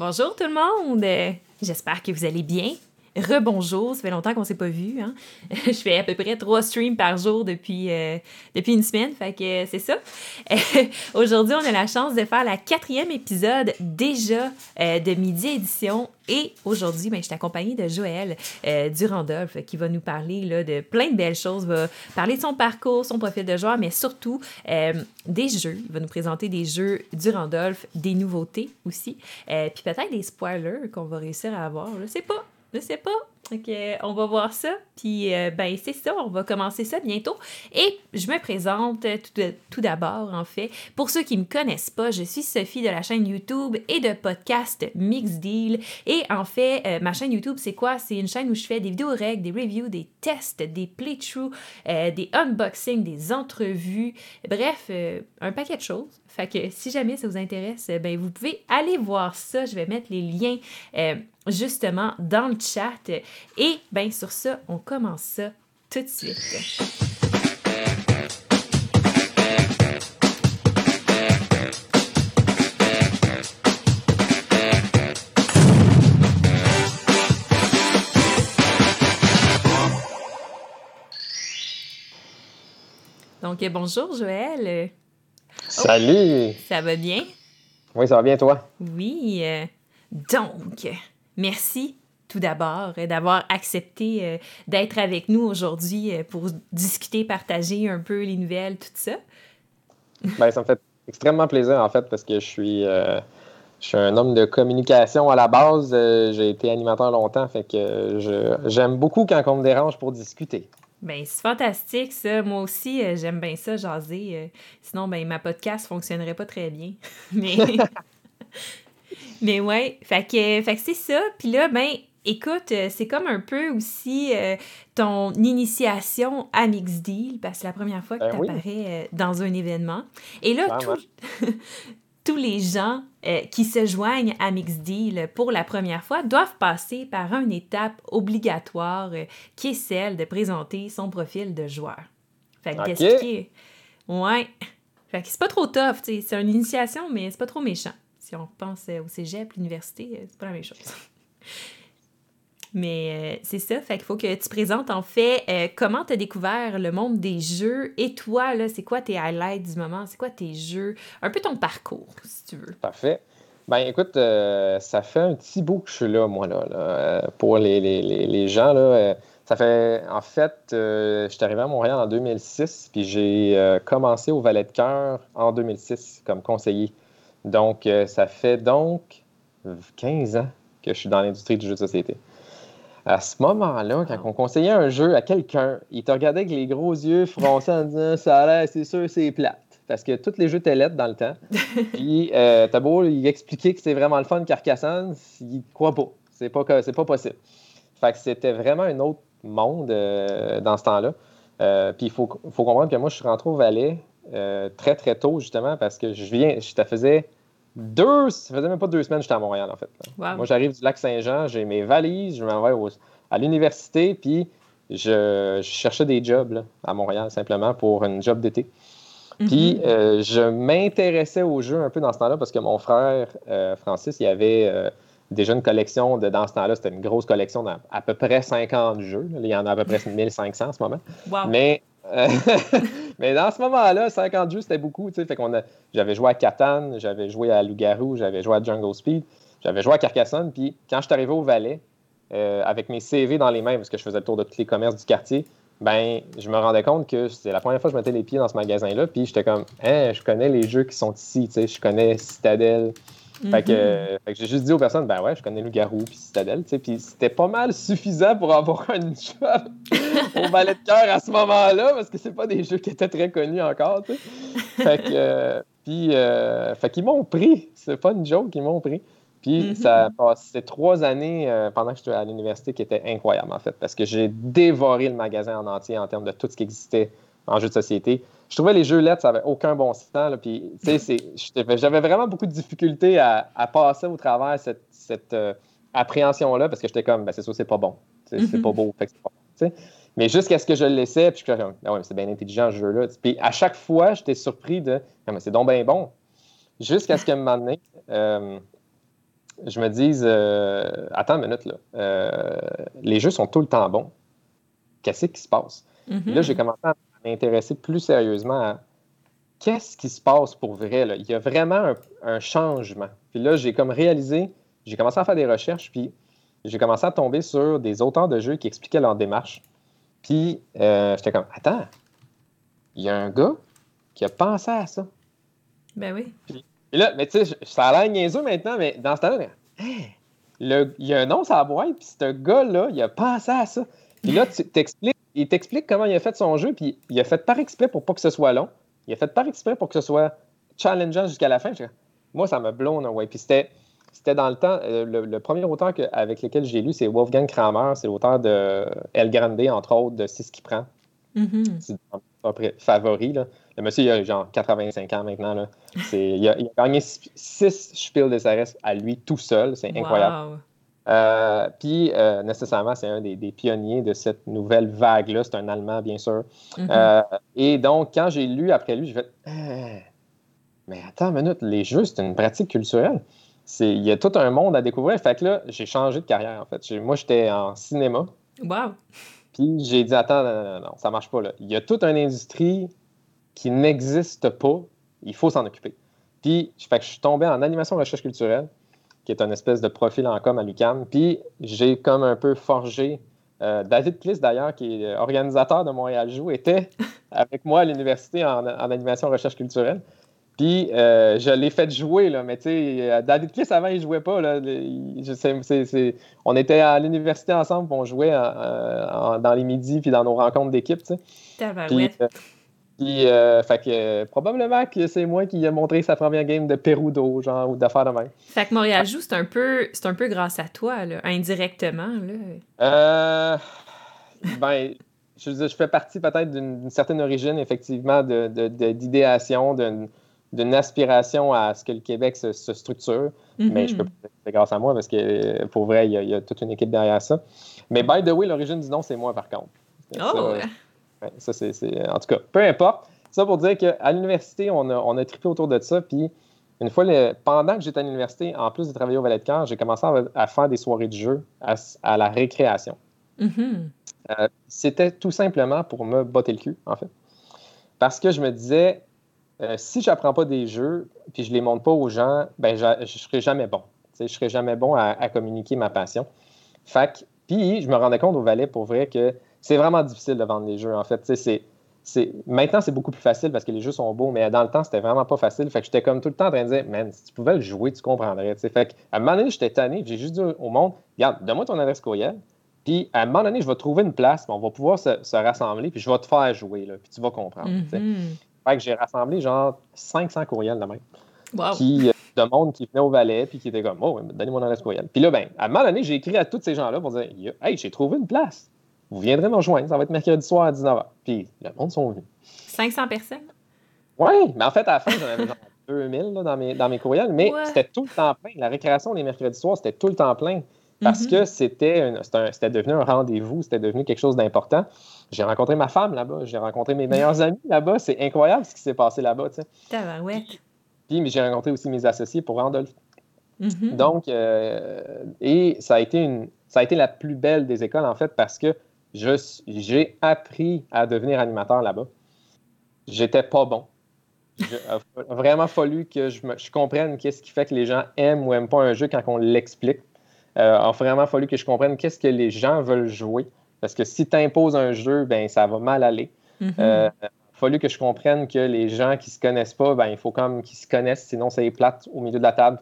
Bonjour tout le monde! J'espère que vous allez bien. Rebonjour, ça fait longtemps qu'on s'est pas vu. Hein? je fais à peu près trois streams par jour depuis, euh, depuis une semaine, fait que c'est ça. Aujourd'hui, on a la chance de faire la quatrième épisode déjà euh, de Midi Édition. Et aujourd'hui, ben, je suis accompagnée de Joël euh, Durandolph qui va nous parler là, de plein de belles choses, va parler de son parcours, son profil de joueur, mais surtout des jeux. Il va nous présenter des jeux Durandolph, des nouveautés aussi, puis peut-être des spoilers qu'on va réussir à avoir. Je sais pas. Je sais pas. Ok, on va voir ça. Puis, euh, ben, c'est ça, on va commencer ça bientôt. Et je me présente tout, d'abord, en fait. Pour ceux qui ne me connaissent pas, je suis Sophie de la chaîne YouTube et de podcast Mix Deal. Et en fait, euh, ma chaîne YouTube, c'est quoi? C'est une chaîne où je fais des vidéos règles, des reviews, des tests, des playthroughs, euh, des unboxings, des entrevues. Bref, un paquet de choses. Fait que si jamais ça vous intéresse, ben, vous pouvez aller voir ça. Je vais mettre les liens justement dans le chat. Et bien sur ça, on commence ça tout de suite. Donc, bonjour Joël. Salut. ça va bien? Oui, ça va bien toi? Oui. Euh, donc, merci tout d'abord euh, d'avoir accepté euh, d'être avec nous aujourd'hui euh, pour discuter, partager un peu les nouvelles, tout ça. Bien, ça me fait extrêmement plaisir en fait parce que je suis, je suis un homme de communication à la base. J'ai été animateur longtemps, fait que j'aime beaucoup quand on me dérange pour discuter. Ben, c'est fantastique, ça. Moi aussi, j'aime bien ça, jaser. sinon, ben, ma podcast fonctionnerait pas très bien. Mais, Mais ouais, fait que, fait que c'est ça. Puis là, ben, écoute, euh, c'est comme un peu aussi euh, ton initiation à Mix Deal, parce que c'est la première fois que ben tu apparais euh, dans un événement. Et là, tous les gens qui se joignent à Mix Deal pour la première fois doivent passer par une étape obligatoire qui est celle de présenter son profil de joueur. Fait que okay. Ouais. Fait que c'est pas trop tough, c'est une initiation, mais c'est pas trop méchant si on pense au cégep, l'université, euh, c'est pas la même chose. Mais euh, c'est ça, fait qu'il faut que tu présentes en fait euh, comment tu as découvert le monde des jeux et toi, là, c'est quoi tes highlights du moment, c'est quoi tes jeux, un peu ton parcours, si tu veux. Parfait. Ben écoute, ça fait un petit bout que je suis là, moi, là, pour les, les, les, gens, là. ça fait, en fait, je suis arrivé à Montréal en 2006, puis j'ai commencé au Valet de Cœur en 2006 comme conseiller. Donc, euh, ça fait donc 15 ans que je suis dans l'industrie du jeu de société. À ce moment-là, quand on conseillait un jeu à quelqu'un, il te regardait avec les gros yeux froncés en disant Ça a l'air, c'est sûr, c'est plate. Parce que tous les jeux étaient lettres dans le temps. Puis, euh, t'as beau lui expliquer que c'est vraiment le fun Carcassonne, il croit pas. C'est pas, c'est pas possible. Fait que c'était vraiment un autre monde euh, dans ce temps-là. puis, il faut, faut, comprendre que moi, je suis rentré au Valais euh, très, très tôt, justement, parce que je viens, je te faisais deux, ça faisait même pas deux semaines que j'étais à Montréal, en fait. Moi, j'arrive du lac Saint-Jean, j'ai mes valises, je m'en vais à l'université, puis je, cherchais des jobs à Montréal, simplement, pour une job d'été. Mm-hmm. Puis euh, je m'intéressais au jeu un peu dans ce temps-là, parce que mon frère euh, Francis, il avait déjà une collection de, dans ce temps-là, c'était une grosse collection d'à à peu près 50 jeux. Il y en a à peu près 1500 en ce moment. Mais mais dans ce moment-là, 50 jeux, c'était beaucoup. Fait qu'on j'avais joué à Catan, j'avais joué à Loup-Garou, j'avais joué à Jungle Speed, j'avais joué à Carcassonne. Puis quand je suis arrivé au Valais, euh, avec mes CV dans les mains, parce que je faisais le tour de tous les commerces du quartier, ben, je me rendais compte que c'était la première fois que je mettais les pieds dans ce magasin-là. Puis j'étais comme, hein, je connais les jeux qui sont ici. Je connais Citadel, Mhm. Fait que, j'ai juste dit aux personnes, ben ouais, je connais le garou puis Citadel, tu sais, puis c'était pas mal suffisant pour avoir une job au ballet de cœur à ce moment-là, parce que c'est pas des jeux qui étaient très connus encore, tu sais. Fait que, euh, puis, euh, fait qu'ils m'ont pris, c'est pas une joke, ils m'ont pris. Puis mhm. ça a passé trois années euh, pendant que j'étais à l'université qui étaient incroyables, en fait, parce que j'ai dévoré le magasin en entier en termes de tout ce qui existait en jeu de société je trouvais les jeux lettres, ça n'avait aucun bon sens. puis, j'avais vraiment beaucoup de difficultés à, passer au travers cette, cette euh, appréhension-là parce que j'étais comme, ben, c'est ça, c'est pas bon. C'est mm-hmm. pas beau. mais jusqu'à ce que je le laissais, puis je suis comme, ah ouais, c'est bien intelligent ce jeu-là. Puis à chaque fois, j'étais surpris de, ah, c'est donc bien bon. Jusqu'à ce qu'à un moment donné, euh, je me dise euh, Attends une minute, là. Les jeux sont tout le temps bons. Qu'est-ce qui se passe? Là, j'ai commencé à m'intéresser plus sérieusement à qu'est-ce qui se passe pour vrai. Là? Il y a vraiment un, un changement. Puis là, j'ai comme réalisé, j'ai commencé à faire des recherches, puis j'ai commencé à tomber sur des auteurs de jeux qui expliquaient leur démarche. Puis euh, j'étais comme, attends, il y a un gars qui a pensé à ça. Ben oui. Et là, mais tu sais, ça a l'air niaiseux maintenant, mais dans ce temps-là, hein, il y a un nom sur la boîte, puis ce gars-là, il a pensé à ça. Puis là, tu t'expliques, il t'explique comment il a fait son jeu, puis il a fait par exprès pour pas que ce soit long. Il a fait par exprès pour que ce soit challengeant jusqu'à la fin. Moi, ça me blown away. Puis c'était, c'était dans le temps, euh, le, le premier auteur que- avec lequel j'ai lu, c'est Wolfgang Kramer. C'est l'auteur de El Grande, entre autres, de C'est ce qui prend. Mhm. C'est mon favori. Là. Le monsieur, il a genre 85 ans maintenant. Là. C'est, il, a, il a gagné 6 Spiel des Arrêts à lui tout seul. C'est incroyable. Wow. Euh, puis, euh, nécessairement, c'est un des, des pionniers de cette nouvelle vague-là. C'est un Allemand, bien sûr. Mhm. Euh, et donc, quand j'ai lu après lui, j'ai fait Ah, Mais attends une minute, les jeux, c'est une pratique culturelle. Il y a tout un monde à découvrir. Fait que là, j'ai changé de carrière, en fait. Moi, j'étais en cinéma. Wow. Puis j'ai dit, attends, non, non, non, non, ça marche pas là. Il y a toute une industrie qui n'existe pas. Il faut s'en occuper. Puis, fait que je suis tombé en animation recherche culturelle, qui est une espèce de profil en com à l'UCAM. Puis j'ai comme un peu forgé. euh, David Kliss, d'ailleurs, qui est organisateur de Montréal Joue, était avec moi à l'université en, en animation recherche culturelle. Puis euh, je l'ai fait jouer, là, mais tu sais, euh, David Kliss, avant, il jouait pas. Là, Il- je on était à l'université ensemble, puis on jouait en- en- dans les midis, puis dans nos rencontres d'équipe. Puis, euh, fait que euh, probablement que c'est moi qui ai montré sa première game de Perudo, genre, ou d'affaires de même. Fait que Montréal joue, c'est un peu, c'est un peu grâce à toi, là, indirectement, là. Euh, ben, je, fais partie peut-être d'une certaine origine, effectivement, de- de- de- d'idéation, d'une aspiration à ce que le Québec se, se structure. Mais je peux Mhm. pas dire que c'est grâce à moi parce que pour vrai, il y, a, il y a toute une équipe derrière ça. Mais by the way, l'origine du nom, c'est moi par contre. Oh! Ouais, ça, c'est, c'est- En tout cas, peu importe. Ça pour dire qu'à l'université, on a, on a trippé autour de ça. Puis une fois, le- pendant que j'étais à l'université, en plus de travailler au Valet de Cœur, j'ai commencé à, à faire des soirées de jeu à, à la récréation. Mhm. Euh, c'était tout simplement pour me botter le cul, en fait. Parce que je me disais, euh, si j'apprends pas des jeux, puis je les montre pas aux gens, ben je ne serai jamais bon. Je serai jamais bon à, à communiquer ma passion. Fait que- puis je me rendais compte au Valais, pour vrai, que c'est vraiment difficile de vendre les jeux, en fait. C'est- c'est- Maintenant, c'est beaucoup plus facile parce que les jeux sont beaux, mais dans le temps, c'était vraiment pas facile. Fait que j'étais comme tout le temps en train de dire, man, si tu pouvais le jouer, tu comprendrais. Fait que, à un moment donné, j'étais tanné, puis j'ai juste dit au monde, regarde, donne-moi ton adresse courriel, puis à un moment donné, je vais trouver une place, on va pouvoir se, se rassembler, puis je vais te faire jouer, là, puis tu vas comprendre. Mhm. Fait que j'ai rassemblé genre 500 courriels de même, Wow. qui, euh, de monde qui venait au Valais, puis qui était comme, oh, donnez-moi mon adresse courriel. Puis là, ben, à un moment donné, j'ai écrit à tous ces gens-là pour dire, hey, j'ai trouvé une place. Vous viendrez me rejoindre, ça va être mercredi soir à 19h. Puis le monde sont venus. 500 personnes? Oui, mais en fait, à la fin, j'en avais genre 2000 là, dans, mes, dans mes courriels, mais Ouais. c'était tout le temps plein. La récréation les mercredis soirs, c'était tout le temps plein. Parce Mhm. que c'était c'était devenu un rendez-vous, c'était devenu quelque chose d'important. J'ai rencontré ma femme là-bas, j'ai rencontré mes meilleurs amis là-bas. C'est incroyable ce qui s'est passé là-bas. tu sais. Tabarouette. Puis mais j'ai rencontré aussi mes associés pour Randolph. Mhm. Donc, euh, et ça a, été une, ça a été la plus belle des écoles, en fait, parce que j'ai appris à devenir animateur là-bas. J'étais pas bon. Il a vraiment fallu que je, me- je comprenne qu'est-ce qui fait que les gens aiment ou aiment pas un jeu quand on l'explique. Euh, il a vraiment fallu que je comprenne qu'est-ce que les gens veulent jouer. Parce que si tu imposes un jeu, ben ça va mal aller. Mhm. Euh, il a fallu que je comprenne que les gens qui se connaissent pas, ben, il faut comme qu'ils se connaissent, sinon c'est plate au milieu de la table.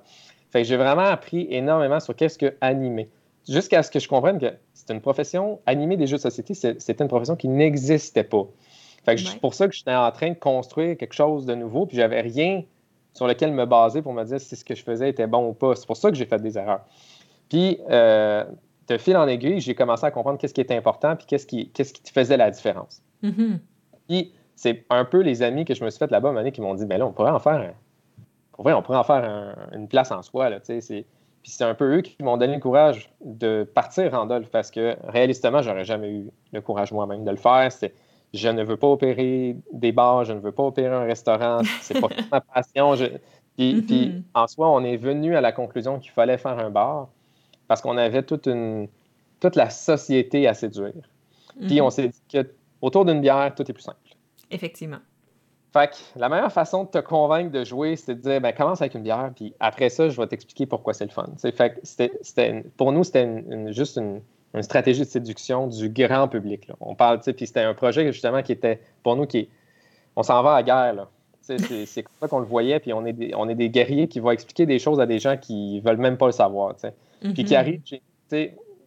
Fait que j'ai vraiment appris énormément sur qu'est-ce que animer. Jusqu'à ce que je comprenne que c'est une profession, animer des jeux de société, c'était une profession qui n'existait pas. Fait que Ouais. c'est pour ça que j'étais en train de construire quelque chose de nouveau, puis j'avais rien sur lequel me baser pour me dire si ce que je faisais était bon ou pas. C'est pour ça que j'ai fait des erreurs. Puis, euh, de fil en aiguille, j'ai commencé à comprendre qu'est-ce qui était important, puis qu'est-ce qui, qu'est-ce qui faisait la différence. Mhm. Puis c'est un peu les amis que je me suis fait là-bas, donné, qui m'ont dit, ben là, on pourrait en faire, un- on pourrait en faire un- une place en soi, là, tu sais, c'est- Puis c'est un peu eux qui m'ont donné le courage de partir Randolph, parce que réalistement, j'aurais jamais eu le courage moi-même de le faire. C'est, je ne veux pas opérer des bars, je ne veux pas opérer un restaurant, c'est pas ma passion. Je- Puis, puis, en soi, on est venu à la conclusion qu'il fallait faire un bar parce qu'on avait toute, une, toute la société à séduire. Puis on s'est dit que autour d'une bière, tout est plus simple. Effectivement. Fait que la meilleure façon de te convaincre de jouer, c'est de dire ben, commence avec une bière, puis après ça, je vais t'expliquer pourquoi c'est le fun. fait que c'était, pour nous, c'était juste une, stratégie de séduction du grand public. On parle, puis c'était un projet justement qui était pour nous qui on s'en va à la guerre. Là. C'est comme ça qu'on le voyait, puis on est, des, on est des guerriers qui vont expliquer des choses à des gens qui veulent même pas le savoir. Puis qui mm-hmm. arrivent,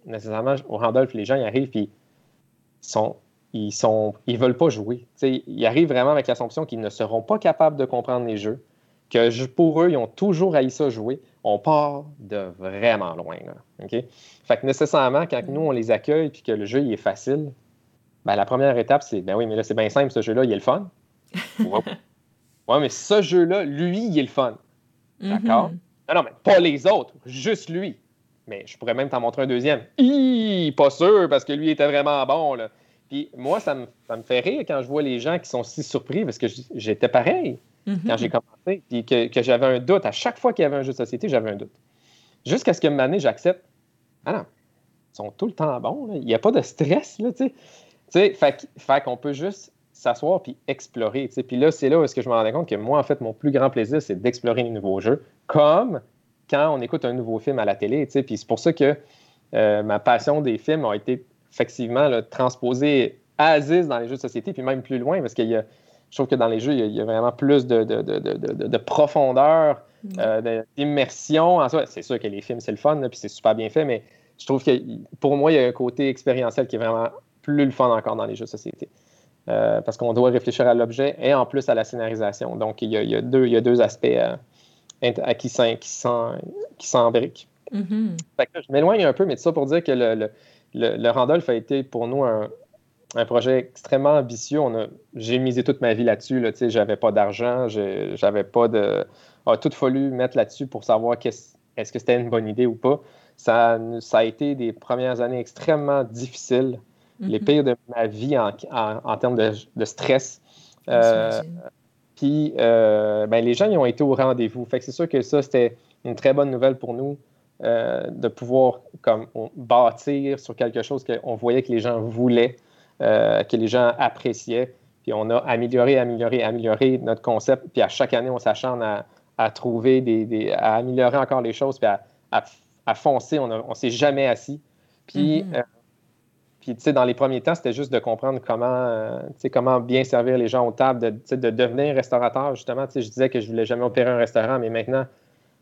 nécessairement, au Randolph, les gens ils arrivent, puis ils sont ils sont ils veulent pas jouer. ils arrivent vraiment avec l'assumption qu'ils ne seront pas capables de comprendre les jeux, que pour eux, ils ont toujours haï ça jouer. On part de vraiment loin. Là, Fait que nécessairement, quand nous, on les accueille et que le jeu il est facile, ben, la première étape, c'est ben oui, mais là, c'est bien simple, ce jeu-là, il est le fun. ouais, mais ce jeu-là, lui, il est le fun. D'accord? Mm-hmm. Non, non, mais pas les autres, juste lui. Mais je pourrais même t'en montrer un deuxième. Hi, pas sûr, parce que lui était vraiment bon. Là. Puis moi, ça me, fait rire quand je vois les gens qui sont si surpris parce que j'étais pareil mm-hmm. quand j'ai commencé. Puis que, j'avais un doute. À chaque fois qu'il y avait un jeu de société, j'avais un doute. Jusqu'à ce que année, j'accepte. Ah non, ils sont tout le temps bons. Il n'y a pas de stress. Là, tu sais. Fait, qu'on peut juste s'asseoir puis explorer. Puis là, c'est là où est-ce que je me rendais compte que moi, en fait, mon plus grand plaisir, c'est d'explorer les nouveaux jeux, comme quand on écoute un nouveau film à la télé. Puis c'est pour ça que euh, ma passion des films a été effectivement transposer Aziz dans les jeux de société, puis même plus loin, parce que je trouve que dans les jeux, il y a, vraiment plus de, de, profondeur, euh, d'immersion. En soi, c'est sûr que les films, c'est le fun, puis c'est super bien fait, mais je trouve que pour moi, il y a un côté expérientiel qui est vraiment plus le fun encore dans les jeux de société. Euh, parce qu'on doit réfléchir à l'objet et en plus à la scénarisation. Donc, il y a, deux, il y a deux aspects euh, qui s'embriquent. Mm-hmm. Je m'éloigne un peu, mais tout ça pour dire que le, le, Randolph a été pour nous un, projet extrêmement ambitieux. j'ai misé toute ma vie là-dessus. Là, j'avais pas d'argent, j'avais pas de. a tout fallu mettre là-dessus pour savoir est-ce que c'était une bonne idée ou pas. Ça, ça a été des premières années extrêmement difficiles, les mm-hmm. pires de ma vie en, termes de, stress. Euh, puis euh, ben, les gens y ont été au rendez-vous. Fait que c'est sûr que ça, c'était une très bonne nouvelle pour nous. Euh, de pouvoir comme, bâtir sur quelque chose qu'on voyait que les gens voulaient, euh, que les gens appréciaient. Puis on a amélioré, amélioré, amélioré notre concept. Puis à chaque année, on s'acharne à, trouver des, à améliorer encore les choses, puis à, foncer. On ne s'est jamais assis. Puis, mm-hmm. euh, puis tu sais, dans les premiers temps, c'était juste de comprendre comment, comment bien servir les gens aux tables, de, de devenir restaurateur. Justement, je disais que je ne voulais jamais opérer un restaurant, mais maintenant,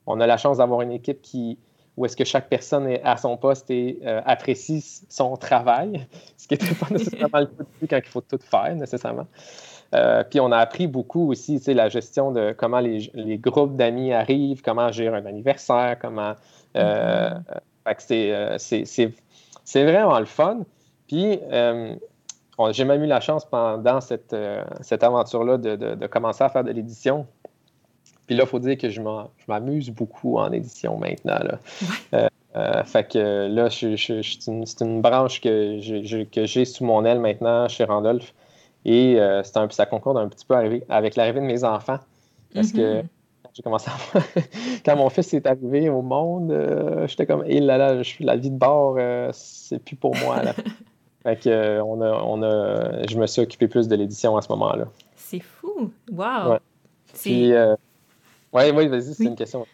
on a la chance d'avoir une équipe qui, où est-ce que chaque personne est à son poste et euh, apprécie son travail, ce qui n'était pas nécessairement le cas quand il faut tout faire nécessairement. Euh, puis on a appris beaucoup aussi, la gestion de comment les, groupes d'amis arrivent, comment gérer un anniversaire, comment... Euh, mm-hmm. c'est vraiment le fun. Puis j'ai même eu la chance pendant cette, cette aventure-là de, de, commencer à faire de l'édition puis là, il faut dire que je m'amuse beaucoup en édition maintenant. Là. Euh, euh, fait que là, c'est une, branche que j'ai sous mon aile maintenant chez Randolph. Et euh, un, ça concorde un petit peu avec l'arrivée de mes enfants. Parce que mm-hmm. j'ai commencé à... quand mon fils est arrivé au monde, j'étais comme, hé là là, je suis la vie de bord, c'est plus pour moi. Là. fait que on a, on a, je me suis occupé plus de l'édition à ce moment-là. C'est fou! Wow! Puis, oui, oui, vas-y, c'est une question.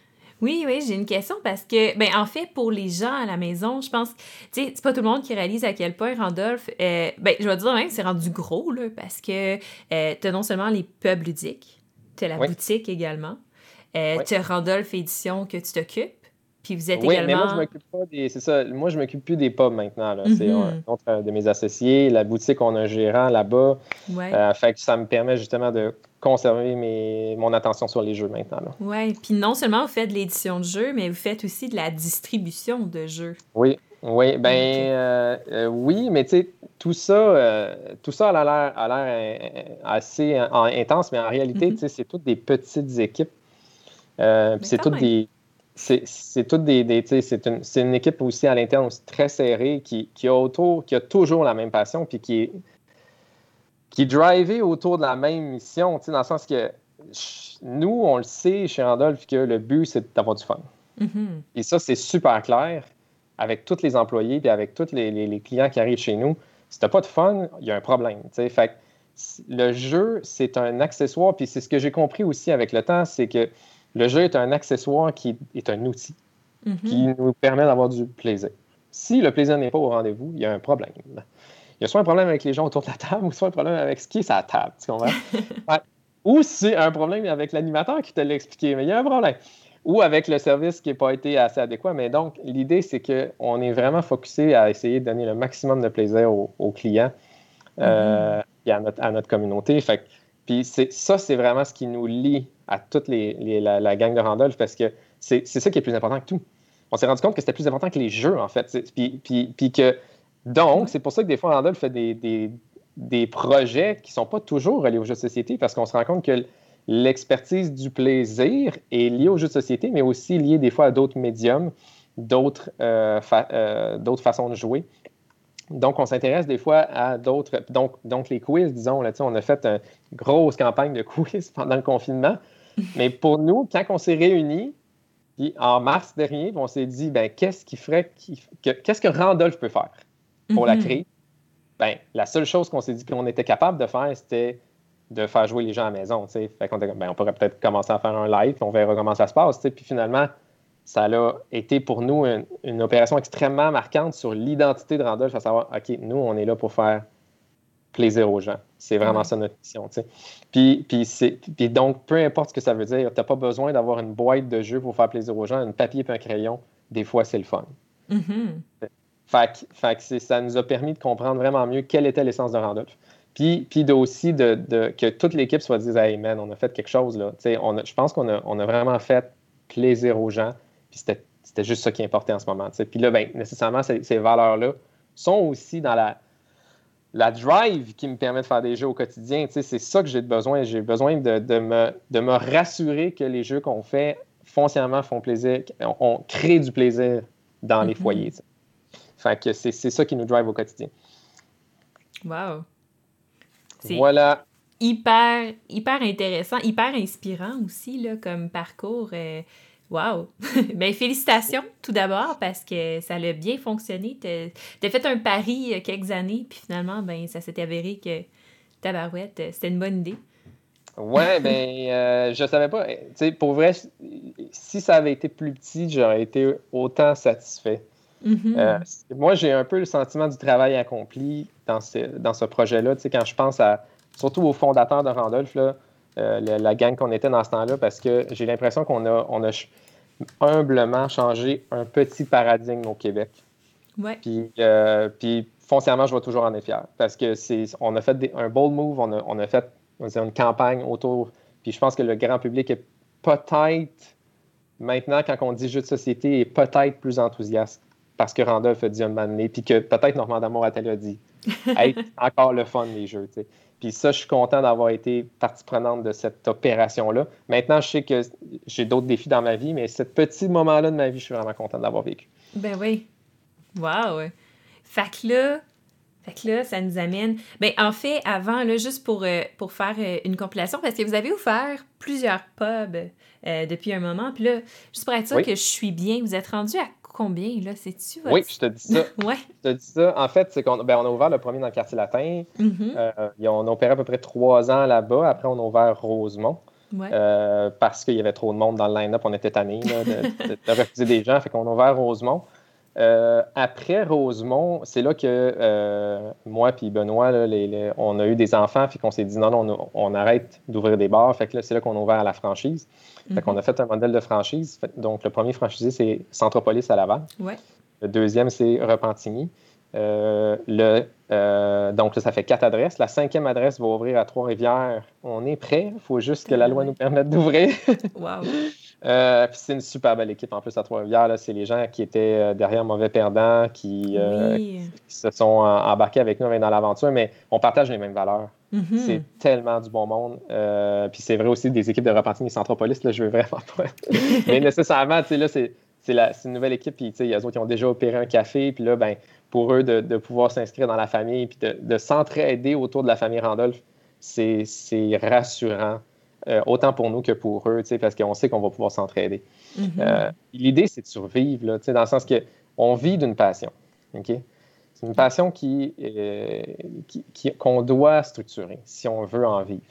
Oui, oui, j'ai une question parce que, ben, en fait, pour les gens à la maison, je pense, tu sais, c'est pas tout le monde qui réalise à quel point Randolph, euh, ben, je vais dire même, c'est rendu gros, là, parce que euh, tu as non seulement les pubs ludiques, tu as la boutique également, euh, tu as Randolph Édition que tu t'occupes, puis vous êtes oui, également. Mais moi, je m'occupe pas des. C'est ça. Moi, je m'occupe plus des pubs maintenant. C'est mhm. un autre de mes associés. La boutique, on a un gérant là-bas. Ouais. fait que ça me permet justement de conserver mes, mon attention sur les jeux maintenant. Oui, puis non seulement vous faites de l'édition de jeux, mais vous faites aussi de la distribution de jeux. Oui, oui, ben euh, euh, oui, mais tu sais, tout ça, euh, tout ça a l'air, a l'air assez intense, mais en réalité, sais, c'est toutes des petites équipes. c'est toutes des, c'est toutes des, c'est une, une, équipe aussi à l'interne très serrée qui, qui, a autour, qui a toujours la même passion, puis qui est qui est drivé autour de la même mission, dans le sens que nous, on le sait chez Randolph que le but, c'est d'avoir du fun. Mm-hmm. Et ça, c'est super clair avec tous les employés et avec tous les, clients qui arrivent chez nous. Si tu n'as pas de fun, il y a un problème. Fait le jeu, c'est un accessoire, puis c'est ce que j'ai compris aussi avec le temps, c'est que le jeu est un accessoire qui est un outil Mm-hmm. qui nous permet d'avoir du plaisir. Si le plaisir n'est pas au rendez-vous, il y a un problème. Il y a soit un problème avec les gens autour de la table, ou soit un problème avec ce qui est sa table. Tu comprends? Ouais. Ou c'est un problème avec l'animateur qui te l'a expliqué, mais il y a un problème. Ou avec le service qui n'a pas été assez adéquat. Mais donc, l'idée, c'est qu'on est vraiment focusé à essayer de donner le maximum de plaisir aux, clients euh, et à notre, à notre communauté. Fait, puis ça, c'est vraiment ce qui nous lie à toute les, la, la, gang de Randolph parce que c'est ça qui est plus important que tout on s'est rendu compte que c'était plus important que les jeux, en fait. Puis, puis, que, donc, c'est pour ça que des fois, Randall fait des, des, des projets qui ne sont pas toujours reliés aux jeux de société, parce qu'on se rend compte que l'expertise du plaisir est liée aux jeux de société, mais aussi liée des fois à d'autres médiums, d'autres euh, euh, d'autres façons de jouer. Donc, on s'intéresse des fois à d'autres. Donc, donc, les quiz, disons, là, on a fait une grosse campagne de quiz pendant le confinement. Mais pour nous, quand on s'est réunis, puis en mars dernier, on s'est dit, ben, qu'est-ce qui ferait, qu'est-ce que Randolph peut faire pour la mhm. créer? Ben, la seule chose qu'on s'est dit qu'on était capable de faire, c'était de faire jouer les gens à la maison. Fait qu'on ben, on pourrait peut-être commencer à faire un live, puis on verra comment ça se passe. Puis finalement, ça a été pour nous une, opération extrêmement marquante sur l'identité de Randolph, à savoir, OK, nous, on est là pour faire plaisir aux gens. C'est vraiment ça notre mission. Puis, puis, donc, peu importe ce que ça veut dire, tu n'as pas besoin d'avoir une boîte de jeux pour faire plaisir aux gens, un papier et un crayon. Des fois, c'est le fun. Mm-hmm. Fait, que ça nous a permis de comprendre vraiment mieux quelle était l'essence de Randolph. Puis, puis aussi de, que toute l'équipe soit dit Hey man, on a fait quelque chose là. On je pense qu'on a, on a vraiment fait plaisir aux gens. Puis c'était juste ça qui importait en ce moment. Puis là, ben, nécessairement, ces, ces valeurs-là sont aussi dans la, la drive qui me permet de faire des jeux au quotidien, c'est ça que j'ai besoin. J'ai besoin de, me, de me rassurer que les jeux qu'on fait foncièrement font plaisir, on, crée du plaisir dans les mm-hmm. foyers. Fait que c'est ça qui nous drive au quotidien. Wow. Voilà. Hyper, hyper intéressant, hyper inspirant aussi là, comme parcours. Euh, Wow! ben, félicitations tout d'abord parce que ça a bien fonctionné. Tu as, fait un pari il y a quelques années, puis finalement, ben, ça s'est avéré que Tabarouette, euh, c'était une bonne idée. Ouais, ben, euh, je savais pas. Tu sais, pour vrai, si ça avait été plus petit, j'aurais été autant satisfait. Mm-hmm. Euh, moi, j'ai un peu le sentiment du travail accompli dans ce, dans ce projet-là. Tu sais, quand je pense à, surtout aux fondateurs de Randolph, là, euh, la, gang qu'on était dans ce temps-là parce que j'ai l'impression qu'on a, on a humblement changé un petit paradigme au Québec. Ouais. Puis, euh, puis foncièrement, je vais toujours en être fier parce que c'est, on a fait un bold move, on a, on a fait une campagne autour. Puis je pense que le grand public est peut-être maintenant, quand on dit jeu de société, est peut-être plus enthousiaste parce que Randolph a dit un moment donné, puis que peut-être Normand d'Amour a dit hey, encore le fun les jeux. sais. Puis ça, je suis content d'avoir été partie prenante de cette opération-là. Maintenant, je sais que j'ai d'autres défis dans ma vie, mais ce petit moment-là de ma vie, je suis vraiment content d'avoir vécu. Ben oui. Wow! Fait que là, fait que là, ça nous amène. Ben, en fait, avant, là, juste pour, euh, pour faire euh, une compilation, parce que vous avez ouvert plusieurs pubs euh, depuis un moment. Puis là, juste pour être sûr que je suis bien, vous êtes rendu à combien, là? C'est-tu Oui, je te dis ça. ouais. Je te dis ça. En fait, c'est qu'on ben, on a ouvert le premier dans le quartier latin. Mm-hmm. Euh, on opéré à peu près trois ans là-bas. Après, on a ouvert Rosemont. Euh, parce qu'il y avait trop de monde dans le line-up. On était tannés de, refuser des gens. Fait qu'on a ouvert Rosemont. Euh, après Rosemont, c'est là que moi et Benoît, on a eu des enfants, puis qu'on s'est dit non, non, on, arrête d'ouvrir des bars. Fait que c'est là qu'on a ouvert la franchise. Fait qu'on a fait un modèle de franchise. Donc, le premier franchisé, c'est Centropolis à Laval. Le deuxième, c'est Repentigny. Euh, le, euh, donc, là, ça fait quatre adresses. La cinquième adresse va ouvrir à Trois-Rivières. On est prêt. Il faut juste que la loi nous permette d'ouvrir. wow. Euh, puis c'est une super belle équipe en plus à Trois-Rivières. C'est les gens qui étaient derrière Mauvais Perdant, qui, se sont embarqués avec nous dans l'aventure, mais on partage les mêmes valeurs. Mm-hmm. C'est tellement du bon monde. Euh, puis c'est vrai aussi des équipes de Repentigny et Centropolis, là, je veux vraiment pas. Mais nécessairement, tu sais, là, c'est, une nouvelle équipe, puis il y a d'autres qui ont déjà opéré un café, puis là, ben, pour eux de, pouvoir s'inscrire dans la famille, puis de, s'entraider autour de la famille Randolph, c'est, rassurant. Autant pour nous que pour eux, parce qu'on sait qu'on va pouvoir s'entraider. Mhm. L'idée, c'est de survivre, là, dans le sens qu'on vit d'une passion. C'est une passion qui, qui, qu'on doit structurer si on veut en vivre.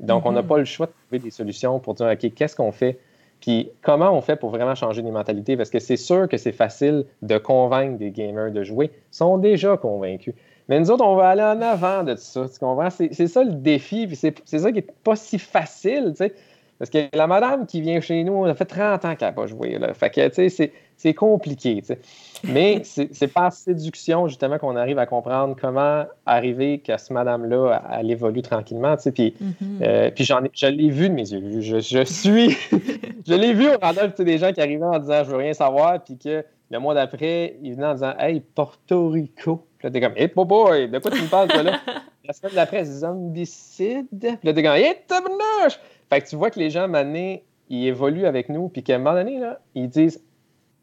Donc, on n'a mhm. pas le choix de trouver des solutions pour dire, OK, qu'est-ce qu'on fait? Puis comment on fait pour vraiment changer les mentalités? Parce que c'est sûr que c'est facile de convaincre des gamers de jouer. Ils sont déjà convaincus. Mais nous autres, on va aller en avant de tout ça. Tu comprends? C'est ça le défi. Puis c'est ça qui n'est pas si facile, tu sais. Parce que la madame qui vient chez nous, elle fait 30 ans qu'elle n'a pas joué. Là. Fait que, tu sais, c'est compliqué. Tu sais. Mais c'est par séduction, justement, qu'on arrive à comprendre comment arriver que ce madame-là, elle évolue tranquillement. Tu sais. Puis, mm-hmm. euh, puis j'en ai, je l'ai vu de mes yeux. Je, je suis. je l'ai vu au Randolph, des gens qui arrivaient en disant Je veux rien savoir. Puis que le mois d'après, ils venaient en disant Hey, Porto Rico. Puis là, t'es comme Hey, boy, de quoi tu me parles, toi, là? La semaine d'après, zombicide. Puis là, t'es comme Hey, tabarnouche fait que tu vois que les gens, à ils évoluent avec nous, puis qu'à un moment donné, là, ils disent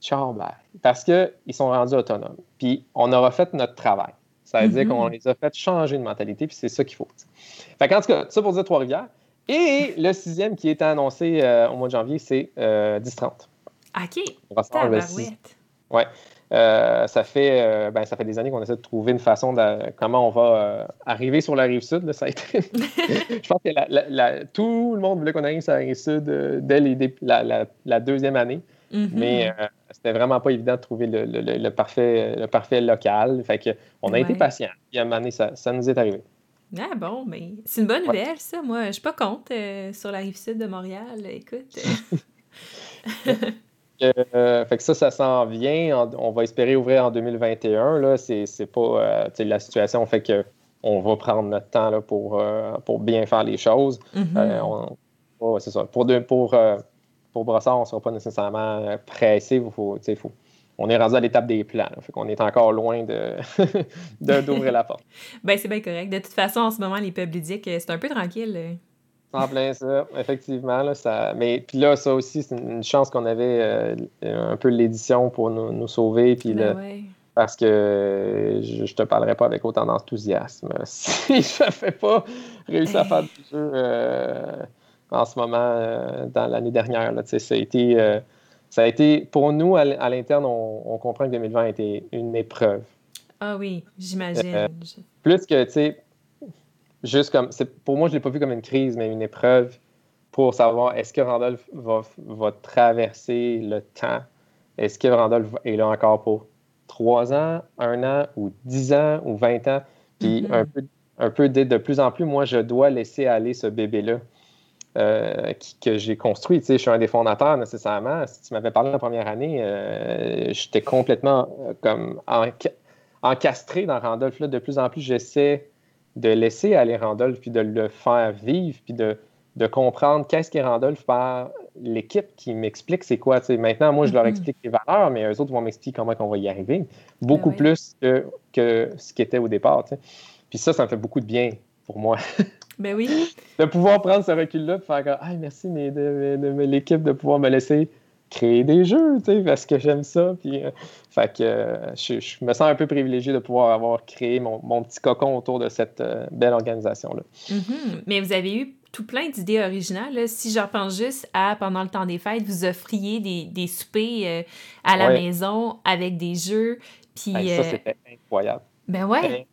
ciao, bye, parce qu'ils sont rendus autonomes. Puis on aura fait notre travail. Ça veut dire mm-hmm. qu'on les a fait changer de mentalité, puis c'est ça qu'il faut. Fait qu'en tout cas, ça pour dire Trois-Rivières. Et le sixième qui est annoncé euh, au mois de janvier, c'est euh, 10-30. OK. On va se le Ouais. Euh, ça, fait, euh, ben, ça fait des années qu'on essaie de trouver une façon de comment on va euh, arriver sur la rive sud. ça a été... Je pense que tout le monde voulait qu'on arrive sur la rive sud dès la, deuxième année. Mm-hmm. Mais c'était vraiment pas évident de trouver le, parfait, le parfait local. Fait que on a été patient. Puis à un moment donné, ça, nous est arrivé. Ah bon, mais c'est une bonne nouvelle, ça. Moi, je suis pas contre sur la rive sud de Montréal. Écoute. Euh, fait que ça, ça s'en vient. On, va espérer ouvrir en 2021. Là. C'est, pas euh, la situation fait que on va prendre notre temps là, pour, euh, pour bien faire les choses. Mm-hmm. c'est ça. Pour, pour, pour Brossard, on ne sera pas nécessairement pressé. Faut, faut, on est rendu à l'étape des plans. Fait qu'on est encore loin de, d'ouvrir la porte. ben, c'est bien correct. De toute façon, en ce moment, les peuples que c'est un peu tranquille. En plein ça, effectivement. Là, ça... Mais puis là, ça aussi, c'est une chance qu'on avait euh, un peu l'édition pour nous, nous sauver. Puis ben Parce que je, ne te parlerai pas avec autant d'enthousiasme si je n'avais pas réussi à faire du jeu euh, en ce moment euh, dans l'année dernière. Là, ça, a été, ça a été, pour nous, à, l'interne, on, comprend que 2020 a été une épreuve. Ah oui, j'imagine. plus que, tu sais, juste comme. Pour moi, je ne l'ai pas vu comme une crise, mais une épreuve pour savoir est-ce que Randolph va, va, traverser le temps? Est-ce que Randolph est là encore pour trois ans, un an, ou dix ans, ou vingt ans? Puis mm-hmm. un peu, un peu de, de, plus en plus, moi, je dois laisser aller ce bébé-là. Euh, que j'ai construit. Tu sais, je suis un des fondateurs nécessairement. Si tu m'avais parlé la première année, euh, j'étais complètement euh, comme encastré dans Randolph. Là. De plus en plus, j'essaie de laisser aller Randolph, puis de le faire vivre, puis de, de comprendre qu'est-ce qu'est Randolph par l'équipe qui m'explique c'est quoi. maintenant, moi, je leur mm-hmm. explique les valeurs, mais eux autres vont m'expliquer comment on va y arriver. Beaucoup ben plus que, que ce qui était au départ. Puis ça, ça me fait beaucoup de bien pour moi. Ben oui. de pouvoir prendre ce recul-là et faire comme Ah, merci mais de, de l'équipe de pouvoir me laisser créer des jeux, tu sais, parce que j'aime ça. Puis, euh, fait que euh, je, me sens un peu privilégié de pouvoir avoir créé mon, petit cocon autour de cette euh, belle organisation-là. Mm-hmm. Mais vous avez eu tout plein d'idées originales. Si je repense juste à, pendant le temps des fêtes, vous offriez des, des soupers à la maison avec des jeux. Puis, ça, c'était incroyable. Ben ouais.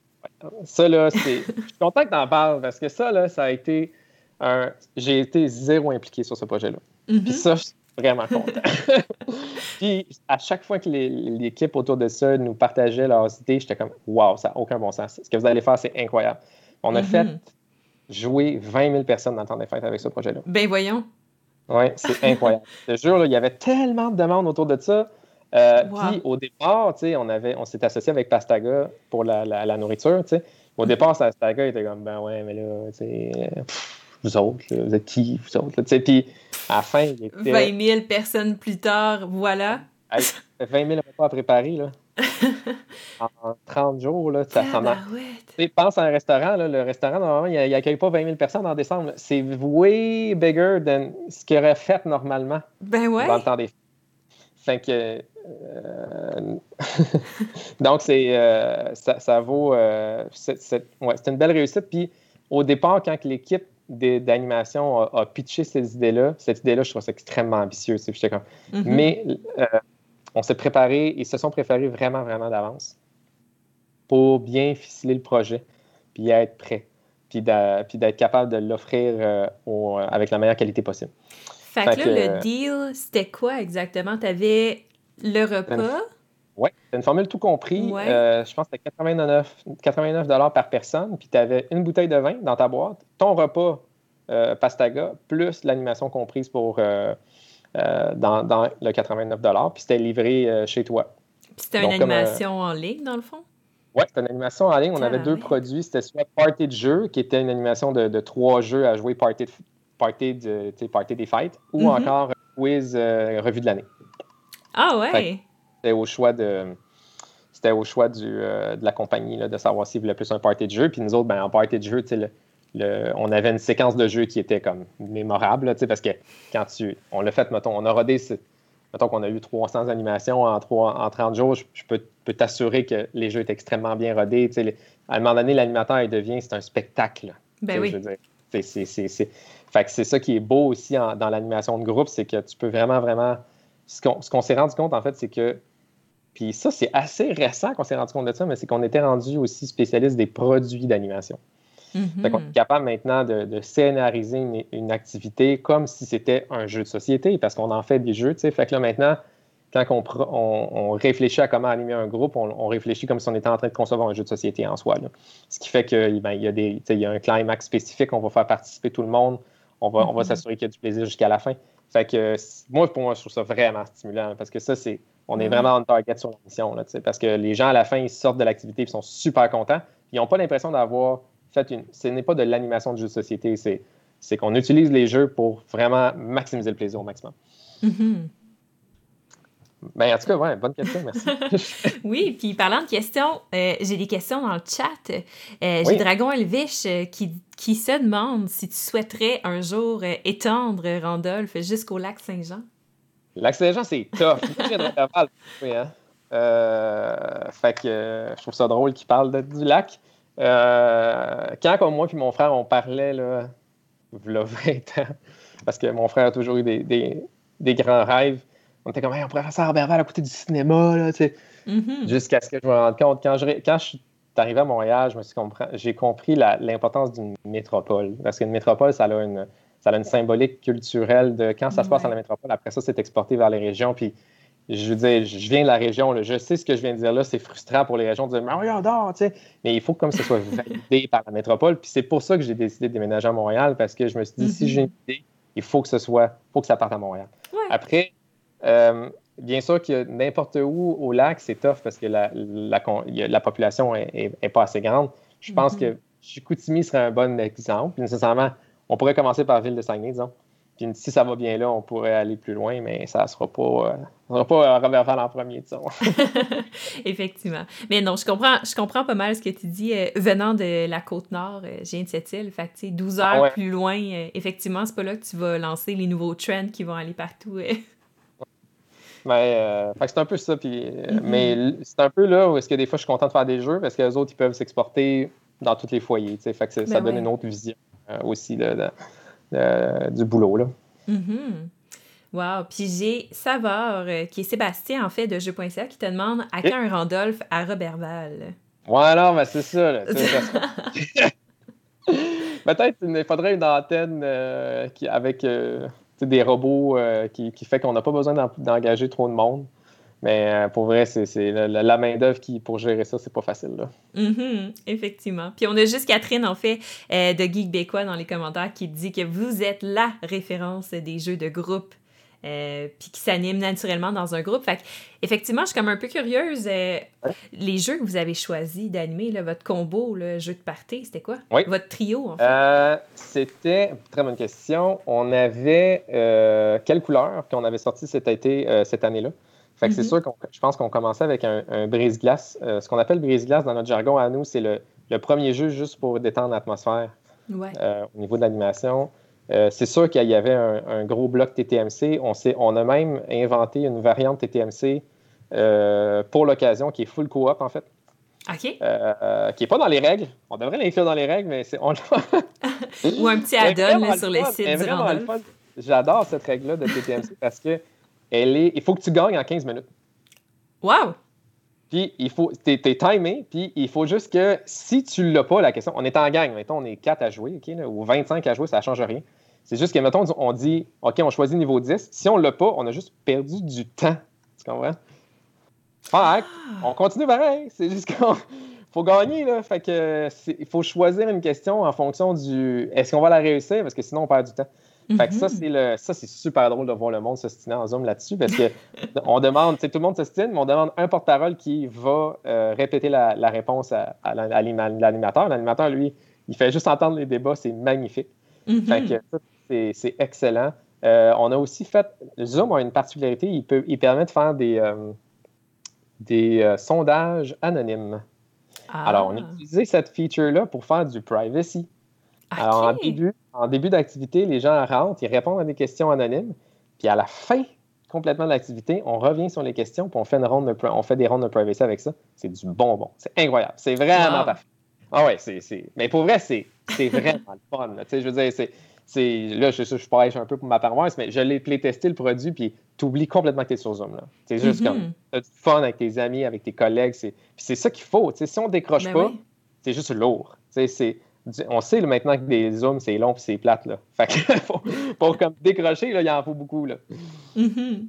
Ça, là, c'est... je suis content que tu en parles parce que ça, là, ça a été un... J'ai été zéro impliqué sur ce projet-là. Mm-hmm. Puis ça, vraiment content. puis à chaque fois que l'équipe autour de ça nous partageait leurs idées, j'étais comme Waouh, ça n'a aucun bon sens. Ce que vous allez faire, c'est incroyable. On a fait mm-hmm. jouer 20 000 personnes dans le temps des fêtes avec ce projet-là. Ben voyons. Oui, c'est incroyable. Je te jure, il y avait tellement de demandes autour de ça. Euh, puis au départ, on, avait, on s'est associé avec Pastaga pour la, la, nourriture. Au mm. départ, Pastaga était comme Ben ouais, mais là, tu sais vous autres, vous êtes qui, vous autres? Puis à la fin, il était... 20 000 personnes plus tard, voilà. 20 000 repas à préparer, là. en 30 jours, là, ça s'en Pense à un restaurant, là, le restaurant, normalement, il n'accueille pas 20 000 personnes en décembre. C'est way bigger than ce qu'il aurait fait normalement. Ben ouais. Dans le temps des Fait que. Euh, donc, c'est, euh, ça, ça, vaut. Euh, c'est, ouais, une belle réussite. Puis, au départ, quand l'équipe d'animation a, pitché cette idée-là, cette idée-là, je trouve ça extrêmement ambitieux. Comme... Mm-hmm. Mais euh, on s'est préparé, ils se sont préparés vraiment, vraiment d'avance pour bien ficeler le projet, puis être prêt, puis d'être capable de l'offrir euh, avec la meilleure qualité possible. Fait, que là, le deal, c'était quoi exactement? Tu avais le repas? Oui, c'est une formule tout compris. Euh, je pense que c'était 89, 89 par personne, puis tu avais une bouteille de vin dans ta boîte, ton repas euh, Pastaga, plus l'animation comprise pour euh, dans, dans, le 89 puis c'était livré chez toi. Puis c'était une animation en ligne, dans le fond? Oui, c'était une animation en ligne. On avait deux produits. C'était soit Party de jeu, qui était une animation de, trois jeux à jouer Party, party, de, party des fêtes, ou mm-hmm. encore Quiz Revue de l'année. Ah ouais! C'était au choix de c'était au choix du, euh, de la compagnie là, de savoir s'ils voulaient plus un party de jeu. Puis nous autres, ben, en party de jeu, le, on avait une séquence de jeu qui était comme mémorable, parce que quand tu. On l'a fait, mettons, on a rodé. Mettons qu'on a eu 300 animations en, 3, en 30 jours, je, peux, peux t'assurer que les jeux étaient extrêmement bien rodés. à un moment donné, l'animateur, il devient, c'est un spectacle. Ben oui. Fait que c'est ça qui est beau aussi dans l'animation de groupe, c'est que tu peux vraiment, vraiment. Ce qu'on s'est rendu compte, en fait, c'est que puis ça, c'est assez récent qu'on s'est rendu compte de ça, mais c'est qu'on était rendu aussi spécialiste des produits d'animation. Mm On est capable maintenant de, scénariser une, activité comme si c'était un jeu de société, parce qu'on en fait des jeux. Fait que là, maintenant, quand on, réfléchit à comment animer un groupe, on, réfléchit comme si on était en train de concevoir un jeu de société en soi. Ce qui fait qu'il ben, y, a y a un climax spécifique, on va faire participer tout le monde, on va, on va mm-hmm. s'assurer qu'il y a du plaisir jusqu'à la fin. Fait que moi, pour moi, je trouve ça vraiment stimulant, parce que ça, c'est on est vraiment en target sur la mission, parce que les gens, à la fin, ils sortent de l'activité et sont super contents. Ils n'ont pas l'impression d'avoir fait une. Ce n'est pas de l'animation de jeu de société, c'est qu'on utilise les jeux pour vraiment maximiser le plaisir au maximum. Mm-hmm. Ben, en tout cas, ouais, bonne question, merci. oui, puis parlant de questions, euh, j'ai des questions dans le chat. Euh, j'ai Dragon Elvish euh, qui, qui se demande si tu souhaiterais un jour étendre Randolph jusqu'au lac Saint-Jean. L'accès gens, c'est tough. hein? euh, fait que je trouve ça drôle qu'il parle du lac. Euh, quand, comme moi et mon frère, on parlait, là, a 20 ans, parce que mon frère a toujours eu des, des, grands rêves, on était comme, on pourrait faire ça à Robertval à côté du cinéma, là, tu sais. Mm-hmm. Jusqu'à ce que je me rende compte. Quand je, quand je suis arrivé à Montréal, j'ai compris l'importance d'une métropole. Parce qu'une métropole, ça a une ça a une symbolique culturelle de quand ça se passe dans la métropole, après ça, c'est exporté vers les régions. Puis, je veux dire, je viens de la région, je sais ce que je viens de dire là, c'est frustrant pour les régions de dire, mais regarde, tu sais. Mais il faut que ça soit validé par la métropole. Puis c'est pour ça que j'ai décidé de déménager à Montréal, parce que je me suis dit, si j'ai une mm-hmm. idée, il faut que ce soit, faut que ça parte à Montréal. Après, euh, bien sûr que n'importe où au lac, c'est tough parce que la, la, population n'est pas assez grande. Je pense mm-hmm. que Chicoutimi serait un bon exemple. Nécessairement, on pourrait commencer par ville de Saguenay, disons. Puis si ça va bien là, on pourrait aller plus loin, mais ça ne sera pas, euh, sera pas euh, en premier, disons. Effectivement. Mais non, je comprends, je comprends pas mal ce que tu dis. Euh, venant de la côte nord, euh, j'ai de cette île. Fait que, 12 heures ah plus loin, effectivement, c'est pas là que tu vas lancer les nouveaux trends qui vont aller partout. Ben, c'est un peu ça. Puis, mm-hmm. Mais c'est un peu là où est-ce que des fois je suis content de faire des jeux parce que les autres, ils peuvent s'exporter dans tous les foyers. Fait que ça ben donne une autre vision. Euh, aussi du boulot. Là. Mm-hmm. Wow. Puis j'ai Savard, euh, qui est Sébastien, en fait, de Jeux.ca, qui te demande à quand un Randolph à Robertval? Voilà, ben c'est ça. Peut-être qu'il faudrait une antenne euh, qui, avec des robots qui, qui, fait qu'on n'a pas besoin d'engager trop de monde. Mais euh, pour vrai, c'est la, main-d'œuvre qui, pour gérer ça, c'est pas facile. Là. Mm-hmm, effectivement. Puis on a juste Catherine, en fait, euh, de Geek Bécois dans les commentaires qui dit que vous êtes la référence des jeux de groupe. Euh, puis qui s'animent naturellement dans un groupe. Fait effectivement, je suis comme un peu curieuse. Les jeux que vous avez choisis d'animer, votre combo, le jeu de party, c'était quoi? Votre trio, en fait? c'était, très bonne question. On avait quelle couleur qu'on avait sorti cet été, cette année-là? Fait que c'est mm-hmm. sûr que je pense qu'on commençait avec un, brise-glace. Euh, ce qu'on appelle brise-glace dans notre jargon à nous, c'est le, premier jeu juste pour détendre l'atmosphère euh, au niveau de l'animation. Euh, c'est sûr qu'il y avait un, gros bloc TTMC. On, on a même inventé une variante TTMC pour l'occasion qui est full coop en fait. OK. qui n'est pas dans les règles. On devrait l'inclure dans les règles, mais c'est. On... Ou un petit add-on sur le le fun. site Elle est du vraiment le Randolph. fun. J'adore cette règle-là de TTMC parce que elle est, il faut que tu gagnes en 15 minutes. Wow! Puis il faut, t'es, t'es timé, puis il faut juste que si tu l'as pas, la question, on est en gang, mettons, on est 4 à jouer, OK, là, ou 25 à jouer, ça ne change rien. C'est juste que, mettons, on dit, OK, on choisit niveau 10. Si on l'a pas, on a juste perdu du temps. Tu comprends? Fait que, on continue pareil. C'est juste qu'on faut gagner, là. Fait que il faut choisir une question en fonction du est-ce qu'on va la réussir? Parce que sinon on perd du temps. Fait que ça, Mhm. c'est le ça, c'est super drôle de voir le monde s'ostiner en Zoom là-dessus parce que on demande, tout le monde s'ostine, mais on demande un porte-parole qui va euh, répéter la, la réponse à, à la- à l'anima- l'animateur. L'animateur, lui, il fait juste entendre les débats, c'est magnifique. Mhm. Fait que ça, c'est- c'est excellent. Euh, on a aussi fait. Zoom a une particularité, il, peut, il permet de faire des, euh, des sondages anonymes. Ah. Alors, on a utilisé cette feature-là pour faire du privacy. Alors, en début, en début d'activité, les gens rentrent, ils répondent à des questions anonymes, puis à la fin complètement de l'activité, on revient sur les questions, puis on fait, une ronde de, on fait des rondes de privacy avec ça. C'est du bonbon. C'est incroyable. C'est vraiment Wow. parfait. Ah ouais, c'est, Mais pour vrai, c'est, vraiment le fun. là. Tu sais, je veux dire, c'est, là, je, je, je prêche un peu pour ma paroisse, mais je l'ai testé le produit, puis tu oublies complètement que tu es sur Zoom. C'est juste Mhm. comme, tu as du fun avec tes amis, avec tes collègues. C'est... Puis c'est ça qu'il faut. Tu sais, si on décroche Ben pas, oui. c'est juste lourd. Tu sais, c'est, on sait là, maintenant que des zooms, c'est long puis c'est plate. Là. Fait que pour, pour comme décrocher, là, il en faut beaucoup. Là. Mhm.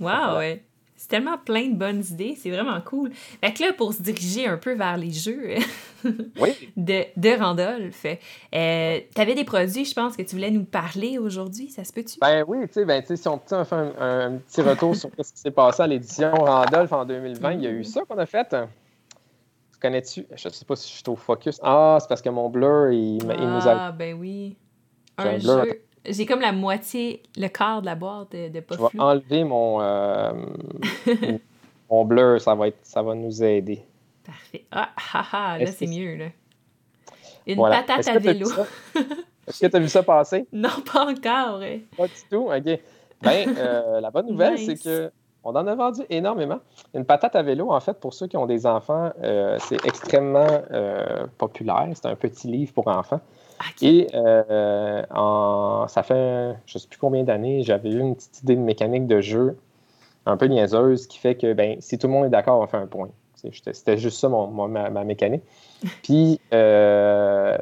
Wow, ouais. C'est tellement plein de bonnes idées, c'est vraiment cool. Fait que là, pour se diriger un peu vers les jeux Oui. de, de Randolph, euh, t'avais des produits, je pense, que tu voulais nous parler aujourd'hui, ça se peut-tu? Ben oui, tu sais, ben, tu sais, si on, tu fait un, un- un petit retour sur ce qui s'est passé à l'édition Randolph en 2020, il y a eu ça qu'on a fait. Tu connais-tu? Je sais pas si je suis au focus. Ah, c'est parce que mon blur, il, il nous a. Ah, ben oui. J'ai Un jeu. J'ai comme la moitié, le quart de la boîte de, de pas Je vais flou. enlever mon, euh, mon blur, ça va, être, ça va nous aider. Parfait. Ah, ah, ah, là, c'est mieux, là. Une Voilà. patate à vélo. Est-ce que tu as vu ça passer? Non, pas encore. ouais. Pas du tout? OK. Ben, euh, la bonne nouvelle, Nice. c'est que on en a vendu énormément. Une patate à vélo, en fait, pour ceux qui ont des enfants, euh, c'est extrêmement euh, populaire. C'est un petit livre pour enfants. Ok. Et euh, en, ça fait, je ne sais plus combien d'années, j'avais eu une petite idée de mécanique de jeu un peu niaiseuse qui fait que ben, si tout le monde est d'accord, on fait un point. C'était juste ça mon, mon- ma, ma mécanique. Puis, euh,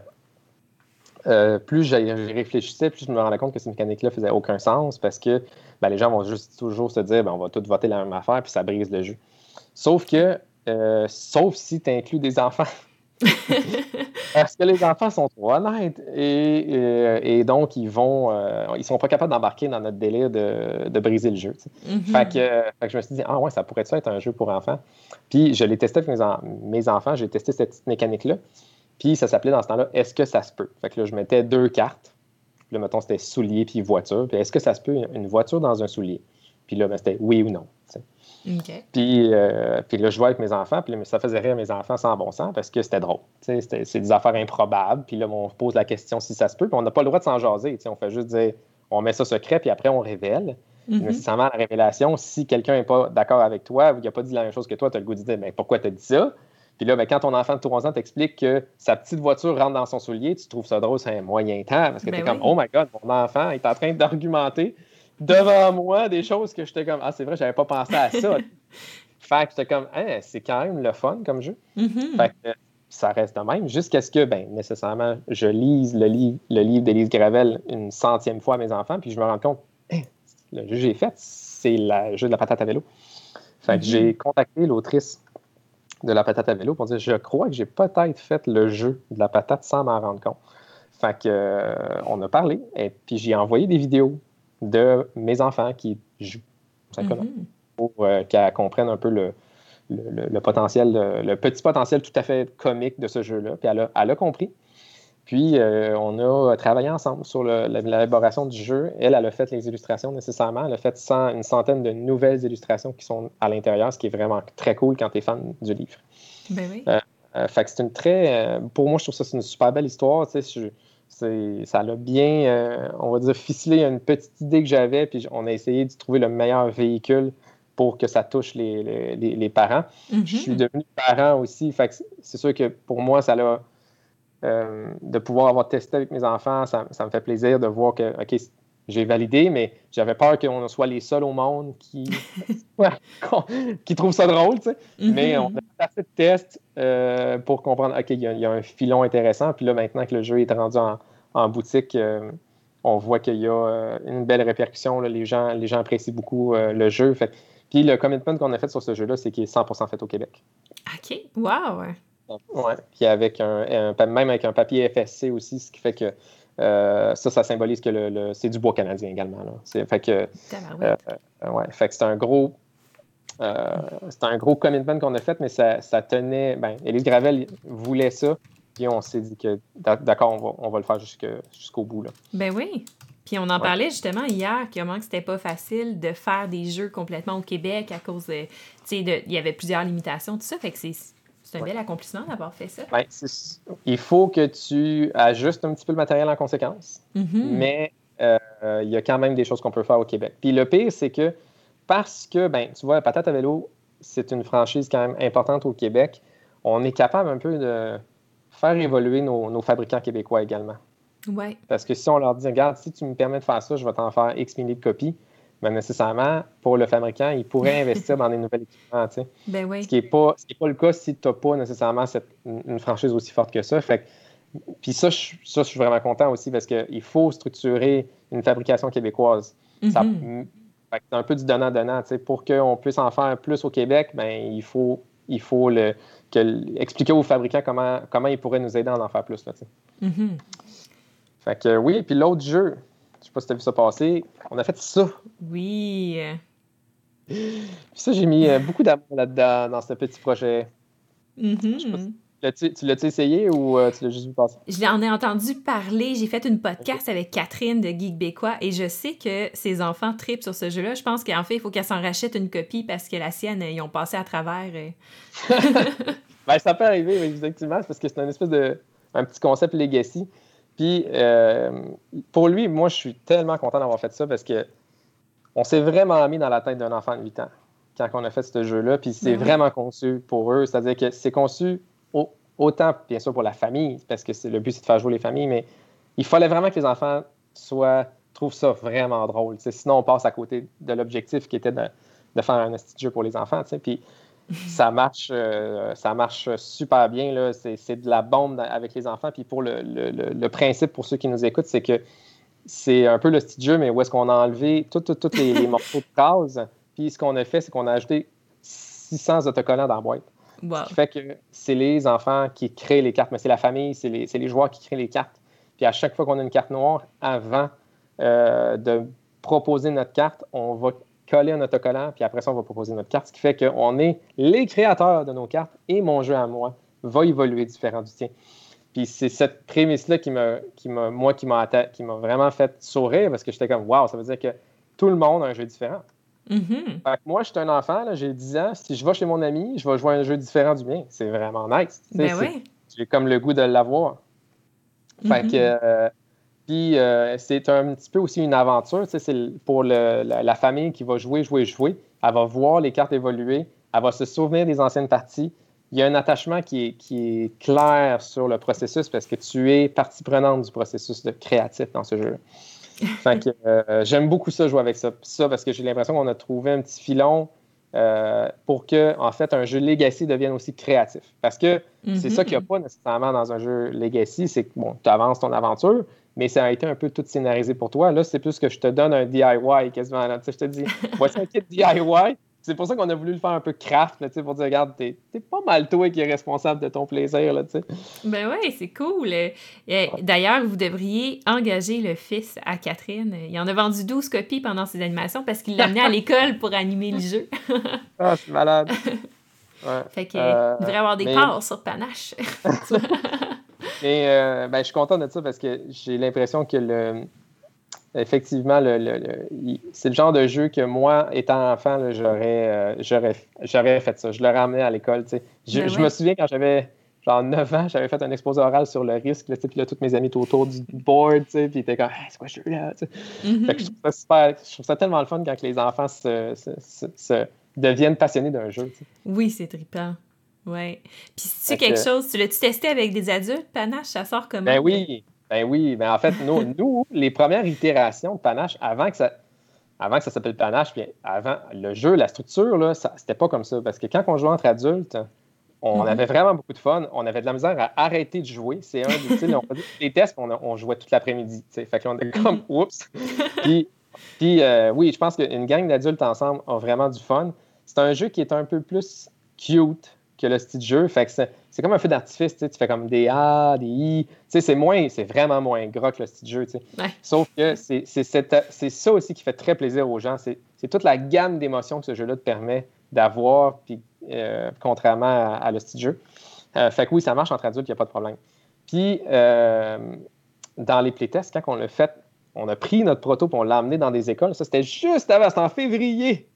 euh, plus j'y réfléchissais, plus je me rendais compte que cette mécanique-là faisait aucun sens parce que ben, les gens vont juste toujours se dire ben, on va tous voter la même affaire, puis ça brise le jeu. Sauf que, euh, sauf si tu inclus des enfants. Parce que les enfants sont trop honnêtes et, euh, et donc ils vont, euh, ils sont pas capables d'embarquer dans notre délire de, de briser le jeu. Mhm. Fait, que, euh, fait que je me suis dit, ah ouais, ça pourrait être un jeu pour enfants? Puis je l'ai testé avec mes, en- mes enfants, j'ai testé cette petite mécanique-là. Puis ça s'appelait dans ce temps-là, est-ce que ça se peut? Fait que là, je mettais deux cartes. Puis là, mettons, c'était soulier puis voiture. Puis est-ce que ça se peut, une voiture dans un soulier? Puis là, ben, c'était oui ou non. Puis, euh, puis là, je jouais avec mes enfants, puis là, mais ça faisait rire mes enfants sans bon sens parce que c'était drôle. C'est des affaires improbables. Puis là, on pose la question si ça se peut, puis on n'a pas le droit de s'en jaser. On fait juste dire, on met ça secret, puis après, on révèle. Mhm. Nécessairement, la révélation, si quelqu'un n'est pas d'accord avec toi ou il n'a pas dit la même chose que toi, tu as le goût de dire, mais pourquoi tu as dit ça? Puis là, ben, quand ton enfant de 3 ans t'explique que sa petite voiture rentre dans son soulier, tu trouves ça drôle, c'est un moyen temps, parce que Ben tu es comme, oh my God, mon enfant est en train d'argumenter devant moi des choses que j'étais comme, ah, c'est vrai, j'avais pas pensé à ça. fait que j'étais comme, Hein, c'est quand même le fun comme jeu. Mhm. Fait que ça reste de même, jusqu'à ce que, ben, nécessairement, je lise le, livre le livre d'Élise Gravel une centième fois à mes enfants, puis je me rends compte, Hein, le jeu que j'ai fait, c'est le jeu de la patate à vélo. Fait que Mhm. j'ai contacté l'autrice de la patate à vélo pour dire, je crois que j'ai peut-être fait le jeu de la patate sans m'en rendre compte. Fait que, euh, on a parlé, et puis j'ai envoyé des vidéos de mes enfants qui jouent, simplement Mhm. pour euh, qu'elle comprenne un peu le, le, le- le potentiel, le, le petit potentiel tout à fait comique de ce jeu-là. Puis elle a, elle a compris. Puis euh, on a travaillé ensemble sur l'élaboration du jeu. Elle, elle a fait les illustrations nécessairement. Elle a fait une centaine de nouvelles illustrations qui sont à l'intérieur, ce qui est vraiment très cool quand tu es fan du livre. Ben oui. Euh, fait que c'est une très. euh, pour moi, je trouve ça c'est une super belle histoire. Tu sais, je- c'est- ça l'a bien, euh, on va dire, ficelé une petite idée que j'avais, puis on a essayé de trouver le meilleur véhicule pour que ça touche les, les, parents. Je suis mm-hmm. devenu parent aussi, fait c'est sûr que pour moi, ça l'a. Euh, de pouvoir avoir testé avec mes enfants, ça, ça, me fait plaisir de voir que, OK, j'ai validé, mais j'avais peur qu'on soit les seuls au monde qui, qui trouvent ça drôle, tu sais. Mais on a fait assez de tests euh, pour comprendre, OK, il y, a, un filon intéressant. Puis là, maintenant que le jeu est rendu en, boutique, euh, on voit qu'il y a euh, une belle répercussion. Les, gens, les gens apprécient beaucoup le jeu. Fait, puis le commitment qu'on a fait sur ce jeu-là, c'est qu'il est 100% fait au Québec. OK. Wow! Ouais. Puis avec un, même avec un papier FSC aussi, ce qui fait que euh, ça, ça symbolise que le, c'est du bois canadien également. C'est, fait que, euh, euh, ouais, fait que c'est un gros. c'est un gros commitment qu'on a fait, mais ça, ça tenait. Ben, Élise Gravel voulait ça, puis on s'est dit que d'accord, on va, on va le faire jusqu'au bout. Là. Ben oui. Puis on en parlait justement hier, comment c'était pas facile de faire des jeux complètement au Québec à cause de. Tu sais, il y avait plusieurs limitations, tout ça. Fait que c'est c'est un bel accomplissement d'avoir fait ça. il faut que tu ajustes un petit peu le matériel en conséquence, mm-hmm. mais euh, il y a quand même des choses qu'on peut faire au Québec. Puis le pire, c'est que parce que, ben, tu vois, Patate à vélo, c'est une franchise quand même importante au Québec, on est capable un peu de faire évoluer nos, fabricants québécois également. Ouais. Parce que si on leur dit, regarde, si tu me permets de faire ça, je vais t'en faire X milliers de copies, mais nécessairement, pour le fabricant, il pourrait investir dans des nouveaux équipements. Ben oui. Ce qui n'est pas, pas, le cas si tu n'as pas nécessairement cette, une franchise aussi forte que ça. Fait puis ça je, ça, je suis vraiment content aussi parce qu'il faut structurer une fabrication québécoise. Mm-hmm. c'est un peu du donnant-donnant. Pour qu'on puisse en faire plus au Québec, ben, il faut, il faut le, que, expliquer aux fabricants comment, comment ils pourraient nous aider à en faire plus. Là, mm-hmm. Fait que oui, puis l'autre jeu, pas si tu as vu ça passer. On a fait ça. Oui. Puis ça, j'ai mis euh, beaucoup d'amour là-dedans, dans ce petit projet. Mm-hmm. tu l'as-tu essayé ou euh, tu l'as juste vu passer? J'en ai entendu parler. J'ai fait une podcast avec Catherine de Geek Bécois et je sais que ses enfants tripent sur ce jeu-là. Je pense qu'en fait, il faut qu'elle s'en rachète une copie parce que la sienne, ils ont passé à travers. Euh. ben, ça peut arriver, effectivement, parce que c'est un espèce de un petit concept legacy. Puis euh, pour lui, moi, je suis tellement content d'avoir fait ça parce que on s'est vraiment mis dans la tête d'un enfant de 8 ans quand on a fait ce jeu-là. Puis c'est vraiment conçu pour eux. C'est-à-dire que c'est conçu autant, bien sûr, pour la famille, parce que le but, c'est de faire jouer les familles, mais il fallait vraiment que les enfants soient, trouvent ça vraiment drôle. Sinon, on passe à côté de l'objectif qui était de, faire un petit jeu pour les enfants. Puis ça marche, euh, ça marche super bien. C'est, de la bombe avec les enfants. Puis pour le, principe, pour ceux qui nous écoutent, c'est que c'est un peu le style jeu, mais où est-ce qu'on a enlevé tous les, morceaux de phrases. Puis ce qu'on a fait, c'est qu'on a ajouté 600 autocollants dans la boîte. Ce qui fait que c'est les enfants qui créent les cartes, mais c'est la famille, c'est les, joueurs qui créent les cartes. Puis à chaque fois qu'on a une carte noire, avant euh, de proposer notre carte, on va coller un autocollant, puis après ça, on va proposer notre carte, ce qui fait qu'on est les créateurs de nos cartes et mon jeu à moi va évoluer différent du tien. Puis c'est cette prémisse-là qui m'a, qui m'a, moi, qui m'a, qui m'a vraiment fait sourire parce que j'étais comme, waouh, ça veut dire que tout le monde a un jeu différent. Mm-hmm. fait que moi, je suis un enfant, j'ai 10 ans. Si je vais chez mon ami, je vais jouer un jeu différent du mien. C'est vraiment nice. Ben. J'ai comme le goût de l'avoir. Fait que, mm-hmm. euh, puis euh, c'est un petit peu aussi une aventure. C'est pour la, famille qui va jouer, jouer, jouer. Elle va voir les cartes évoluer. Elle va se souvenir des anciennes parties. Il y a un attachement qui est, qui est clair sur le processus parce que tu es partie prenante du processus de créatif dans ce jeu. fait que euh, j'aime beaucoup ça, jouer avec ça. Ça parce que j'ai l'impression qu'on a trouvé un petit filon euh, pour que, en fait, un jeu Legacy devienne aussi créatif. Parce que c'est ça qu'il n'y a pas nécessairement dans un jeu Legacy, c'est que, bon, tu avances ton aventure, mais ça a été un peu tout scénarisé pour toi. Là, c'est plus que je te donne un DIY quasiment. Là. Je te dis, voici un kit DIY. C'est pour ça qu'on a voulu le faire un peu craft, là, pour dire, regarde, t'es, pas mal toi qui est responsable de ton plaisir. Là, ben oui, c'est cool. D'ailleurs, vous devriez engager le fils à Catherine. Il en a vendu 12 copies pendant ses animations parce qu'il l'a amené à l'école pour animer le jeu. ah, c'est malade. Fait que, euh, devrait avoir des parts sur Panache. Mais euh, ben, je suis content de ça parce que j'ai l'impression que le, effectivement, le, c'est le genre de jeu que moi, étant enfant, euh, j'aurais, fait ça. Je l'aurais ramené à l'école. Je, ben je me souviens quand j'avais genre 9 ans, j'avais fait un exposé oral sur le risque. Là, puis là, tous mes amis étaient autour du board, puis ils étaient comme c'est quoi ce jeu-là? Mm-hmm. je, trouve ça super, je trouve ça tellement le fun quand les enfants se, deviennent passionnés d'un jeu. Oui, c'est trippant. Ouais. Puis si tu quelque chose, tu l'as-tu testé avec des adultes, Panache, ça sort comment? Ben oui, ben oui. Ben en fait, nous, nous, les premières itérations de Panache, avant que ça, avant que ça s'appelle Panache, puis avant le jeu, la structure, là, c'était pas comme ça. Parce que quand on jouait entre adultes, on avait vraiment beaucoup de fun. On avait de la misère à arrêter de jouer. C'est un des, on des tests, on, on jouait toute l'après-midi. Fait qu'on était comme, mhm. oups. puis, puis euh, oui, je pense qu'une gang d'adultes ensemble a vraiment du fun. C'est un jeu qui est un peu plus cute que le style de jeu. Fait que c'est comme un feu d'artifice. Tu fais comme des A, des I. C'est moins, c'est vraiment moins gras que le style de jeu. Sauf que c'est ça aussi qui fait très plaisir aux gens. C'est toute la gamme d'émotions que ce jeu-là te permet d'avoir, puis euh, contrairement à, le style de jeu. Euh, fait que oui, ça marche entre adultes, il n'y a pas de problème. Puis, euh, dans les playtests, quand on l'a fait, on a pris notre proto et on l'a amené dans des écoles. Ça, c'était juste avant, c'était en février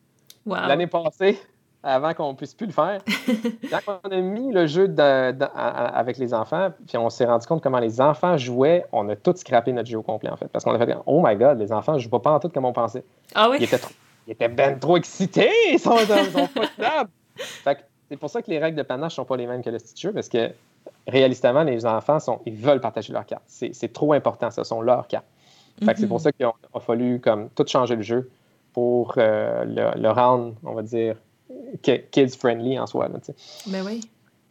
l'année passée avant qu'on puisse plus le faire. Quand on a mis le jeu avec les enfants, puis on s'est rendu compte comment les enfants jouaient, on a tout scrappé notre jeu au complet, en fait. Parce qu'on a fait Oh my God, les enfants ne jouent pas en tout comme on pensait. Ah oui? Ils étaient, trop, ils étaient ben trop excités, ils sont, sont pas Fait c'est pour ça que les règles de panache ne sont pas les mêmes que le style jeu, parce que réalistement, les enfants, sont, ils veulent partager leurs cartes. C'est trop important, ce sont leurs cartes. Fait c'est pour mm-hmm. ça qu'il a, fallu comme tout changer le jeu pour euh, le rendre, on va dire, kids-friendly en soi. Là, ben oui.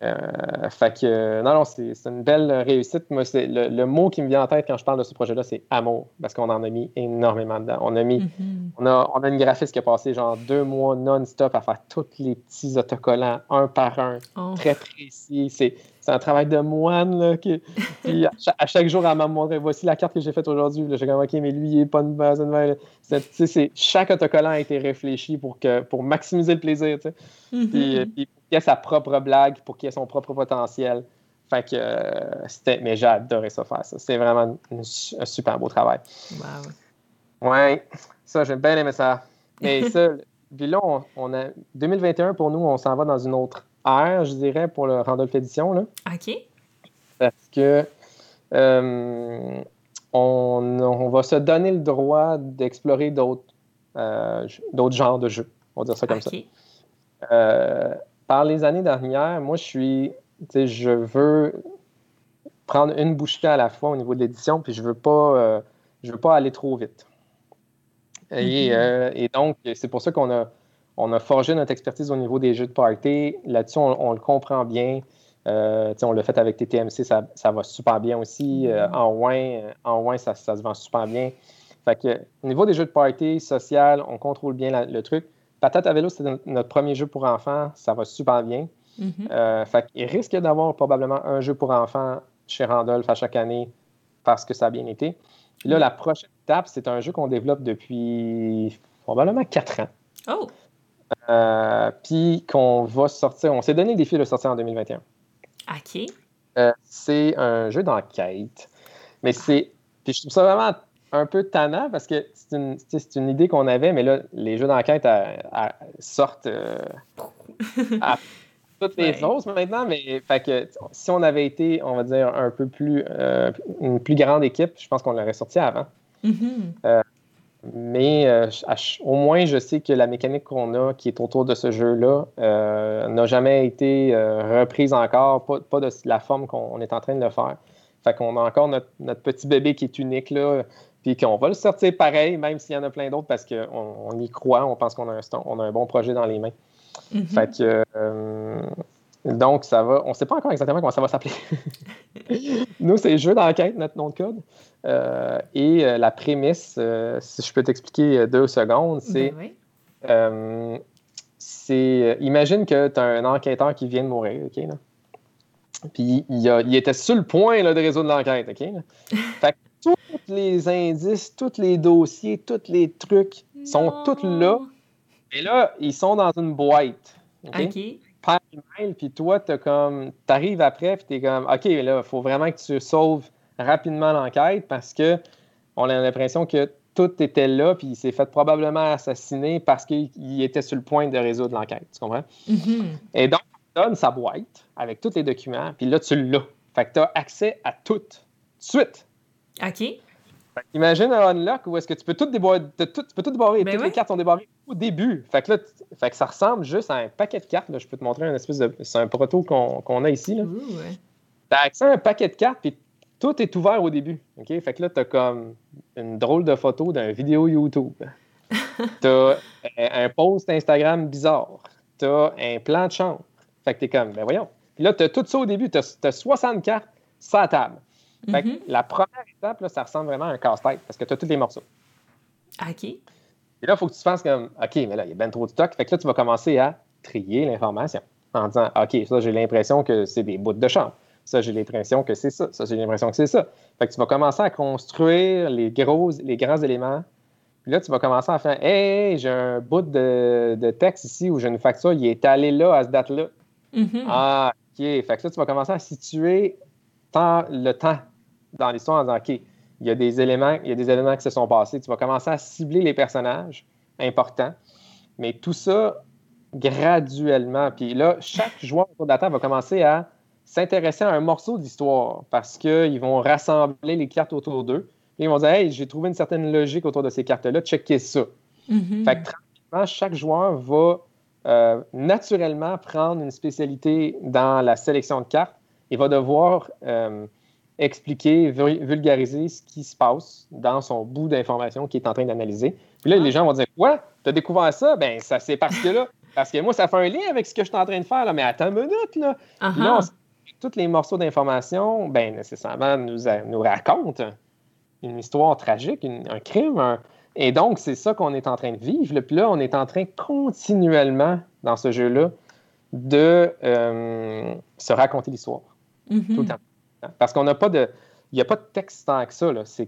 Euh, fait que, non, non, c'est une belle réussite. Moi, le, le, mot qui me vient en tête quand je parle de ce projet-là, c'est amour, parce qu'on en a mis énormément dedans. On a mis, mm-hmm. on, a, on a une graphiste qui a passé genre deux mois non-stop à faire tous les petits autocollants un par un, oh. très précis. C'est un travail de moine. Là, qui, puis à, chaque, jour, elle m'a montré voici la carte que j'ai faite aujourd'hui. J'ai comme OK, mais lui, il n'est pas une base. C'est, chaque autocollant a été réfléchi pour, que, pour maximiser le plaisir. Mm-hmm. puis, puis, pour qu'il ait sa propre blague, pour qu'il ait son propre potentiel. Fait que euh, c'était. Mais j'ai adoré ça faire ça. C'est vraiment un super beau travail. Wow. Ouais, ça, j'ai bien aimé ça. Mais ça, puis là, on a 2021 pour nous, on s'en va dans une autre je dirais, pour le Randolph Edition. Là. OK. Parce que euh, on, va se donner le droit d'explorer d'autres euh, d'autres genres de jeux. On va dire ça comme ça. Euh, par les années dernières, moi, je suis. Je veux prendre une bouchée à la fois au niveau de l'édition, puis je veux pas. je veux pas aller trop vite. Et, mm-hmm. et donc, c'est pour ça qu'on a on a forgé notre expertise au niveau des jeux de party. Là-dessus, on, le comprend bien. Euh, on l'a fait avec TTMC, ça, ça, va super bien aussi. Euh, en Wayne, en Wayne ça, se vend super bien. Fait que, au niveau des jeux de party, social, on contrôle bien le truc. Patate à vélo, c'était notre premier jeu pour enfants, ça va super bien. Mm-hmm. Euh, fait il risque d'avoir probablement un jeu pour enfants chez Randolph à chaque année parce que ça a bien été. Puis là, la prochaine étape, c'est un jeu qu'on développe depuis probablement quatre ans. Oh! Euh, puis qu'on va sortir. On s'est donné le défi de le sortir en 2021. OK. Euh, c'est un jeu d'enquête. Mais c'est. Puis je trouve ça vraiment un peu tannant parce que c'est une, une, idée qu'on avait, mais là, les jeux d'enquête sortent euh, à toutes les choses maintenant. Mais fait que, si on avait été, on va dire, un peu plus. une plus grande équipe, je pense qu'on l'aurait sorti avant. Mm-hmm. Mais euh, au moins, je sais que la mécanique qu'on a qui est autour de ce jeu-là euh, n'a jamais été euh, reprise encore, pas, de la forme qu'on est en train de le faire. Fait qu'on a encore notre, petit bébé qui est unique, là, puis qu'on va le sortir pareil, même s'il y en a plein d'autres, parce qu'on y croit, on pense qu'on a, a, un bon projet dans les mains. Mm-hmm. Fait que donc, ça va. On ne sait pas encore exactement comment ça va s'appeler. Nous, c'est jeu d'enquête, notre nom de code. Euh, et euh, la prémisse, euh, si je peux t'expliquer deux secondes, c'est. Ben c'est imagine que tu as un enquêteur qui vient de mourir, OK? Puis il, était sur le point de résoudre l'enquête, OK? fait que tous les indices, tous les dossiers, tous les trucs sont tous là. Et là, ils sont dans une boîte. OK? Puis toi, tu comme, arrives après, puis tu es comme, OK, là, il faut vraiment que tu sauves rapidement l'enquête parce que on a l'impression que tout était là, puis il s'est fait probablement assassiner parce qu'il était sur le point de résoudre l'enquête. Tu comprends? Mm-hmm. Et donc, tu donnes sa boîte avec tous les documents, puis là, tu l'as. Fait que tu as accès à tout, de suite. OK. Imagine un unlock où est-ce que tu peux tout débarrer, tu peux tout débarrer, ben toutes les cartes sont débarrées. au début. Fait que là, fait que ça ressemble juste à un paquet de cartes. Là. Je peux te montrer un espèce de. C'est un proto qu'on a ici. Là. T'as accès à un paquet de cartes, puis tout est ouvert au début. OK? Fait que là, t'as comme une drôle de photo d'un vidéo YouTube. t'as un post Instagram bizarre. T'as un plan de chambre. Fait que t'es comme, ben voyons. Puis là, t'as tout ça au début. T'as as 60 cartes la table. Fait que mm-hmm. la première étape, là, ça ressemble vraiment à un casse-tête parce que t'as tous les morceaux. OK. Et là, il faut que tu fasses comme, OK, mais là, il y a bien trop de stock. Fait que là, tu vas commencer à trier l'information en disant, OK, ça, j'ai l'impression que c'est des bouts de chambre. Ça, j'ai l'impression que c'est ça. Ça, j'ai l'impression que c'est ça. Fait que tu vas commencer à construire les gros, les grands éléments. Puis là, tu vas commencer à faire Hey, j'ai un bout de, texte ici où j'ai une facture, il est allé là à cette date-là. Mm-hmm. Ah, OK. Fait que là, tu vas commencer à situer le temps dans l'histoire en disant OK, il y a des éléments, il y a des éléments qui se sont passés. Tu vas commencer à cibler les personnages importants. Mais tout ça graduellement. Puis là, chaque joueur autour de la table va commencer à s'intéresser à un morceau d'histoire parce qu'ils vont rassembler les cartes autour d'eux. Et ils vont dire Hey, j'ai trouvé une certaine logique autour de ces cartes-là, checkez ça. Mm-hmm. Fait que tranquillement, chaque joueur va euh, naturellement prendre une spécialité dans la sélection de cartes et va devoir euh, expliquer, vulgariser ce qui se passe dans son bout d'information qu'il est en train d'analyser. Puis là, les gens vont dire Quoi? Tu as découvert ça? Ben, ça c'est parce que là. Parce que moi, ça fait un lien avec ce que je suis en train de faire, là. mais attends une minute, là. Uh-huh tous les morceaux d'information, ben, nécessairement, nous, nous racontent une histoire tragique, un crime. Et donc, c'est ça qu'on est en train de vivre. Puis là, on est en train continuellement, dans ce jeu-là, de euh, se raconter l'histoire. Mm-hmm. Tout le temps. Parce qu'on n'a pas de. Il n'y a pas de texte tant que ça. C'est,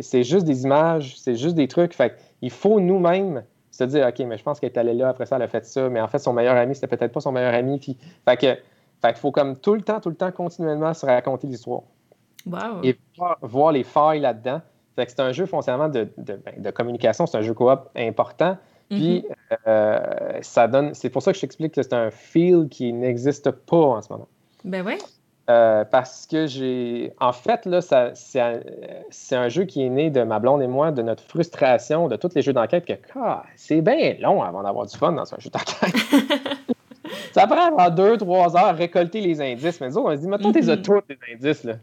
c'est juste des images, c'est juste des trucs. Fait il faut nous-mêmes se dire OK, mais je pense qu'elle est allée là, après ça, elle a fait ça, mais en fait, son meilleur ami, c'était peut-être pas son meilleur ami. Puis, fait que fait qu'il faut comme tout le temps, tout le temps, continuellement se raconter l'histoire. Et voir, les failles là-dedans. Fait que c'est un jeu foncièrement de, de, ben, communication, c'est un jeu coop important. Puis mm-hmm. euh, ça donne. C'est pour ça que je t'explique que c'est un feel qui n'existe pas en ce moment. Ben oui. Euh, parce que j'ai. En fait, là, c'est un, un, jeu qui est né de ma blonde et moi, de notre frustration de tous les jeux d'enquête, que ah, c'est bien long avant d'avoir du fun dans un jeu d'enquête. Ça prend avant deux, trois heures à récolter les indices. Mais disons, on se dit, mettons, t'es mm toutes, les indices, là.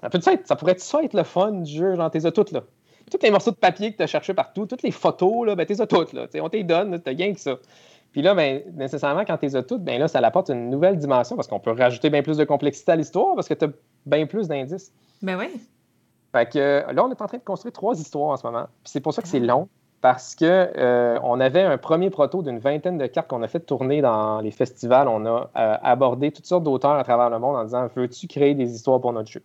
Ça, peut être, ça pourrait ça être le fun du jeu, genre, t'es toutes, là? Tous les morceaux de papier que tu as cherché partout, toutes les photos, là, ben, t'es toutes, là. on t'y donne, t'as rien que ça. Puis là, ben, nécessairement, quand t'es toutes, ben là, ça apporte une nouvelle dimension parce qu'on peut rajouter bien plus de complexité à l'histoire parce que tu as bien plus d'indices. Ben oui. Fait que là, on est en train de construire trois histoires en ce moment. Puis c'est pour ça que c'est long parce qu'on euh, avait un premier proto d'une vingtaine de cartes qu'on a fait tourner dans les festivals. On a euh, abordé toutes sortes d'auteurs à travers le monde en disant Veux-tu créer des histoires pour notre jeu?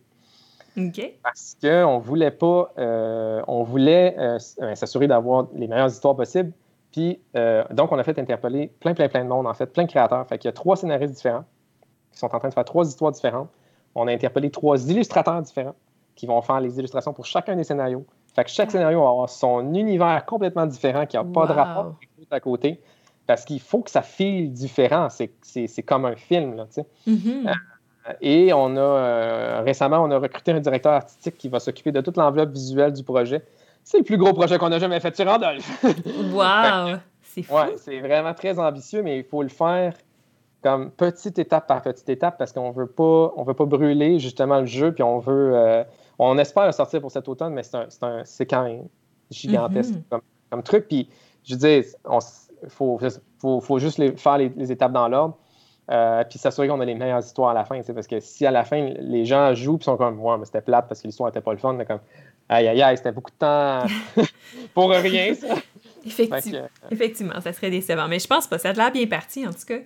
OK. Parce qu'on voulait pas, euh, on voulait s'assurer d'avoir les meilleures histoires possibles. Puis, donc, on a fait interpeller plein, plein, plein de monde, en fait, plein de créateurs. Fait qu'il y a trois scénaristes différents qui sont en train de faire trois histoires différentes. On a interpellé trois illustrateurs différents qui vont faire les illustrations pour chacun des scénarios. Fait que chaque scénario va avoir son univers complètement différent qui n'a pas de rapport avec à côté. Parce qu'il faut que ça file différent. C'est comme un film. Là, euh, et on a euh, récemment, on a recruté un directeur artistique qui va s'occuper de toute l'enveloppe visuelle du projet. C'est le plus gros projet qu'on a jamais fait sur Randolph. wow! C'est fou. Ouais, c'est vraiment très ambitieux, mais il faut le faire comme petite étape par petite étape parce qu'on veut pas, on veut pas brûler justement le jeu, puis on veut, euh, on espère le sortir pour cet automne, mais c'est quand même gigantesque mm-hmm. comme, truc. Puis, je dire, il faut, faut, juste les, faire les, étapes dans l'ordre. Euh, puis s'assurer qu'on a les meilleures histoires à la fin. Parce que si à la fin, les gens jouent et sont comme, ouais, mais c'était plate parce que l'histoire n'était pas le fun, mais comme, aïe, aïe, aïe, c'était beaucoup de temps pour rien, ça. Effectivement, effectivement, ça serait décevant. Mais je pense pas, ça a l'air bien parti, en tout cas.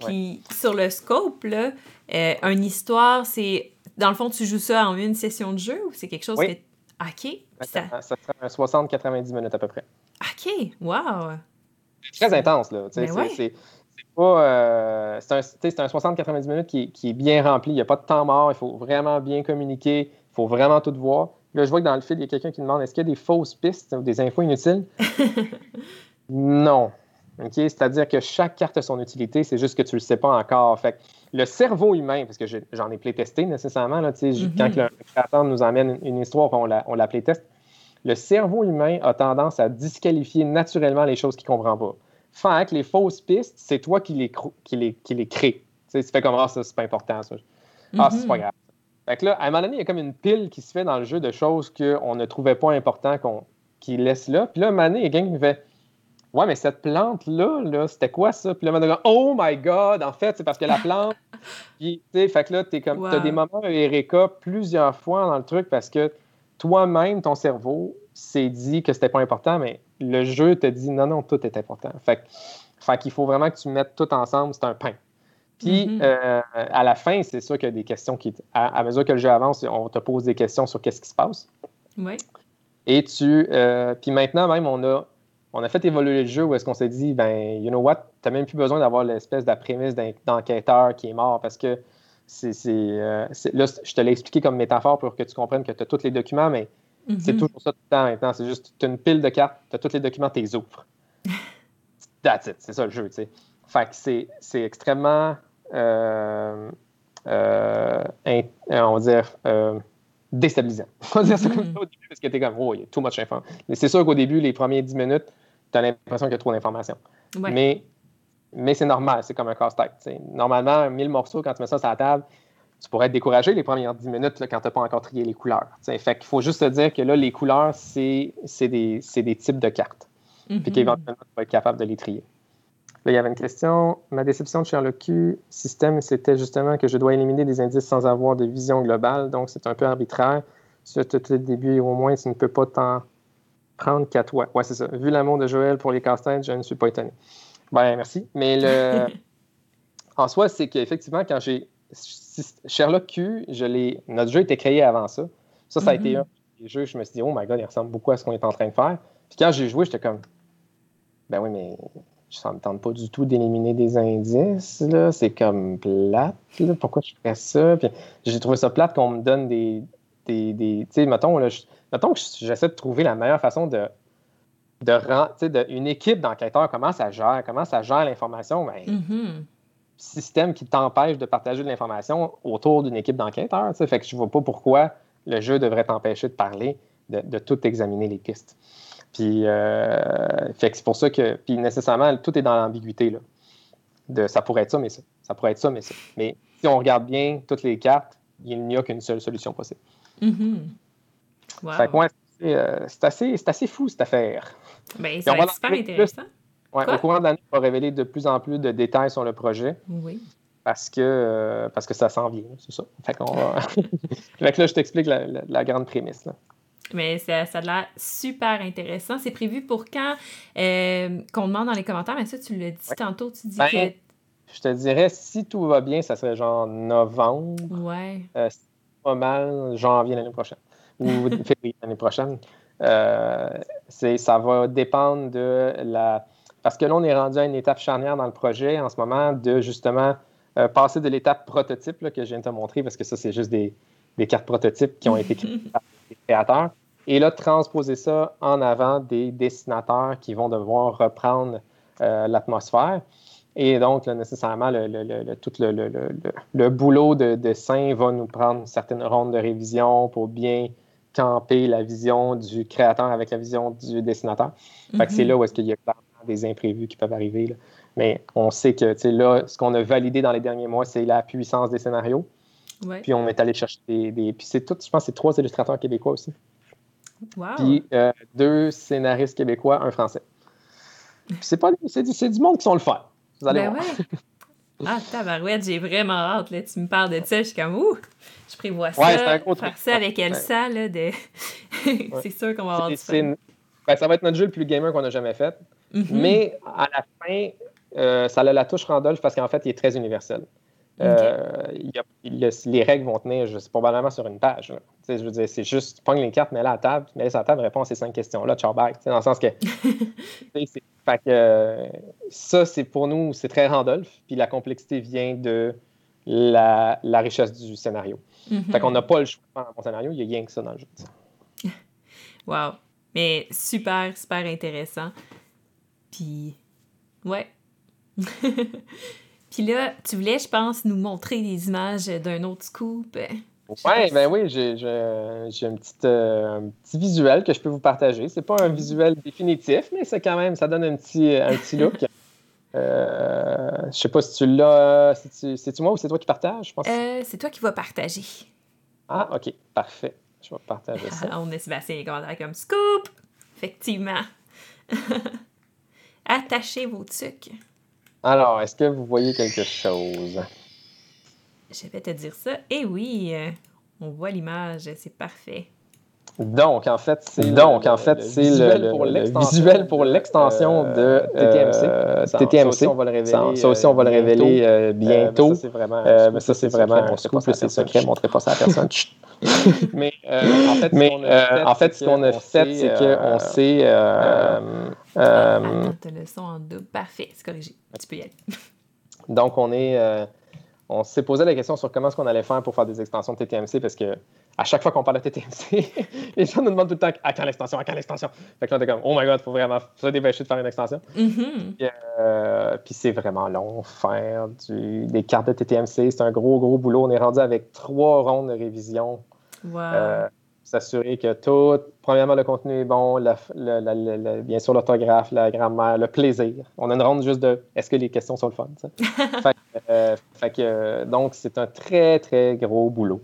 Puis sur le scope, là, euh, une histoire, c'est dans le fond, tu joues ça en une session de jeu ou c'est quelque chose oui. que. OK. Ça, ça un 60-90 minutes à peu près. OK. Wow. Très intense, là. C'est pas. Euh, c'est un, un 60-90 minutes qui, qui, est bien rempli. Il n'y a pas de temps mort. Il faut vraiment bien communiquer. Il faut vraiment tout voir. Là, je vois que dans le fil, il y a quelqu'un qui demande est-ce qu'il y a des fausses pistes ou des infos inutiles? Non. C'est-à-dire que chaque carte a son utilité, c'est juste que tu ne le sais pas encore. Fait le cerveau humain, parce que j'en ai playtesté nécessairement, là, quand le créateur nous emmène une histoire, on la, on la playteste, le cerveau humain a tendance à disqualifier naturellement les choses qu'il ne comprend pas. Fait que les fausses pistes, c'est toi qui les, qui les, qui les crée. Tu fais comme Ah, ça, c'est pas important, ça. Ah, c'est pas mm-hmm. grave. Fait que là, à un moment donné, il y a comme une pile qui se fait dans le jeu de choses qu'on ne trouvait pas important qu'on qui laisse là. Puis là, un moment donné, il y a quelqu'un qui fait Ouais, mais cette plante-là, -là, c'était quoi ça? Puis là, maintenant, oh my God, en fait, c'est parce que la plante. Puis, tu sais, fait que là, tu comme, as des moments Erika plusieurs fois dans le truc parce que toi-même, ton cerveau s'est dit que c'était pas important, mais le jeu te dit non, non, tout est important. Fait, fait qu'il faut vraiment que tu mettes tout ensemble, c'est un pain. Puis, mm-hmm. euh, à la fin, c'est sûr qu'il y a des questions qui. À, mesure que le jeu avance, on te pose des questions sur qu'est-ce qui se passe. Oui. Et tu. Euh, puis maintenant, même, on a on a fait évoluer le jeu où est-ce qu'on s'est dit, ben, you know what, tu n'as même plus besoin d'avoir l'espèce d'après-misse d'enquêteur qui est mort parce que c'est. Euh, là, je te l'ai expliqué comme métaphore pour que tu comprennes que tu as tous les documents, mais c'est mm-hmm. toujours ça tout le temps maintenant. C'est juste, tu as une pile de cartes, tu as tous les documents, tu les ouvres. That's it, c'est ça le jeu, tu sais. Fait que c'est extrêmement. Euh, euh, on va dire déstabilisant. On va dire ça comme mm-hmm. ça au début parce que t'es comme, oh, il y a too much information. Mais c'est sûr qu'au début, les premiers 10 minutes, tu as l'impression qu'il y a trop d'informations. Mais, mais c'est normal, c'est comme un casse-tête. Normalement, 1000 morceaux, quand tu mets ça sur la table, tu pourrais être découragé les premières 10 minutes là, quand tu n'as pas encore trié les couleurs. T'sais. Fait qu'il faut juste te dire que là, les couleurs, c'est des, des, types de cartes. Puis mm-hmm. qu'éventuellement, tu vas être capable de les trier. Là, il y avait une question. Ma déception de Sherlock Q système, c'était justement que je dois éliminer des indices sans avoir de vision globale. Donc, c'est un peu arbitraire. Sur tout le début, au moins, tu ne peux pas t'en prendre qu'à toi. Ouais, c'est ça. Vu l'amour de Joël pour les casse je ne suis pas étonné. Ben, merci. Mais le... en soi, c'est qu'effectivement, quand j'ai. Sherlock Q, je notre jeu était créé avant ça. Ça, ça a été mm-hmm. un des jeux, je me suis dit, oh my god, il ressemble beaucoup à ce qu'on est en train de faire. Puis quand j'ai joué, j'étais comme, ben oui, mais ça ne me tente pas du tout d'éliminer des indices. Là. C'est comme plate. Pourquoi je ferais ça? j'ai trouvé ça plate qu'on me donne des. des, des tu sais, mettons, là, mettons que j'essaie de trouver la meilleure façon de. de, une équipe d'enquêteurs, comment ça gère, comment ça gère l'information. Ben, mm-hmm. Système qui t'empêche de partager de l'information autour d'une équipe d'enquêteurs. Fait que je ne vois pas pourquoi le jeu devrait t'empêcher de parler, de, de tout examiner les pistes. Puis, euh, fait c'est pour ça que, puis nécessairement, tout est dans l'ambiguïté. Là. De, ça pourrait être ça, mais ça. Ça pourrait être ça, mais ça. Mais si on regarde bien toutes les cartes, il n'y a qu'une seule solution possible. Fait que, euh, c'est, assez, assez, fou, cette affaire. Ben, ça va être super intéressant. Ouais, au courant de l'année, on va révéler de plus en plus de détails sur le projet. Oui. Parce que, euh, parce que ça s'en vient, c'est ça. Fait, qu'on va... fait que là, je t'explique la, la grande prémisse. Là. Mais ça, ça a l'air super intéressant. C'est prévu pour quand euh, qu'on demande dans les commentaires, mais ça, tu l'as dit tantôt, tu dis ben, que. Je te dirais, si tout va bien, ça serait genre novembre. Ouais. Euh, pas mal, janvier l'année prochaine. Ou février l'année prochaine. Euh, ça va dépendre de la. Parce que là, on est rendu à une étape charnière dans le projet en ce moment de justement euh, passer de l'étape prototype que je viens de te montrer, parce que ça, c'est juste des, des cartes prototypes qui ont été créées par les créateurs. Et là, transposer ça en avant des dessinateurs qui vont devoir reprendre euh, l'atmosphère. Et donc, nécessairement, le, tout le, boulot de dessin va nous prendre certaines rondes de révision pour bien camper la vision du créateur avec la vision du dessinateur. Fait que c'est mm-hmm. là où est-ce qu'il y a des imprévus qui peuvent arriver. Mais on sait que là, ce qu'on a validé dans les derniers mois, c'est la puissance des scénarios. Puis on est allé chercher des. Puis c'est tout, je pense, c'est trois illustrateurs québécois aussi. Wow. Puis euh, deux scénaristes québécois, un français. C'est pas c'est du, du, monde qui sont le faire. Vous allez ben voir. Ouais. Ah, tabarouette, j'ai vraiment hâte. Là. Tu me parles de ça, je suis comme, ouh, je prévois ça. Ouais, un gros faire ça avec Elsa, là, de... c'est sûr qu'on va avoir du fun. Ben, ça va être notre jeu le plus gamer qu'on a jamais fait. Mm-hmm. Mais à la fin, euh, ça a la touche Randolph parce qu'en fait, il est très universel. Euh, les règles vont tenir juste, probablement sur une page. Je veux dire, c'est juste, pogne les cartes, mets-la à la table, mets-la sur la table, réponds à ces cinq questions-là, ciao, bye. Dans le sens que. fait que ça, c'est pour nous, c'est très Randolph, puis la complexité vient de la, la richesse du scénario. Fait qu'on n'a pas le choix dans mon scénario, il y a rien que ça dans le jeu. wow. Mais super, super intéressant. Puis, ouais. Puis là, tu voulais, je pense, nous montrer des images d'un autre scoop. Ouais, ben oui, j'ai un, petit, euh, un petit visuel que je peux vous partager. C'est pas un mm-hmm. visuel définitif, mais c'est quand même, ça donne un petit, un petit look. Euh, je sais pas si tu l'as. C'est-tu moi ou c'est toi qui partages? Euh, c'est toi qui vas partager. Ah, OK. Parfait. Je vais partager ça. On est Sébastien commentaires comme scoop! Effectivement. Attachez vos trucs. Alors, est-ce que vous voyez quelque chose? Je vais te dire ça. Eh oui, euh, on voit l'image, c'est parfait. Donc, en fait, c'est donc en fait c'est le, visuel pour l'extension de TTMC. TTMC. Ça, on va le révéler. Ça, aussi, on va le révéler bientôt. mais ça, c'est vraiment un scoop, c'est secret. Ne montrez pas ça à personne. mais en fait, mais, en fait, ce qu'on a fait, c'est qu'on s'est. Euh, Attends, le son en double. Parfait, c'est corrigé. Tu peux y aller. Donc, on est on s'est posé la question sur comment est-ce qu'on allait faire pour faire des extensions de TTMC parce que à chaque fois qu'on parle de TTMC, les gens nous demandent tout le temps à quand l'extension, à quand l'extension? Fait que là, on est comme, oh my god, il faut vraiment se dépêcher de faire une extension. Mm-hmm. Euh, puis, c'est vraiment long, faire du, des cartes de TTMC. C'est un gros, gros boulot. On est rendu avec trois rondes de révision. Wow. Euh, s'assurer que tout, premièrement, le contenu est bon, bien sûr l'orthographe, la grammaire, le plaisir. On a une ronde juste de est-ce que les questions sont le fun? Euh, fait, que, donc, c'est un très, très gros boulot.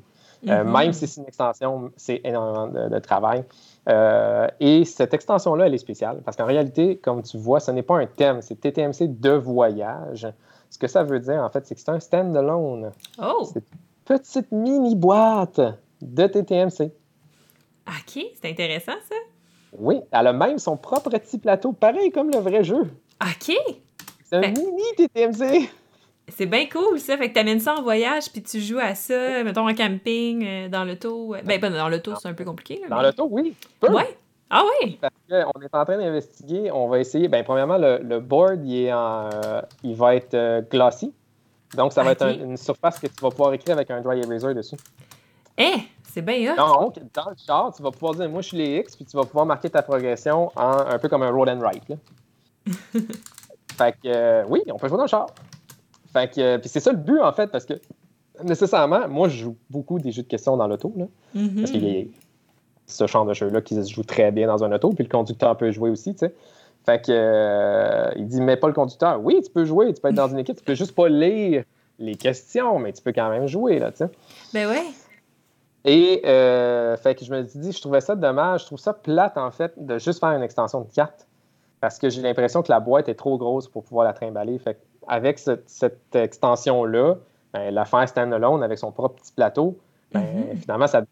Euh, mm-hmm. Même si c'est une extension, c'est énormément de, travail. Euh, et cette extension-là, elle est spéciale parce qu'en réalité, comme tu vois, ce n'est pas un thème, c'est TTMC de voyage. Ce que ça veut dire, en fait, c'est que c'est un stand-alone. Oh! C'est une petite mini-boîte de TTMC. OK, c'est intéressant ça. Oui, elle a même son propre petit plateau, pareil comme le vrai jeu. OK. C'est un mini TTMC. C'est bien cool ça. Fait que t'amènes ça en voyage puis tu joues à ça, mettons en camping, euh, dans l'auto. Ben, pas dans l'auto, c'est un peu compliqué. dans l'auto, oui. Ouais. Ah oui? Parce qu'on est en train d'investiguer. On va essayer. Ben, premièrement, le, board, il, est en, euh, il va être euh, glossy. Donc, ça va être une surface que tu vas pouvoir écrire avec un dry eraser dessus. Eh, c'est bien Donc, dans le char, tu vas pouvoir dire moi je suis les X, puis tu vas pouvoir marquer ta progression en, un peu comme un roll and write. fait que euh, oui, on peut jouer dans le char. Fait que, euh, puis c'est ça le but en fait, parce que nécessairement, moi je joue beaucoup des jeux de questions dans l'auto. Mm-hmm. Parce qu'il y a ce genre de jeu-là qui se joue très bien dans un auto, puis le conducteur peut jouer aussi, tu sais. Fait que euh, il dit mais pas le conducteur. Oui, tu peux jouer, tu peux être dans une équipe, tu peux juste pas lire les questions, mais tu peux quand même jouer là, tu sais. Ben ouais. Et euh, fait que je me suis dit, je trouvais ça dommage, je trouve ça plate en fait de juste faire une extension de carte parce que j'ai l'impression que la boîte est trop grosse pour pouvoir la trimballer. Fait avec cette, extension-là, ben, la faire stand-alone avec son propre petit plateau, ben, mm-hmm. finalement, ça,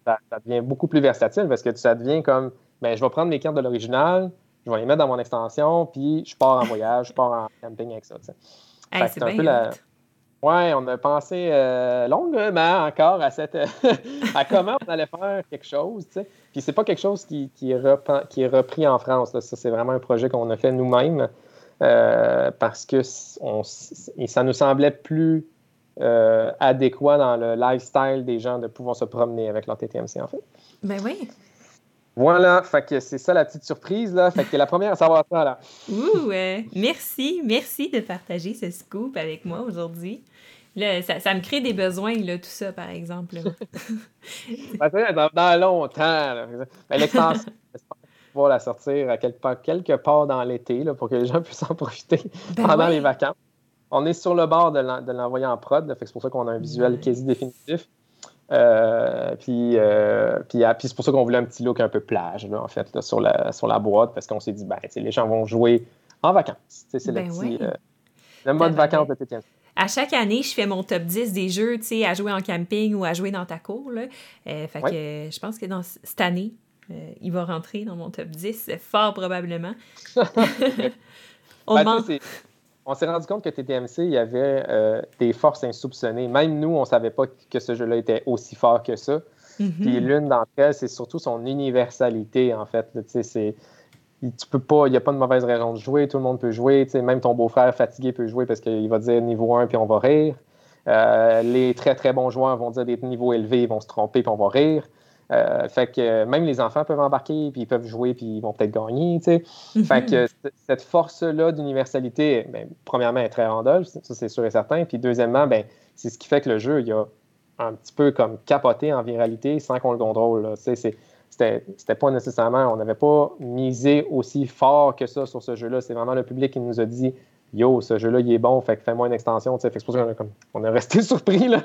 devient beaucoup plus versatile parce que ça devient comme, ben, je vais prendre mes cartes de l'original, je vais les mettre dans mon extension, puis je pars en voyage, je pars en camping avec ça. c'est un peu la, oui, on a pensé euh, longuement encore à, cette, à comment on allait faire quelque chose. Tu sais. Puis c'est pas quelque chose qui, qui, est, qui est repris en France. Ça, c'est vraiment un projet qu'on a fait nous-mêmes euh, parce que on, ça nous semblait plus euh, adéquat dans le lifestyle des gens de pouvoir se promener avec leur TTMC, en fait. Ben oui. Voilà, fait que c'est ça la petite surprise, là. Fait que t'es la première à savoir ça, là. Ouh, merci, merci de partager ce scoop avec moi aujourd'hui. Là, ça, ça, me crée des besoins, là, tout ça, par exemple. dans, dans, longtemps, là. Ben, l'extension, pouvoir la sortir à quelque part, quelque part dans l'été, pour que les gens puissent en profiter ben pendant les vacances. On est sur le bord de l'envoyer en prod, c'est pour ça qu'on a un visuel quasi définitif. Euh, puis, euh, puis, ah, puis c'est pour ça qu'on voulait un petit look un peu plage, là, en fait, sur, la, sur la boîte, parce qu'on s'est dit, ben, les gens vont jouer en vacances. C'est le, ben petit, euh, le mode vacances de TTM. À chaque année, je fais mon top 10 des jeux à jouer en camping ou à jouer dans ta cour. Là. fait que je pense que dans cette année, il va rentrer dans mon top 10, fort probablement. On ben, on s'est rendu compte que TTMC, il y avait euh, des forces insoupçonnées. Même nous, on ne savait pas que ce jeu-là était aussi fort que ça. Puis l'une d'entre elles, c'est surtout son universalité, en fait. Tu peux pas, il n'y a pas de mauvaise raison de jouer, tout le monde peut jouer. Même ton beau-frère fatigué peut jouer parce qu'il va dire niveau 1 puis on va rire. Euh, les très très bons joueurs vont dire des niveaux élevés, ils vont se tromper puis on va rire. Euh, fait que même les enfants peuvent embarquer, puis ils peuvent jouer, puis ils vont peut-être gagner. Fait que mhm. cette force-là d'universalité, ben, premièrement, est très randole, ça c'est sûr et certain. Puis deuxièmement, ben, c'est ce qui fait que le jeu, il a un petit peu comme capoté en viralité sans qu'on le contrôle. C'était pas nécessairement, on n'avait pas misé aussi fort que ça sur ce jeu-là. C'est vraiment le public qui nous a dit Yo, ce jeu-là, il est bon, fait que fais-moi une extension. Fait que c'est pour ça qu'on on est resté surpris. Là.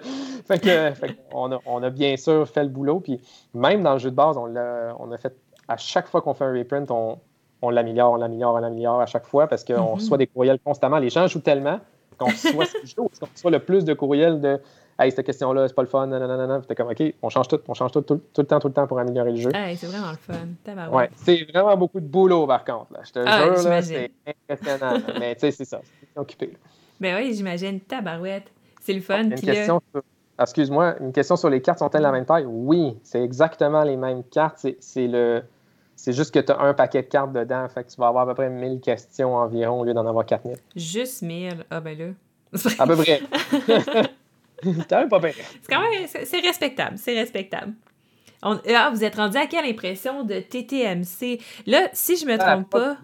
Fait que, on, a, on, a, bien sûr fait le boulot. Puis même dans le jeu de base, on a, on a fait à chaque fois qu'on fait un reprint, on, on l'améliore, on l'améliore, on l'améliore à chaque fois parce qu'on mm-hmm. reçoit des courriels constamment. Les gens jouent tellement qu'on reçoit, reçoit le plus de courriels de Hey, cette question-là, c'est pas le fun, nanana. Puis t'es comme, OK, on change tout, on change tout, tout, le temps, tout le temps pour améliorer le jeu. Hey, c'est vraiment le fun. Ouais, c'est vraiment beaucoup de boulot, par contre. Là. Je te ah, jure, c'est impressionnant. mais tu sais, c'est ça, c'est occupé. Ben oui, j'imagine. Tabarouette. C'est le fun. Une question sur... Excuse-moi, une question sur les cartes sont-elles la même taille? Oui, c'est exactement les mêmes cartes. C'est le. C'est juste que tu as un paquet de cartes dedans, fait que tu vas avoir à peu près 1000 questions environ au lieu d'en avoir 4000. Juste 1000? Ah ben là. à peu près. c'est quand même pas bien. C'est quand même, c'est respectable, c'est respectable. On, ah, vous êtes rendu à quelle impression de TTMC? Là, si je me ah, trompe pas,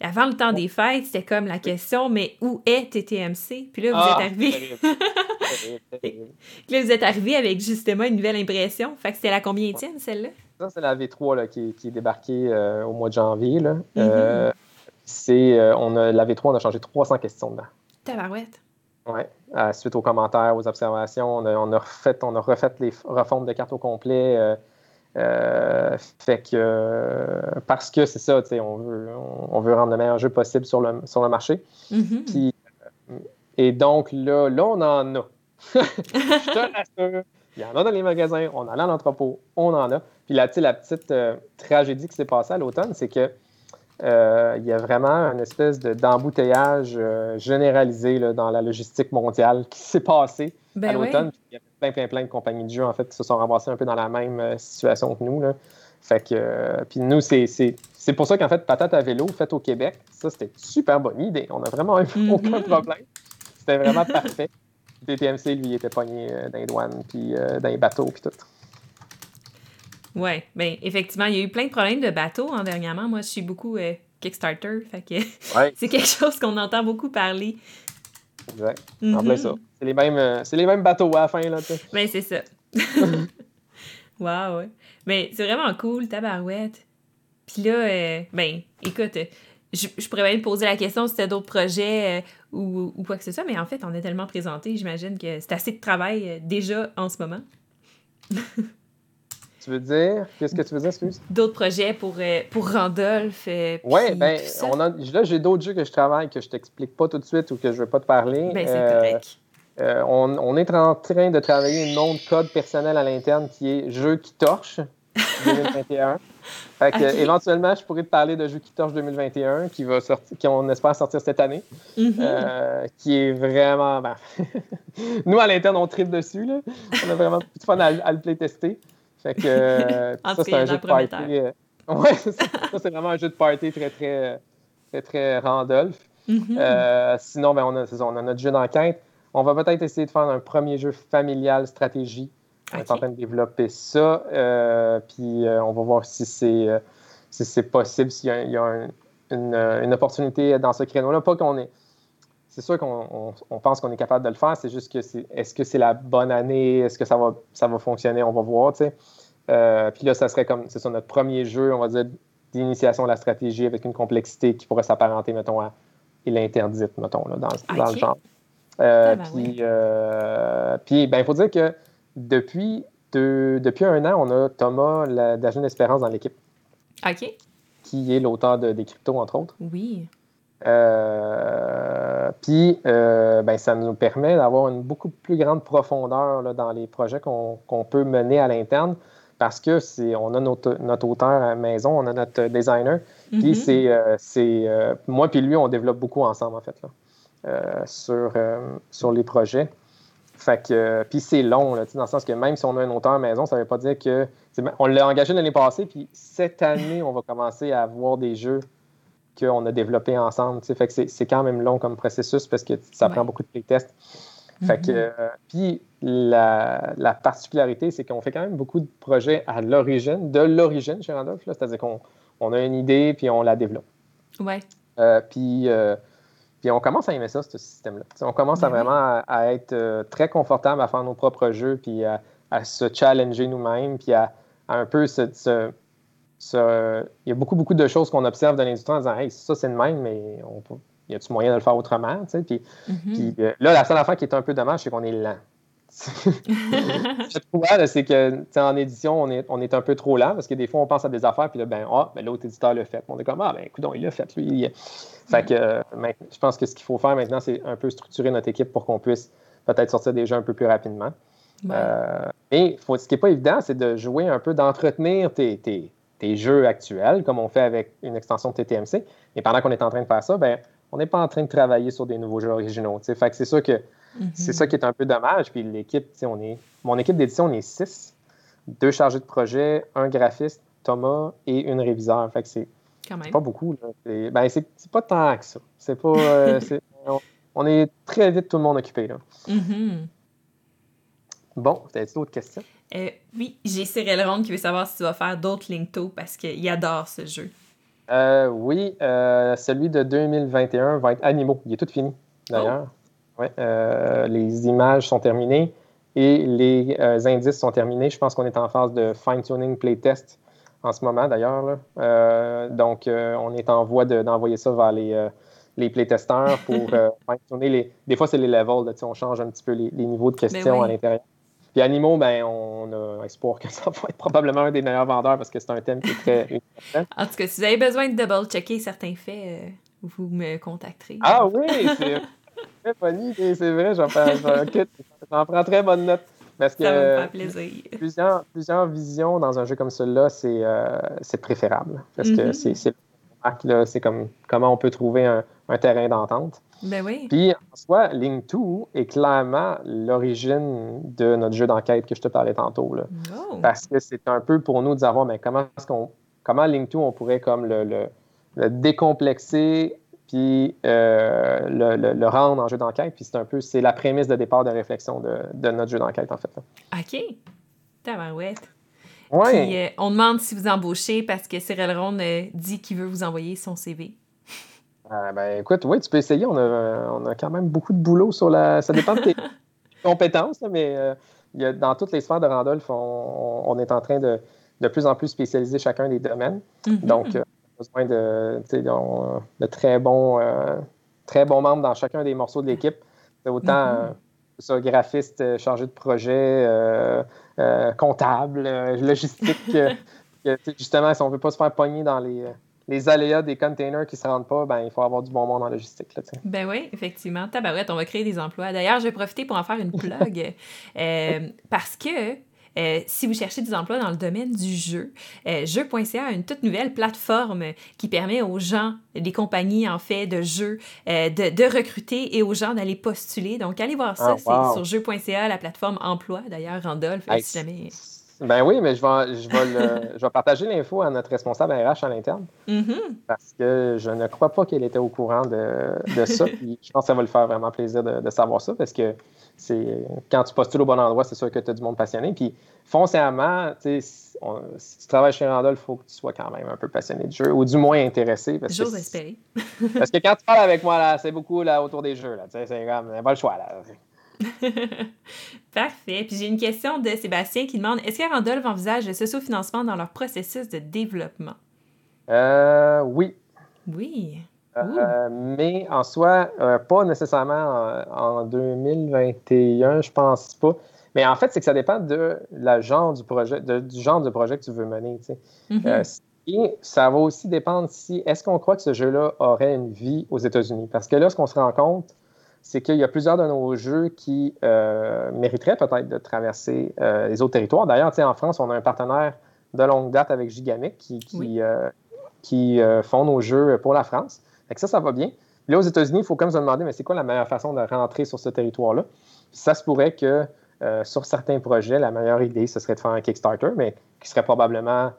avant le temps des fêtes, c'était comme la question, mais où est TTMC? Puis là, vous êtes ah, arrivé. là, vous êtes arrivé avec justement une nouvelle impression. Fait que c'était la combien tienne, celle-là? Ça, c'est la V3 là, qui, qui, est débarquée euh, au mois de janvier. Là. Mm-hmm. Euh, c'est, euh, on a, la V3, on a changé 300 questions dedans. Tabarouette. Oui, suite aux commentaires, aux observations, on a, refait, on a refait les refontes de cartes au complet. Euh, euh, fait que parce que c'est ça, on veut, on, veut rendre le meilleur jeu possible sur le, sur le marché. Mm-hmm. Euh, et donc là, là, on en a. Je te rassure. Il y en a dans les magasins, on en a à l'entrepôt, on en a. Puis là, la petite tragédie qui s'est passée à l'automne, c'est que euh, il y a vraiment une espèce d'embouteillage euh, généralisé dans la logistique mondiale qui s'est passé ben à l'automne. Il y a plein, plein, plein de compagnies de jeux en fait, qui se sont ramassées un peu dans la même euh, situation que nous. Là. Fait que, puis nous, c'est pour ça qu'en fait, Patate à vélo, faite au Québec, ça, c'était une super bonne idée. On n'a vraiment eu mm-hmm. aucun problème. C'était vraiment parfait. DTMC, lui, était pogné dans les douanes, puis dans les bateaux, puis tout. Oui, bien, effectivement, il y a eu plein de problèmes de bateaux en hein, dernièrement. Moi, je suis beaucoup euh, Kickstarter, fait que c'est quelque chose qu'on entend beaucoup parler. Exact. En plein ça. C'est les, mêmes, euh, les mêmes bateaux à la fin, là. Ben, c'est ça. Wow, ouais. Mais c'est vraiment cool, tabarouette. Puis là, euh, ben, écoute, je, je, pourrais même poser la question si c'était d'autres projets ou, ou, quoi que ce soit, mais en fait, on est tellement présenté, j'imagine que c'est assez de travail déjà en ce moment. Tu veux dire? Qu'est-ce que tu veux dire, excuse? D'autres projets pour, euh, pour Randolph. Euh, oui, on a, là, j'ai d'autres jeux que je travaille que je t'explique pas tout de suite ou que je veux pas te parler. Ben, c'est euh, correct. on, on, est en train de travailler un nom de code personnel à l'interne qui est Jeu qui torche 2021. fait que, éventuellement, je pourrais te parler de Jeu qui torche 2021 qui va sortir, qui on espère sortir cette année, mm-hmm. qui est vraiment. Ben, nous, à l'interne, on tripe dessus. Là. On a vraiment beaucoup de fun à, à le playtester. Fait que euh, ça, c'est un jeu de party. Euh, ouais, ça, c'est vraiment un jeu de party très, très, très, très Randolph. Mm-hmm. Euh, sinon, ben, on, a, on a notre jeu d'enquête. On va peut-être essayer de faire un premier jeu familial stratégie. On est en train de développer ça. puis on va voir si c'est si c'est possible, s'il y a, une, une, opportunité dans ce créneau-là. Pas qu'on est c'est sûr qu'on pense qu'on est capable de le faire. C'est juste que c'est est-ce que c'est la bonne année? Est-ce que ça va, ça va fonctionner? On va voir. Euh, puis là, ça serait comme c'est ça notre premier jeu, on va dire, d'initiation de la stratégie avec une complexité qui pourrait s'apparenter, mettons, à il interdite, mettons, là, dans, le genre. Euh, ah, ben puis, euh, puis ben, il faut dire que depuis, depuis un an, on a Thomas d'Agent d'Espérance dans l'équipe. OK. Qui est l'auteur de, des cryptos, entre autres. Oui. Euh, puis, euh, ben, ça nous permet d'avoir une beaucoup plus grande profondeur là, dans les projets qu'on peut mener à l'interne parce que c'est on a notre, notre, auteur à la maison, on a notre designer. Puis mm-hmm. c'est euh, moi puis lui, on développe beaucoup ensemble en fait là, sur, sur les projets. Fait que puis c'est long là, dans le sens que même si on a un auteur à la maison, ça ne veut pas dire que on l'a engagé l'année passée, puis cette année, on va commencer à avoir des jeux qu'on a développé ensemble. Fait que c'est quand même long comme processus parce que ça prend beaucoup de playtests. Fait que, mm-hmm. euh, puis la, la particularité, c'est qu'on fait quand même beaucoup de projets à l'origine, de l'origine chez Randolph. C'est-à-dire qu'on on a une idée puis on la développe. Ouais. Euh, puis, euh, Puis on commence à aimer ça, ce système-là. On commence à vraiment à, être très confortable à faire nos propres jeux, puis à, se challenger nous-mêmes, puis à, un peu se, il y a beaucoup, beaucoup de choses qu'on observe dans l'industrie en disant Hey, ça, c'est le même, mais on peut, y a-tu moyen de le faire autrement? Puis, mm-hmm. euh, là, la seule affaire qui est un peu dommage, c'est qu'on est lent. je trouve, c'est que en édition, on est, on est un peu trop lent parce que des fois, on pense à des affaires, puis là, ben, ah, ben, l'autre éditeur l'a fait. On est comme, ah, ben, écoute, il l'a fait, lui. Fait que, euh, je pense que ce qu'il faut faire maintenant, c'est un peu structurer notre équipe pour qu'on puisse peut-être sortir des jeux un peu plus rapidement. Euh, mais faut, ce qui n'est pas évident, c'est de jouer un peu, d'entretenir tes, tes jeux actuels, comme on fait avec une extension de TTMC. Et pendant qu'on est en train de faire ça, ben, on n'est pas en train de travailler sur des nouveaux jeux originaux. Fait que c'est sûr que c'est ça qui est un peu dommage. Puis l'équipe, on est. Mon équipe d'édition, on est six. Deux chargés de projet, un graphiste, Thomas et une réviseur. Fait que c'est. pas beaucoup. Ben, c'est pas tant que ça. C'est pas. Euh, on, est très vite tout le monde occupé. Là. Mhm. Bon, avez d'autres questions? Euh, oui, j'ai Cyril Ronde qui veut savoir si tu vas faire d'autres Linkto parce qu'il adore ce jeu. Euh, oui, euh, celui de 2021 va être Animaux. Il est tout fini, d'ailleurs. Oh. Ouais, les images sont terminées et les indices sont terminés. Je pense qu'on est en phase de fine-tuning playtest en ce moment, d'ailleurs. donc, on est en voie d'envoyer ça vers les, les playtesteurs pour fine-tuner les. Des fois, c'est les levels. on change un petit peu les, niveaux de ben questions à l'intérieur. Puis Animaux, ben, on a espoir que ça va être probablement un des meilleurs vendeurs parce que c'est un thème qui est très En tout cas, si vous avez besoin de double-checker certains faits, euh, vous me contacterez. Ah oui, c'est très funny, c'est vrai, j'en prends, très bonne note. Parce que ça me fait plaisir. Plusieurs, plusieurs visions dans un jeu comme celui-là, c'est euh, préférable. Parce que mm-hmm. c'est comme comment on peut trouver un, un terrain d'entente. Ben oui. Puis en soi, Link 2 est clairement l'origine de notre jeu d'enquête que je te parlais tantôt. Là. Oh. Parce que c'est un peu pour nous de savoir mais comment est-ce qu'on comment Link 2 on pourrait comme le, le, décomplexer puis euh, le, le, rendre en jeu d'enquête. Puis c'est un peu c'est la prémisse de départ de réflexion de, de notre jeu d'enquête en fait. OK. Tabarouette. Ouais. Puis euh, on demande si vous embauchez parce que Cyril Ronde euh, dit qu'il veut vous envoyer son CV. Euh, ben, écoute, oui, tu peux essayer. On a, on a, quand même beaucoup de boulot sur la. Ça dépend de tes compétences, mais euh, y a, dans toutes les sphères de Randolph, on, on, est en train de de plus en plus spécialiser chacun des domaines. Mm-hmm. Donc, euh, besoin de, de très, bons, très bons membres dans chacun des morceaux de l'équipe. Autant mm graphiste, chargé de projet, comptable, logistique. justement, si on ne veut pas se faire pogner dans les les aléas des containers qui ne se rendent pas, ben, il faut avoir du bon monde en logistique. Là, ben oui, effectivement. Tabarouette, on va créer des emplois. D'ailleurs, je vais profiter pour en faire une plug euh, parce que euh, si vous cherchez des emplois dans le domaine du jeu, euh, jeu.ca a une toute nouvelle plateforme qui permet aux gens, des compagnies en fait de jeux, de, de, recruter et aux gens d'aller postuler. Donc, allez voir ça, ah, c'est sur jeu.ca, la plateforme emploi. D'ailleurs, Randolph, si jamais ben oui, mais je vais, je vais, je vais partager l'info à notre responsable RH à l'interne. Mm-hmm. Parce que je ne crois pas qu'elle était au courant de, de ça. je pense que ça va lui faire vraiment plaisir de, de savoir ça parce que c'est quand tu postules au bon endroit, c'est sûr que tu as du monde passionné. Puis foncièrement, si tu travailles chez Randall, il faut que tu sois quand même un peu passionné de jeu ou du moins intéressé. J'ose espérer. parce que quand tu parles avec moi, là, c'est beaucoup là, autour des jeux. Là, c'est comme, pas le choix. Là. Parfait. Puis j'ai une question de Sébastien qui demande est-ce que Randolph envisage le socio-financement dans leur processus de développement? Euh, Oui. Oui. Euh, mais en soi, euh, pas nécessairement en, 2021, je pense pas. Mais en fait, c'est que ça dépend de la genre du projet, du genre de projet que tu veux mener. Mm-hmm. et ça va aussi dépendre si est-ce qu'on croit que ce jeu-là aurait une vie aux États-Unis? Parce que là, ce qu'on se rend compte, c'est qu'il y a plusieurs de nos jeux qui euh, mériteraient peut-être de traverser euh, les autres territoires. D'ailleurs, en France, on a un partenaire de longue date avec Gigamic qui, qui, euh, font nos jeux pour la France. ça, ça va bien. là, aux États-Unis, il faut comme se demander, mais c'est quoi la meilleure façon de rentrer sur ce territoire-là? Ça se pourrait que sur certains projets, la meilleure idée, ce serait de faire un Kickstarter, mais qui serait probablement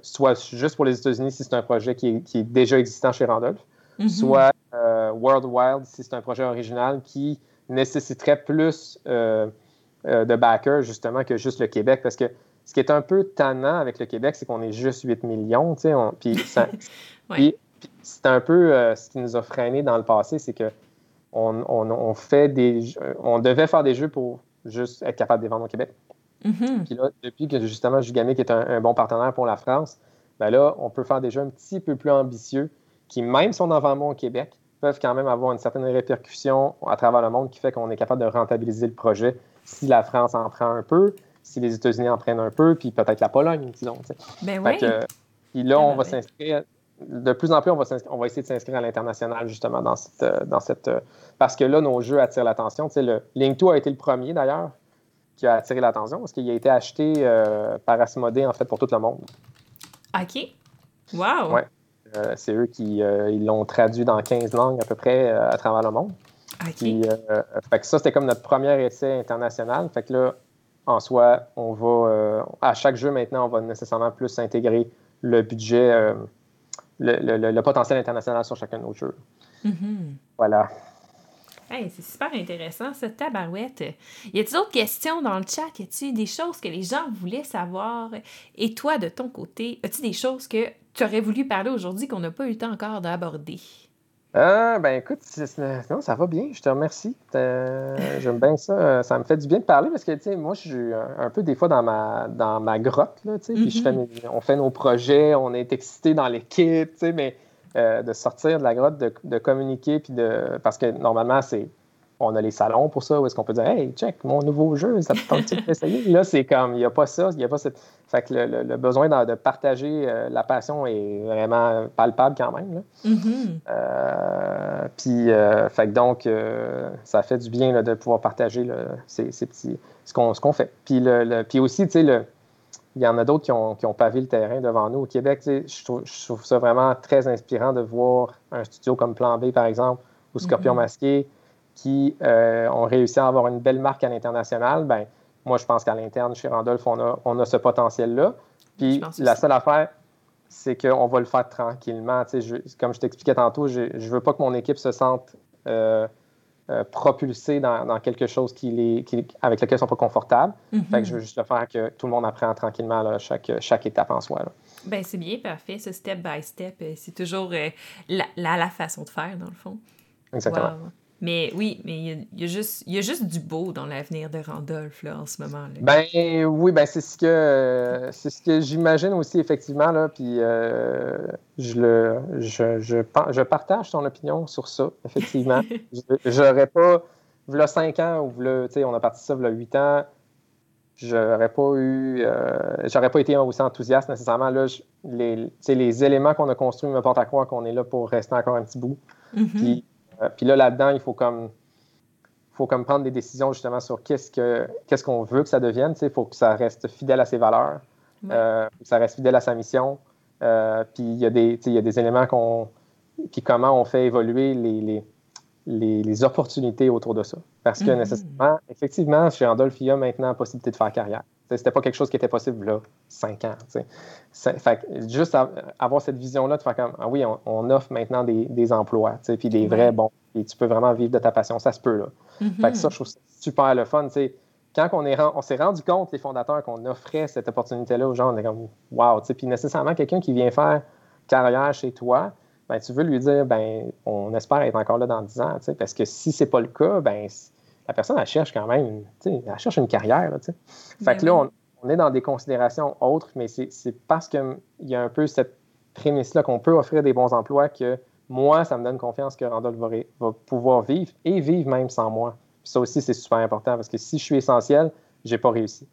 soit juste pour les États-Unis si c'est un projet qui est, qui est, déjà existant chez Randolph, mm-hmm. soit euh, World Wild, si c'est un projet original qui nécessiterait plus euh, euh, de backers, justement, que juste le Québec. Parce que ce qui est un peu tannant avec le Québec, c'est qu'on est juste 8 millions, tu sais. Puis, c'est un peu ce qui nous a freiné dans le passé, c'est que on, fait des, on devait faire des jeux pour juste être capable de les vendre au Québec. Mm-hmm. Puis là, depuis que justement Jugamic est un, bon partenaire pour la France, ben là, on peut faire des jeux un petit peu plus ambitieux qui, même si on en vend moins au Québec, peuvent quand même avoir une certaine répercussion à travers le monde qui fait qu'on est capable de rentabiliser le projet si la France en prend un peu, si les États-Unis en prennent un peu, puis peut-être la Pologne, disons. Ben oui. puis là, on va s'inscrire. De plus en plus, on va, on va essayer de s'inscrire à l'international, justement, dans cette, dans cette. Parce que là, nos jeux attirent l'attention. Le Link 2 a été le premier, d'ailleurs, qui a attiré l'attention, parce qu'il a été acheté euh, par Asmodée, en fait, pour tout le monde. OK. Wow! Ouais. Euh, c'est eux qui euh, l'ont traduit dans 15 langues à peu près à travers le monde. OK. fait que ça, c'était comme notre premier essai international. Fait que là, en soi, on va, à chaque jeu maintenant, on va nécessairement plus intégrer le budget, le, potentiel international sur chacun de nos jeux. Mm-hmm. Voilà. Hey, c'est super intéressant, cette tabarouette. Y a-t-il d'autres questions dans le chat? Y a-t-il des choses que les gens voulaient savoir? Et toi, de ton côté, as-tu des choses que tu aurais voulu parler aujourd'hui qu'on n'a pas eu le temps encore d'aborder? Euh, ben écoute, non, ça va bien, je te remercie. Euh, j'aime bien ça. Ça me fait du bien de parler parce que, tu sais, moi, je suis un peu des fois dans ma, dans ma grotte, là, tu sais, puis je fais mm-hmm. on fait nos projets, on est excité dans l'équipe, tu sais, mais euh, de sortir de la grotte, de, communiquer, puis de. Parce que normalement, c'est. On a les salons pour ça, où est-ce qu'on peut dire Hey, check, mon nouveau jeu, ça te tente d'essayer? Là, c'est comme, il n'y a pas ça, il n'y a pas cette. Fait que le, besoin de, partager euh, la passion est vraiment palpable quand même. Mm-hmm. Euh, puis, fait que donc, ça fait du bien de pouvoir partager ces, petits. ce qu'on fait. Puis, le, puis aussi, tu sais, le il y en a d'autres qui ont, pavé le terrain devant nous. Au Québec, je trouve, ça vraiment très inspirant de voir un studio comme Plan B, par exemple, ou Scorpion mm-hmm. Masqué, qui euh, ont réussi à avoir une belle marque à l'international. Ben, moi, je pense qu'à l'interne, chez Randolph, on a, on a ce potentiel-là. Puis la seule affaire, c'est qu'on va le faire tranquillement. comme je t'expliquais tantôt, je ne veux pas que mon équipe se sente euh, euh, propulsés dans, quelque chose qui avec lequel ils ne sont pas confortables. Mm-hmm. je veux juste le faire que tout le monde apprend tranquillement chaque, chaque étape en soi. Ben, c'est bien, parfait. Ce step by step, c'est toujours la, la, façon de faire, dans le fond. Exactement. Mais oui, mais il y, a, juste, il y a juste du beau dans l'avenir de Randolph là, en ce moment. Là. Ben oui, ben c'est ce que c'est ce que j'imagine aussi effectivement là. Puis euh, je le je, je, je, partage ton opinion sur ça effectivement. J'aurais pas le 5 ans ou le, on a parti ça le 8 ans. J'aurais pas eu, euh, j'aurais pas été aussi enthousiaste nécessairement là. les, les éléments qu'on a construits me portent à croire qu'on est là pour rester encore un petit bout. Mm-hmm. Euh, puis là, là-dedans, il faut comme, faut comme prendre des décisions justement sur qu'est-ce que qu'est-ce qu'on veut que ça devienne. Il faut que ça reste fidèle à ses valeurs, euh, que ça reste fidèle à sa mission. Euh, puis il y, a des, il y a des éléments qu'on. Puis comment on fait évoluer les, les, les, opportunités autour de ça. Parce que mm-hmm. nécessairement, effectivement, chez Randolph, il y a maintenant la possibilité de faire carrière. C'était pas quelque chose qui était possible là, cinq ans. Fait, juste avoir cette vision-là de faire comme ah oui, on, offre maintenant des, des emplois, puis des vrais bons, et tu peux vraiment vivre de ta passion, ça se peut là. Mm-hmm. Fait que ça, je trouve ça super le fun. Quand on, est, on s'est rendu compte, les fondateurs, qu'on offrait cette opportunité-là aux gens, on est comme Wow! Puis nécessairement, quelqu'un qui vient faire carrière chez toi, ben, tu veux lui dire ben, on espère être encore là dans 10 ans, parce que si c'est pas le cas, ben la personne, elle cherche quand même, elle cherche une carrière. Là, fait ben que là, on, est dans des considérations autres, mais c'est parce qu'il y a un peu cette prémisse-là qu'on peut offrir des bons emplois que moi, ça me donne confiance que Randolph va, pouvoir vivre et vivre même sans moi. ça aussi, c'est super important parce que si je suis essentiel, je n'ai pas réussi.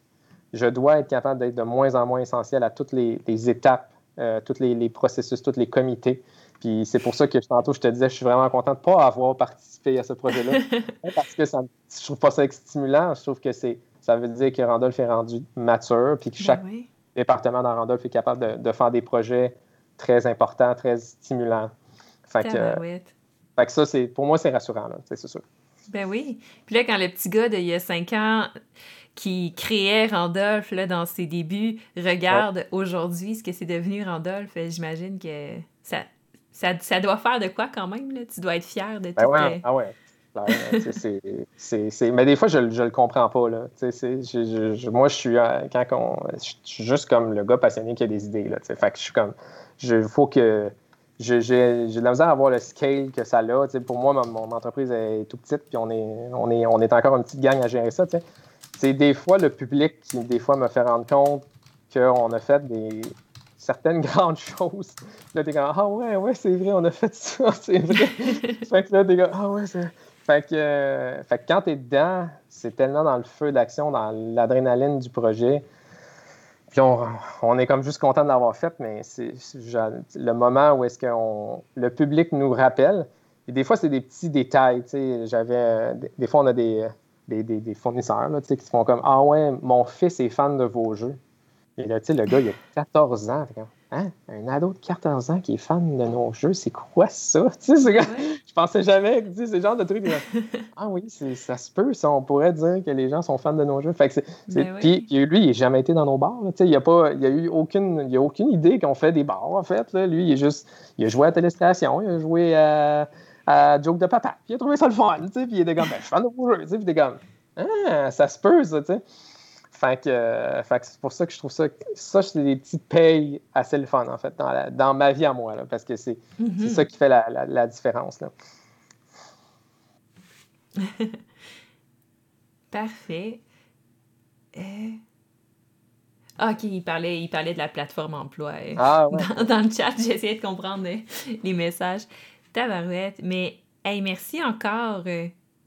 Je dois être capable d'être de moins en moins essentiel à toutes les, étapes, euh, tous les, processus, tous les comités. Puis c'est pour ça que tantôt, je te disais, je suis vraiment content de ne pas avoir participé à ce projet-là. parce que ça, je trouve pas ça stimulant. Je trouve que c'est, ça veut dire que Randolph est rendu mature, puis que ben chaque département dans Randolph est capable de, faire des projets très importants, très stimulants. Fait que, ça, c'est, pour moi, c'est rassurant, c'est sûr. Ben oui. Puis là, quand le petit gars d'il y a cinq ans qui créait Randolph là, dans ses débuts regarde aujourd'hui ce que c'est devenu Randolph, j'imagine que ça, ça, ça, doit faire de quoi quand même? Là? Tu dois être fier de ben ouais, Ah ouais. c'est, mais des fois, je ne le comprends pas. Là. moi, je suis, euh, quand je suis juste comme le gars passionné qui a des idées. Là, fait que je suis comme. Il faut que, j'ai de la misère à voir le scale que ça a. pour moi, mon, entreprise est tout petite, puis on est, on, est, on est encore une petite gang à gérer ça. C'est des fois le public qui, des fois, me fait rendre compte qu'on a fait des certaines grandes choses. Là, t'es comme Ah ouais, ouais, c'est vrai, on a fait ça, c'est vrai. fait que là, t'es comme Ah ouais, c'est. Fait que, euh, fait que quand t'es dedans, c'est tellement dans le feu d'action, dans l'adrénaline du projet on, est comme juste content de l'avoir fait, mais c'est le moment où est-ce que le public nous rappelle. Et des fois, c'est des petits détails. J'avais, des, fois, on a des, des, fournisseurs qui se font comme Ah ouais, mon fils est fan de vos jeux. Et là, tu sais, le gars, il a 14 ans. Hein? Un ado de 14 ans qui est fan de nos jeux, c'est quoi ça? Tu sais, Je pensais jamais que c'est ce genre de truc. ah oui, ça se peut, ça. On pourrait dire que les gens sont fans de nos jeux. Fait que ben puis, lui, il n'a jamais été dans nos bars. Tu sais, il n'y a, pas, il a eu aucune, il a aucune idée qu'on fait des bars, en fait. Là. Lui, il est juste. Il a joué à Téléstation, il a joué à, à Joke de Papa. Puis il a trouvé ça le fun. Tu sais, puis il était comme, ben, je suis fan de vos jeux. Tu sais, puis il était comme, ah, ça se peut, ça. Tu sais. Euh, fait que, c'est pour ça que je trouve ça. Ça, c'est des petites payes assez le fun, en fait, dans, dans ma vie à moi, là, parce que c'est mm-hmm. ça qui fait la, la, différence. Là. Parfait. Euh, ah, OK, il parlait, il parlait de la plateforme emploi. Euh, ah, dans, le chat, j'essayais de comprendre les messages. Tabarouette. Mais, hey, merci encore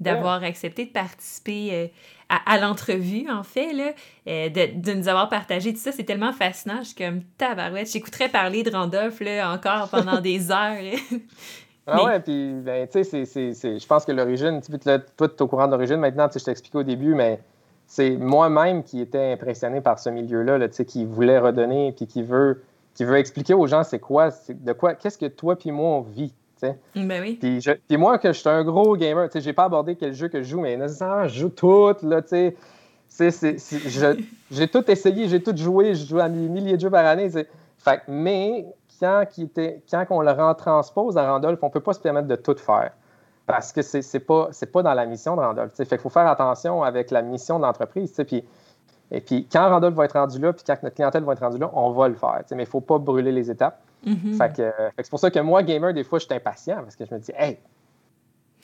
d'avoir accepté de participer à, l'entrevue, en fait, là, euh, de, de, nous avoir partagé tout ça. C'est tellement fascinant. Je suis comme tabarouette. J'écouterais parler de Randolph là, encore pendant des heures. ah ouais, puis ben, tu sais, je pense que l'origine, tu toi, tu es au courant de l'origine maintenant, je t'expliquais au début, mais c'est moi-même qui étais impressionné par ce milieu-là, là, qui voulait redonner, puis qui veut, qui veut expliquer aux gens c'est quoi, de quoi, qu'est-ce que toi puis moi on vit? Ben oui. Puis, moi, que je suis un gros gamer, je n'ai pas abordé quel jeu que je joue, mais nécessairement, je joue tout, là, tu sais. J'ai tout essayé, j'ai tout joué, je joue à des milliers de jeux par année. Fait, mais quand, était, quand on le transpose à Randolph, on ne peut pas se permettre de tout faire. Parce que c'est n'est pas, pas dans la mission de Randolph. Fait qu'il faut faire attention avec la mission de l'entreprise. Puis, et puis, quand Randolph va être rendu là, puis quand notre clientèle va être rendue là, on va le faire. Mais il ne faut pas brûler les étapes. Mm-hmm. Fait que, c'est pour ça que moi, gamer, des fois, je suis impatient parce que je me dis, hey,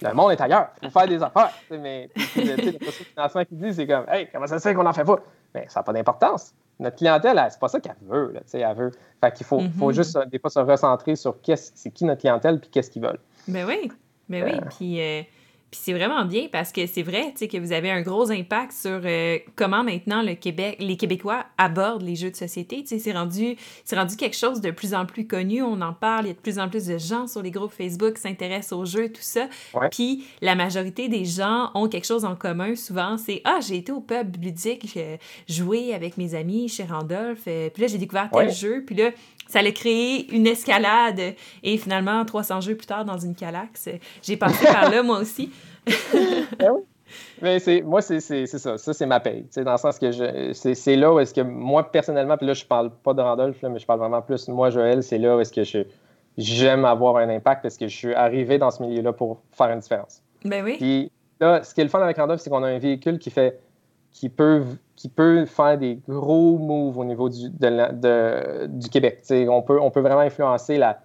le monde est ailleurs, il faut faire des affaires. mais le financement qui dit, c'est comme, hey, comment ça se fait qu'on n'en fait pas? Mais ça n'a pas d'importance. Notre clientèle, c'est pas ça qu'elle veut. Là, elle veut. Fait qu'il faut, faut mm-hmm. juste, des fois, se recentrer sur c'est qui notre clientèle puis qu'est-ce qu'ils veulent. Ben oui, ben oui. Euh. Puis. Puis c'est vraiment bien parce que c'est vrai que vous avez un gros impact sur euh, comment maintenant le Québec, les Québécois abordent les jeux de société. C'est rendu, rendu quelque chose de plus en plus connu. On en parle. Il y a de plus en plus de gens sur les groupes Facebook qui s'intéressent aux jeux, tout ça. Puis la majorité des gens ont quelque chose en commun. Souvent, c'est Ah, j'ai été au pub ludique, j'ai joué avec mes amis chez Randolph. Euh, puis là, j'ai découvert tel jeu. Puis là, ça allait créer une escalade et finalement, 300 jeux plus tard dans une calaxe. J'ai passé par là, moi aussi. Ben oui. Mais c'est, moi, c'est, ça. Ça, c'est ma paye. Dans le sens que je, c'est, là où est-ce que moi, personnellement, puis là, je parle pas de Randolph, mais je parle vraiment plus. Moi, Joël, c'est là où est-ce que je, j'aime avoir un impact parce que je suis arrivé dans ce milieu-là pour faire une différence. Ben oui. Puis là, ce qui est le fun avec Randolph, c'est qu'on a un véhicule qui fait qui peut, qui peut faire des gros moves au niveau du, de, du Québec. on peut, on peut vraiment influencer, la,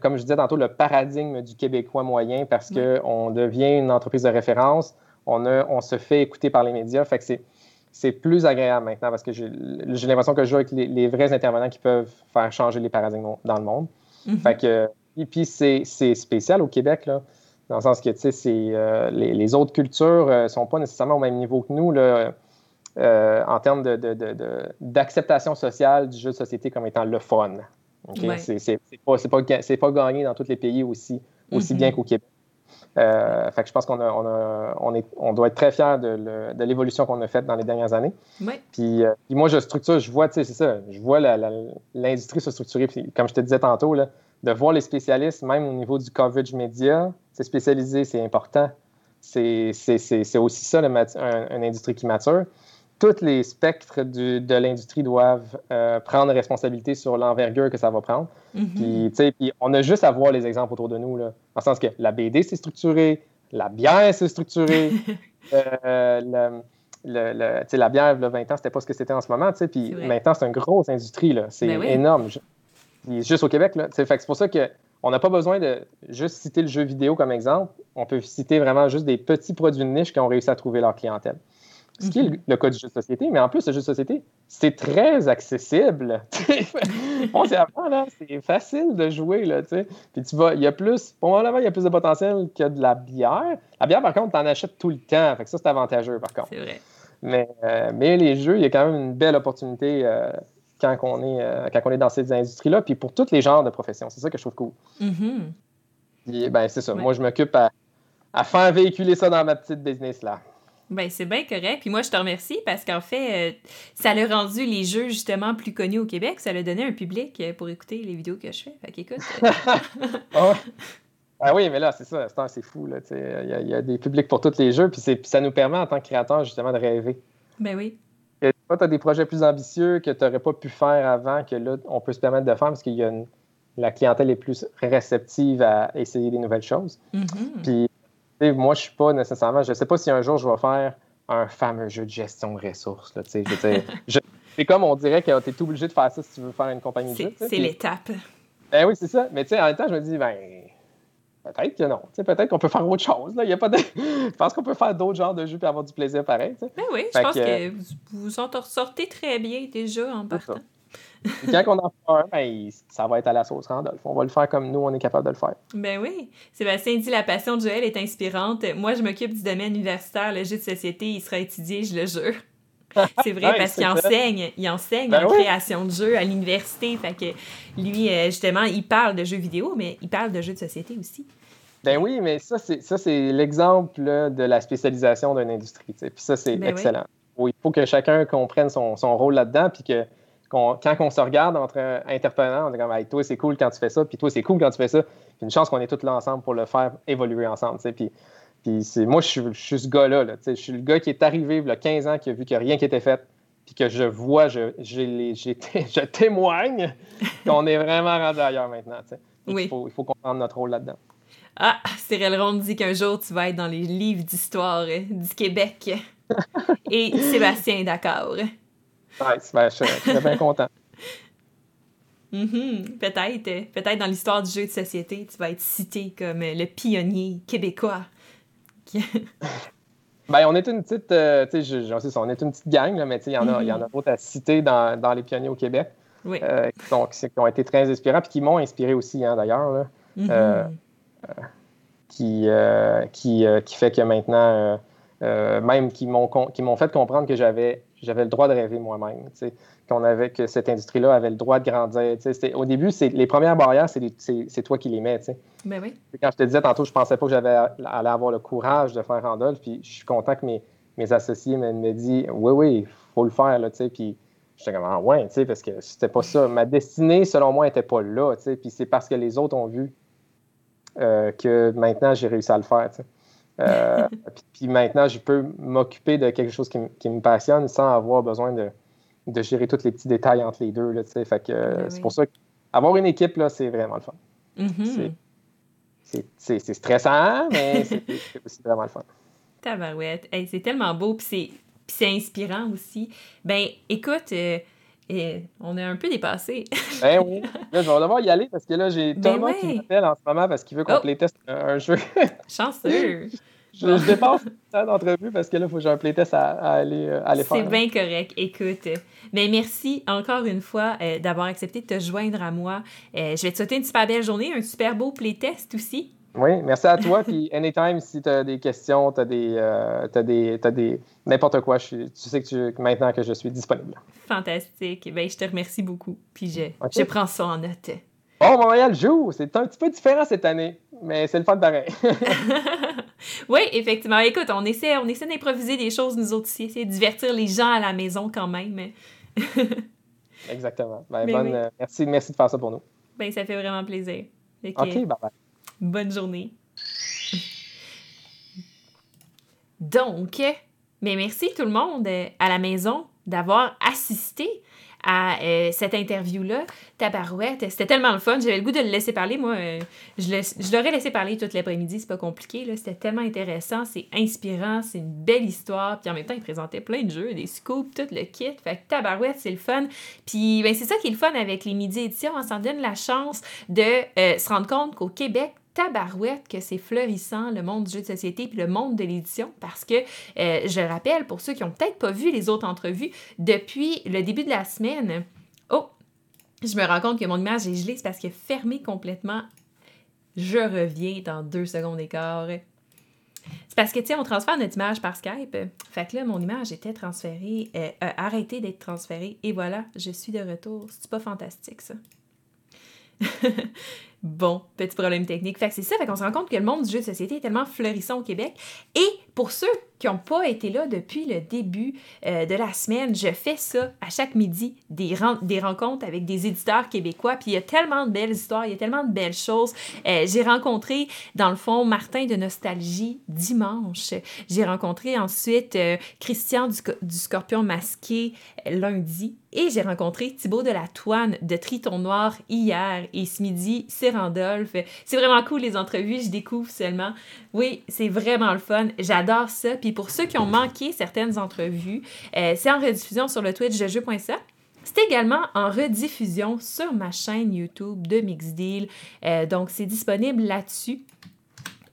comme je disais tantôt, le paradigme du Québécois moyen parce qu'on devient une entreprise de référence, on, a, on se fait écouter par les médias. Fait que c'est, c'est plus agréable maintenant parce que j'ai, l'impression que je joue avec les, vrais intervenants qui peuvent faire changer les paradigmes dans le monde. Mm-hmm. Fait que, et puis c'est, c'est spécial au Québec, là dans le sens que euh, les, les, autres cultures ne euh, sont pas nécessairement au même niveau que nous là, euh, en termes d'acceptation de, de, sociale du jeu de société comme étant le fun. Okay? C'est pas, pas, pas, gagné dans tous les pays aussi, aussi bien mm-hmm. qu'au Québec. fait que je pense qu'on a, on a, on est, on doit être très fiers de l'évolution qu'on a faite dans les dernières années. Puis, puis, moi, je structure, je vois, c'est ça, je vois l'industrie se structurer. Puis, comme je te disais tantôt, là, de voir les spécialistes, même au niveau du coverage média, c'est spécialisé, c'est important. C'est aussi ça, une industrie qui mature. Tous les spectres de l'industrie doivent euh, prendre responsabilité sur l'envergure que ça va prendre. Mm-hmm. puis, on a juste à voir les exemples autour de nous. Là, dans le sens que la BD, c'est structuré, la bière, c'est structuré. euh, le, la bière, il y a 20 ans, c'était pas ce que c'était en ce moment. Puis maintenant, c'est une grosse industrie. C'est ben énorme juste au Québec. C'est pour ça on n'a pas besoin de juste citer le jeu vidéo comme exemple. On peut citer vraiment juste des petits produits de niche qui ont réussi à trouver leur clientèle. Ce qui est le, cas du jeu de société, mais en plus, le jeu de société, c'est très accessible. on sait avant, là, c'est facile de jouer, là, tu sais. Puis tu vas, il y a plus, pour moi, il y a plus de potentiel que de la bière. La bière, par contre, tu en achètes tout le temps. Fait que ça, c'est avantageux, par contre. C'est vrai. Mais, euh, mais les jeux, il y a quand même une belle opportunité euh, quand, on est, euh, quand on est dans ces industries-là, puis pour tous les genres de professions. C'est ça que je trouve cool. Mm-hmm. ben, c'est ça. Moi, je m'occupe à, à faire véhiculer ça dans ma petite business-là. Ben, c'est bien correct. Puis moi, je te remercie parce qu'en fait, euh, ça a rendu les jeux justement plus connus au Québec. Ça l'a donné un public euh, pour écouter les vidéos que je fais. Fait qu'écoute. ah, ah oui, mais là, c'est ça. C'est fou. Là, il, y a, des publics pour tous les jeux. Puis, ça nous permet en tant que créateur justement de rêver. Ben oui. Tu as des projets plus ambitieux que tu n'aurais pas pu faire avant, que là, on peut se permettre de faire parce qu'il y a la clientèle est plus réceptive à essayer des nouvelles choses. Mm-hmm. Puis moi, je suis pas nécessairement. Je sais pas si un jour je vais faire un fameux jeu de gestion de ressources. c'est comme on dirait que tu es obligé de faire ça si tu veux faire une compagnie de. C'est l'étape. Ben oui, c'est ça. Mais en même temps, je me dis, ben, peut-être que non. Peut-être qu'on peut faire autre chose. Là. Il y a pas de... je pense qu'on peut faire d'autres genres de jeux et avoir du plaisir pareil. Ben oui, je pense que, vous, vous en sortez très bien déjà en partant quand on en fait un, ben, ça va être à la sauce Randolph. On va le faire comme nous, on est capable de le faire. Ben oui. Sébastien dit la passion de Joël est inspirante. Moi, je m'occupe du domaine universitaire. Le jeu de société, il sera étudié, je le jure. C'est vrai parce qu'il enseigne, il enseigne ben en création de jeux à l'université. Fait que lui, euh, justement, il parle de jeux vidéo, mais il parle de jeux de société aussi. Ben oui, mais ça, c'est, ça, c'est l'exemple de la spécialisation d'une industrie. Puis ça, c'est ben excellent. il faut que chacun comprenne son, son rôle là-dedans, puis que quand on se regarde entre interprenants, on est comme, toi, c'est cool quand tu fais ça, puis toi, c'est cool quand tu fais ça. Puis une chance qu'on est tous là ensemble pour le faire évoluer ensemble. Puis, puis c'est, moi, je suis, ce gars-là. je suis le gars qui est arrivé il y a 15 ans, qui a vu a rien qui était fait, puis que je vois, je, je témoigne qu'on est vraiment rendu ailleurs maintenant. Oui. Il, faut, il faut comprendre notre rôle là-dedans. Ah, Cyril Ronde dit qu'un jour, tu vas être dans les livres d'histoire du Québec. Et Sébastien est d'accord. Nice, ben, je suis bien content. Mm-hmm. Peut-être, peut-être dans l'histoire du jeu de société, tu vas être cité comme le pionnier québécois. ben, on est une petite, euh, tu sais, on est une petite gang, là, mais il y en a, il y en a mm-hmm. d'autres à citer dans, dans, les pionniers au Québec, oui. euh, qui, ont été très inspirants, puis qui m'ont inspiré aussi, hein, d'ailleurs, euh, euh, qui, qui, qui fait que maintenant, même qui m'ont, qui m'ont fait comprendre que j'avais j'avais le droit de rêver moi-même. Qu'on avait, que cette industrie-là avait le droit de grandir. Au début, les premières barrières, c'est toi qui les mets. Ben oui. Quand je te disais tantôt, je pensais pas que j'avais allé avoir le courage de faire Randolph, puis je suis content que mes, mes associés me, disent Oui, oui, il faut le faire. Là, puis j'étais comme ah, ouais, parce que c'était pas ça. Ma destinée, selon moi, n'était pas là. Puis c'est parce que les autres ont vu euh, que maintenant j'ai réussi à le faire. Euh, puis maintenant, je peux m'occuper de quelque chose qui, me passionne sans avoir besoin de, gérer tous les petits détails entre les deux. Là, fait que, ben c'est pour ça qu'avoir une équipe, là, c'est vraiment le fun. Mm-hmm. C'est stressant, mais c'est aussi vraiment le fun. Tabarouette. c'est tellement beau, puis c'est inspirant aussi. Ben, écoute, euh, on est un peu dépassé. ben oui. Là, je vais devoir y aller parce que là, j'ai ben Thomas qui m'appelle en ce moment parce qu'il veut qu'on oh. playteste un, jeu. Chanceux. je, je, dépasse le d'entrevue parce que là, il faut que j'ai un playtest à, à, aller, euh, à aller faire. C'est bien correct. Écoute, mais ben, merci encore une fois euh, d'avoir accepté de te joindre à moi. Euh, je vais te souhaiter une super belle journée, un super beau playtest aussi. Oui, merci à toi. Puis, anytime, si tu as des questions, tu as des. Euh, des, des N'importe quoi, tu sais que tu, maintenant que je suis disponible. Fantastique. Ben, je te remercie beaucoup. Puis, je, je prends ça en note. Oh, Montréal joue. C'est un petit peu différent cette année, mais c'est le fun pareil. oui, effectivement. Écoute, on essaie, on essaie d'improviser des choses, nous autres ici, essayer de divertir les gens à la maison quand même. Exactement. Ben, bonne, euh, merci, merci de faire ça pour nous. Ben, ça fait vraiment plaisir. OK, bye bye. Bonne journée. Donc, mais merci tout le monde euh, à la maison d'avoir assisté à euh, cette interview-là. Tabarouette, c'était tellement le fun. J'avais le goût de le laisser parler. Moi, euh, je, l'aurais laissé parler toute l'après-midi. C'est pas compliqué. C'était tellement intéressant. C'est inspirant. C'est une belle histoire. Puis en même temps, il présentait plein de jeux, des scoops, tout le kit. Fait que tabarouette, c'est le fun. Puis ben, c'est ça qui est le fun avec les midi éditions. On s'en donne la chance de se rendre compte qu'au Québec, tabarouette que c'est fleurissant, le monde du jeu de société puis le monde de l'édition, parce que, euh, je rappelle, pour ceux qui n'ont peut-être pas vu les autres entrevues, depuis le début de la semaine, oh, je me rends compte que mon image est gelée, c'est parce qu'elle est fermée complètement. Je reviens dans deux secondes et quart. C'est parce que, sais, on transfère notre image par Skype. Fait que là, mon image était transférée, euh, arrêtée d'être transférée. Et voilà, je suis de retour. C'est pas fantastique, ça? Bon, petit problème technique. Fait c'est ça, fait qu'on se rend compte que le monde du jeu de société est tellement florissant au Québec. Et pour ceux qui n'ont pas été là depuis le début euh, de la semaine, je fais ça à chaque midi, des, des rencontres avec des éditeurs québécois. Puis il y a tellement de belles histoires, il y a tellement de belles choses. Euh, j'ai rencontré, dans le fond, Martin de Nostalgie dimanche. J'ai rencontré ensuite euh, Christian du, du, Scorpion Masqué lundi. Et j'ai rencontré Thibaut de la Toine de Triton Noir hier. Et ce midi, c'est Randolph. C'est vraiment cool les entrevues, je découvre seulement. Oui, c'est vraiment le fun. J'adore ça. Puis pour ceux qui ont manqué certaines entrevues, euh, c'est en rediffusion sur le Twitch de jeu.ca. C'est également en rediffusion sur ma chaîne YouTube de Mixdeal. Euh, donc, c'est disponible là-dessus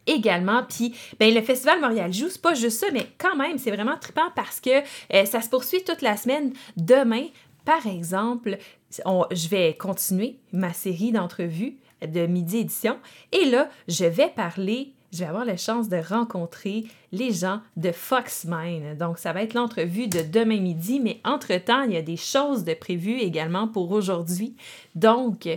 également. Puis, ben, le Festival Montréal Joue, c'est pas juste ça, mais quand même, c'est vraiment trippant parce que euh, ça se poursuit toute la semaine. Demain, par exemple, je vais continuer ma série d'entrevues de Midi Édition. Et là, je vais parler je vais avoir la chance de rencontrer les gens de Foxmine. Donc, ça va être l'entrevue de demain midi, mais entre-temps, il y a des choses de prévues également pour aujourd'hui. Donc,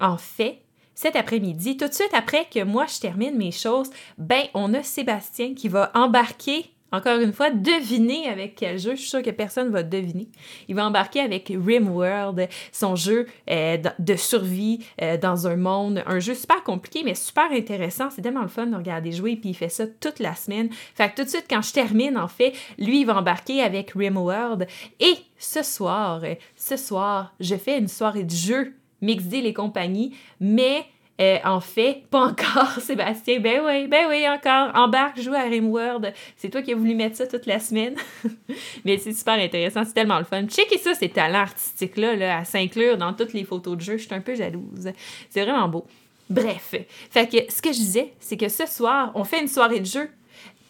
en fait, cet après-midi, tout de suite après que moi je termine mes choses, ben on a Sébastien qui va embarquer encore une fois, deviner avec quel jeu. Je suis sûre que personne va deviner. Il va embarquer avec RimWorld, son jeu euh, de survie euh, dans un monde. Un jeu super compliqué, mais super intéressant. C'est tellement le fun de regarder jouer, puis il fait ça toute la semaine. Fait que tout de suite, quand je termine, en fait, lui, il va embarquer avec RimWorld. Et ce soir, ce soir, je fais une soirée de jeu, Mixed et compagnie, mais euh, en fait, pas encore, Sébastien. Ben oui, ben oui, encore. Embarque, joue à Rimworld. C'est toi qui as voulu mettre ça toute la semaine. Mais c'est super intéressant, c'est tellement le fun. Checkez ça, ces talents artistiques-là, là, à s'inclure dans toutes les photos de jeu. Je suis un peu jalouse. C'est vraiment beau. Bref, fait que ce que je disais, c'est que ce soir, on fait une soirée de jeu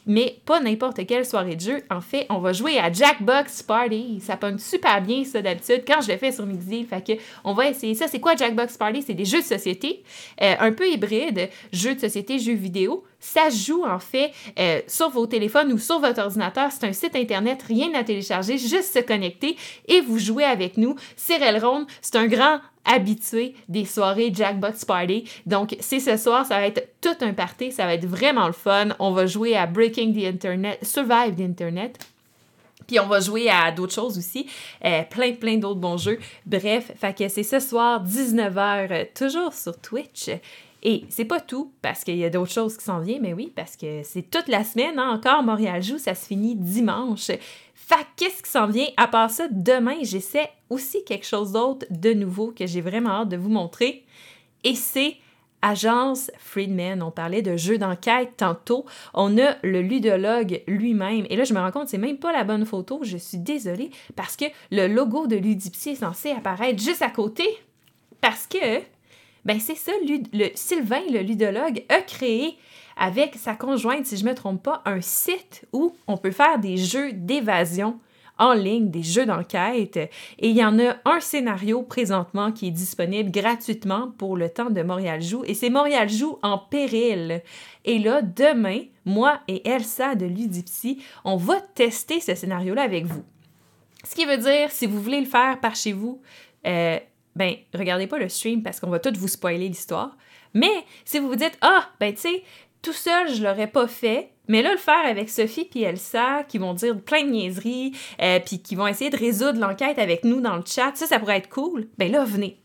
mais pas n'importe quelle soirée de jeu. En fait, on va jouer à Jackbox Party. Ça pogne super bien, ça, d'habitude, quand je le fais sur Mixdeal. Fait que, on va essayer ça. C'est quoi Jackbox Party? C'est des jeux de société, euh, un peu hybrides, jeux de société, jeux vidéo. Ça joue, en fait, euh, sur vos téléphones ou sur votre ordinateur. C'est un site Internet, rien à télécharger, juste se connecter et vous jouez avec nous. Cyril Ronde, c'est un grand habitué des soirées Jackbox Party. Donc, c'est ce soir, ça va être tout un party, ça va être vraiment le fun. On va jouer à Breaking the Internet, Survive the Internet. Puis on va jouer à d'autres choses aussi, euh, plein, plein d'autres bons jeux. Bref, fait c'est ce soir, 19h, euh, toujours sur Twitch. Et c'est pas tout, parce qu'il y a d'autres choses qui s'en viennent, mais oui, parce que c'est toute la semaine, hein, encore Montréal joue, ça se finit dimanche. Fait qu'est-ce qui s'en vient? À part ça, demain, j'essaie aussi quelque chose d'autre de nouveau que j'ai vraiment hâte de vous montrer. Et c'est Agence Friedman. On parlait de jeux d'enquête tantôt. On a le ludologue lui-même. Et là, je me rends compte, c'est même pas la bonne photo. Je suis désolée parce que le logo de Ludipsy est censé apparaître juste à côté. Parce que, ben c'est ça, le, Sylvain, le ludologue, a créé avec sa conjointe, si je ne me trompe pas, un site où on peut faire des jeux d'évasion en ligne, des jeux d'enquête. Et il y en a un scénario présentement qui est disponible gratuitement pour le temps de Montréal Joue. Et c'est Montréal Joue en péril. Et là, demain, moi et Elsa de Ludipsy, on va tester ce scénario-là avec vous. Ce qui veut dire, si vous voulez le faire par chez vous, euh, ben, regardez pas le stream parce qu'on va tout vous spoiler l'histoire. Mais si vous vous dites, ah, ben, tu sais, tout seul, je l'aurais pas fait. Mais là, le faire avec Sophie et Elsa, qui vont dire plein de niaiseries, euh, puis qui vont essayer de résoudre l'enquête avec nous dans le chat, ça, ça pourrait être cool. Ben là, venez.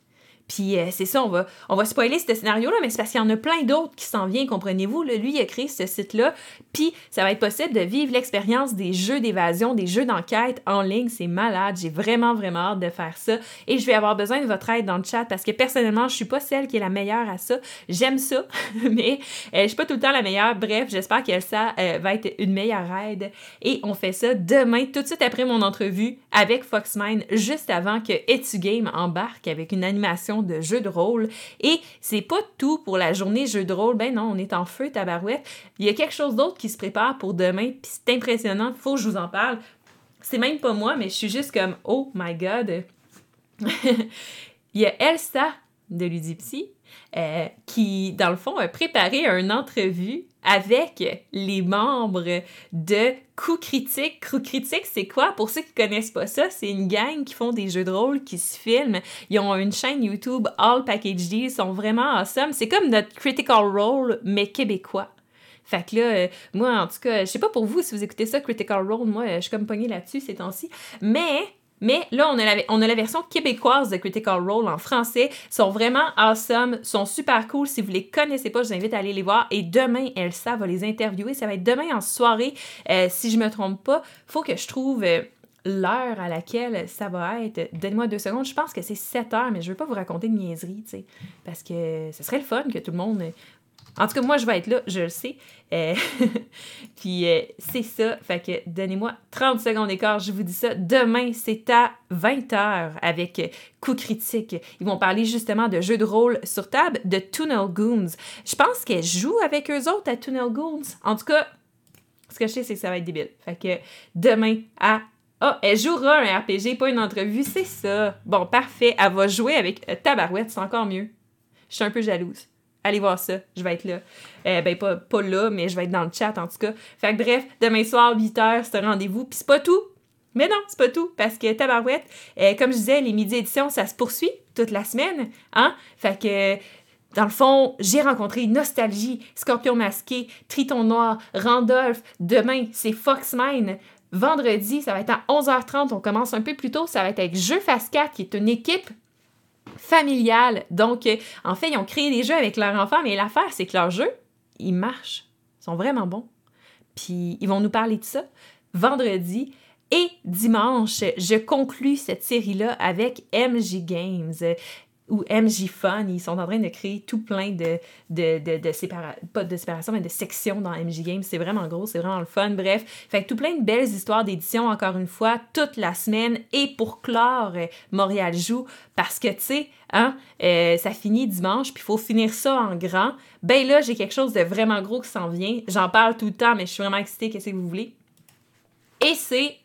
Puis euh, c'est ça, on va, on va spoiler ce scénario-là, mais c'est parce qu'il y en a plein d'autres qui s'en viennent, comprenez-vous. Lui, il a créé ce site-là, puis ça va être possible de vivre l'expérience des jeux d'évasion, des jeux d'enquête en ligne. C'est malade. J'ai vraiment, vraiment hâte de faire ça. Et je vais avoir besoin de votre aide dans le chat parce que personnellement, je suis pas celle qui est la meilleure à ça. J'aime ça, mais euh, je suis pas tout le temps la meilleure. Bref, j'espère qu'Elsa euh, va être une meilleure aide. Et on fait ça demain, tout de suite après mon entrevue avec Foxmine, juste avant que Etu Game embarque avec une animation de jeu de rôle. Et c'est pas tout pour la journée jeu de rôle. Ben non, on est en feu, tabarouette. Il y a quelque chose d'autre qui se prépare pour demain, c'est impressionnant. Faut que je vous en parle. C'est même pas moi, mais je suis juste comme, oh my god. Il y a Elsa de Ludipsy euh, qui, dans le fond, a préparé une entrevue avec les membres de Coup Critique. Coup Critique, c'est quoi? Pour ceux qui connaissent pas ça, c'est une gang qui font des jeux de rôle, qui se filment. Ils ont une chaîne YouTube All Package Deals, ils sont vraiment awesome. C'est comme notre Critical Role, mais québécois. Fait que là, euh, moi, en tout cas, je sais pas pour vous si vous écoutez ça, Critical Role, moi, je suis comme pognée là-dessus ces temps-ci. Mais mais là, on a, la, version québécoise de Critical Role en français. Ils sont vraiment awesome, sont super cool. Si vous les connaissez pas, je vous invite à aller les voir. Et demain, Elsa va les interviewer. Ça va être demain en soirée. Euh, si je me trompe pas, faut que je trouve... Euh, l'heure à laquelle ça va être. Donnez-moi deux secondes. Je pense que c'est 7 heures, mais je veux pas vous raconter de niaiseries, tu sais. Parce que ce serait le fun que tout le monde en tout cas, moi, je vais être là, je le sais. Euh, puis euh, c'est ça. Fait que donnez-moi 30 secondes d'écart, je vous dis ça. Demain, c'est à 20h avec Coup Critique. Ils vont parler justement de jeux de rôle sur table de Tunnel Goons. Je pense qu'elle joue avec eux autres à Tunnel Goons. En tout cas, ce que je sais, c'est que ça va être débile. Fait que demain à ah, elle jouera un RPG, pas une entrevue, c'est ça. Bon, parfait. Elle va jouer avec Tabarouette, c'est encore mieux. Je suis un peu jalouse allez voir ça, je vais être là. Euh, ben, pas, pas là, mais je vais être dans le chat en tout cas. Fait que bref, demain soir, 8h, c'est un rendez-vous. Puis c'est pas tout. Mais non, c'est pas tout, parce que Tabarouette, euh, comme je disais, les midi éditions, ça se poursuit toute la semaine. Hein? Fait que dans le fond, j'ai rencontré Nostalgie, Scorpion Masqué, Triton Noir, Randolph. Demain, c'est Foxmine. Vendredi, ça va être à 11h30. On commence un peu plus tôt. Ça va être avec Jeu Fast 4, qui est une équipe familiale. Donc, euh, en fait, ils ont créé des jeux avec leurs enfants, mais l'affaire, c'est que leurs jeux, ils marchent. Ils sont vraiment bons. Puis, ils vont nous parler de ça vendredi. Et dimanche, je conclus cette série-là avec MJ Games ou MJ Fun, ils sont en train de créer tout plein de, de, de, de pas de séparation, mais de sections dans MJ Games. C'est vraiment gros, c'est vraiment le fun. Bref, fait tout plein de belles histoires d'édition, encore une fois, toute la semaine. Et pour clore, euh, Montréal joue, parce que, tu sais, hein, euh, ça finit dimanche, puis il faut finir ça en grand. Ben là, j'ai quelque chose de vraiment gros qui s'en vient. J'en parle tout le temps, mais je suis vraiment excitée, qu'est-ce que vous voulez? Et c'est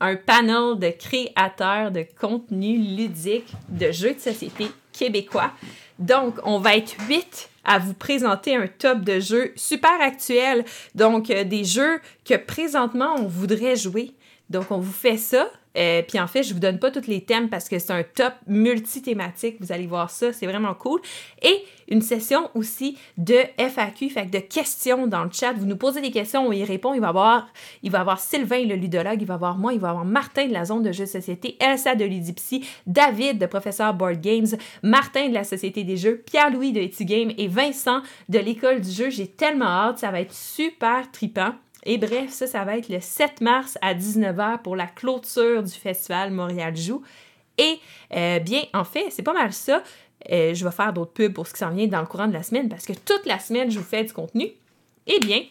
un panel de créateurs de contenu ludique de jeux de société québécois. Donc, on va être huit à vous présenter un top de jeux super actuels. Donc, euh, des jeux que présentement on voudrait jouer. Donc, on vous fait ça. Euh, puis en fait, je vous donne pas tous les thèmes parce que c'est un top multi-thématique. Vous allez voir ça, c'est vraiment cool. Et une session aussi de FAQ, fait que de questions dans le chat. Vous nous posez des questions, on y répond. Il va y avoir, il va avoir Sylvain, le ludologue, il va y avoir moi, il va y avoir Martin de la zone de jeux de société, Elsa de Ludipsy, David de Professeur Board Games, Martin de la Société des Jeux, Pierre-Louis de Game et Vincent de l'École du jeu. J'ai tellement hâte, ça va être super tripant. Et bref, ça, ça va être le 7 mars à 19h pour la clôture du festival Montréal Joue. Et euh, bien, en fait, c'est pas mal ça. Euh, je vais faire d'autres pubs pour ce qui s'en vient dans le courant de la semaine parce que toute la semaine, je vous fais du contenu. Eh bien,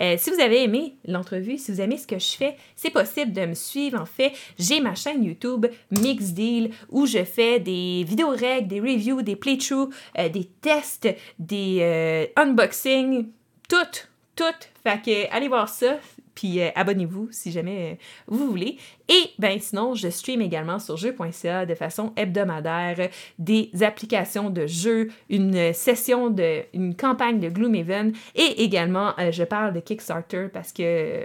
euh, si vous avez aimé l'entrevue, si vous aimez ce que je fais, c'est possible de me suivre. En fait, j'ai ma chaîne YouTube Mix Deal où je fais des vidéos règles, des reviews, des playthroughs, des tests, des unboxings, tout, tout. Fait que allez voir ça. Puis euh, abonnez-vous si jamais euh, vous voulez. Et ben sinon, je stream également sur jeu.ca de façon hebdomadaire des applications de jeux, une session de une campagne de Gloomhaven et également euh, je parle de Kickstarter parce que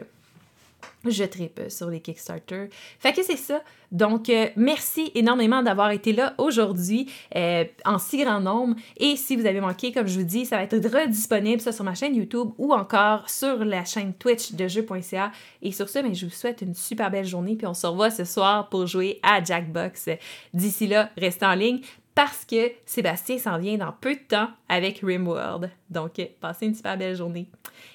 je tripe sur les Kickstarter. Fait que c'est ça. Donc, euh, merci énormément d'avoir été là aujourd'hui euh, en si grand nombre. Et si vous avez manqué, comme je vous dis, ça va être redisponible ça sur ma chaîne YouTube ou encore sur la chaîne Twitch de jeux.ca. Et sur ce, ben, je vous souhaite une super belle journée. Puis on se revoit ce soir pour jouer à Jackbox. D'ici là, restez en ligne. parce que Sébastien s'en vient dans peu de temps avec Rimworld. Donc, passez une super belle journée.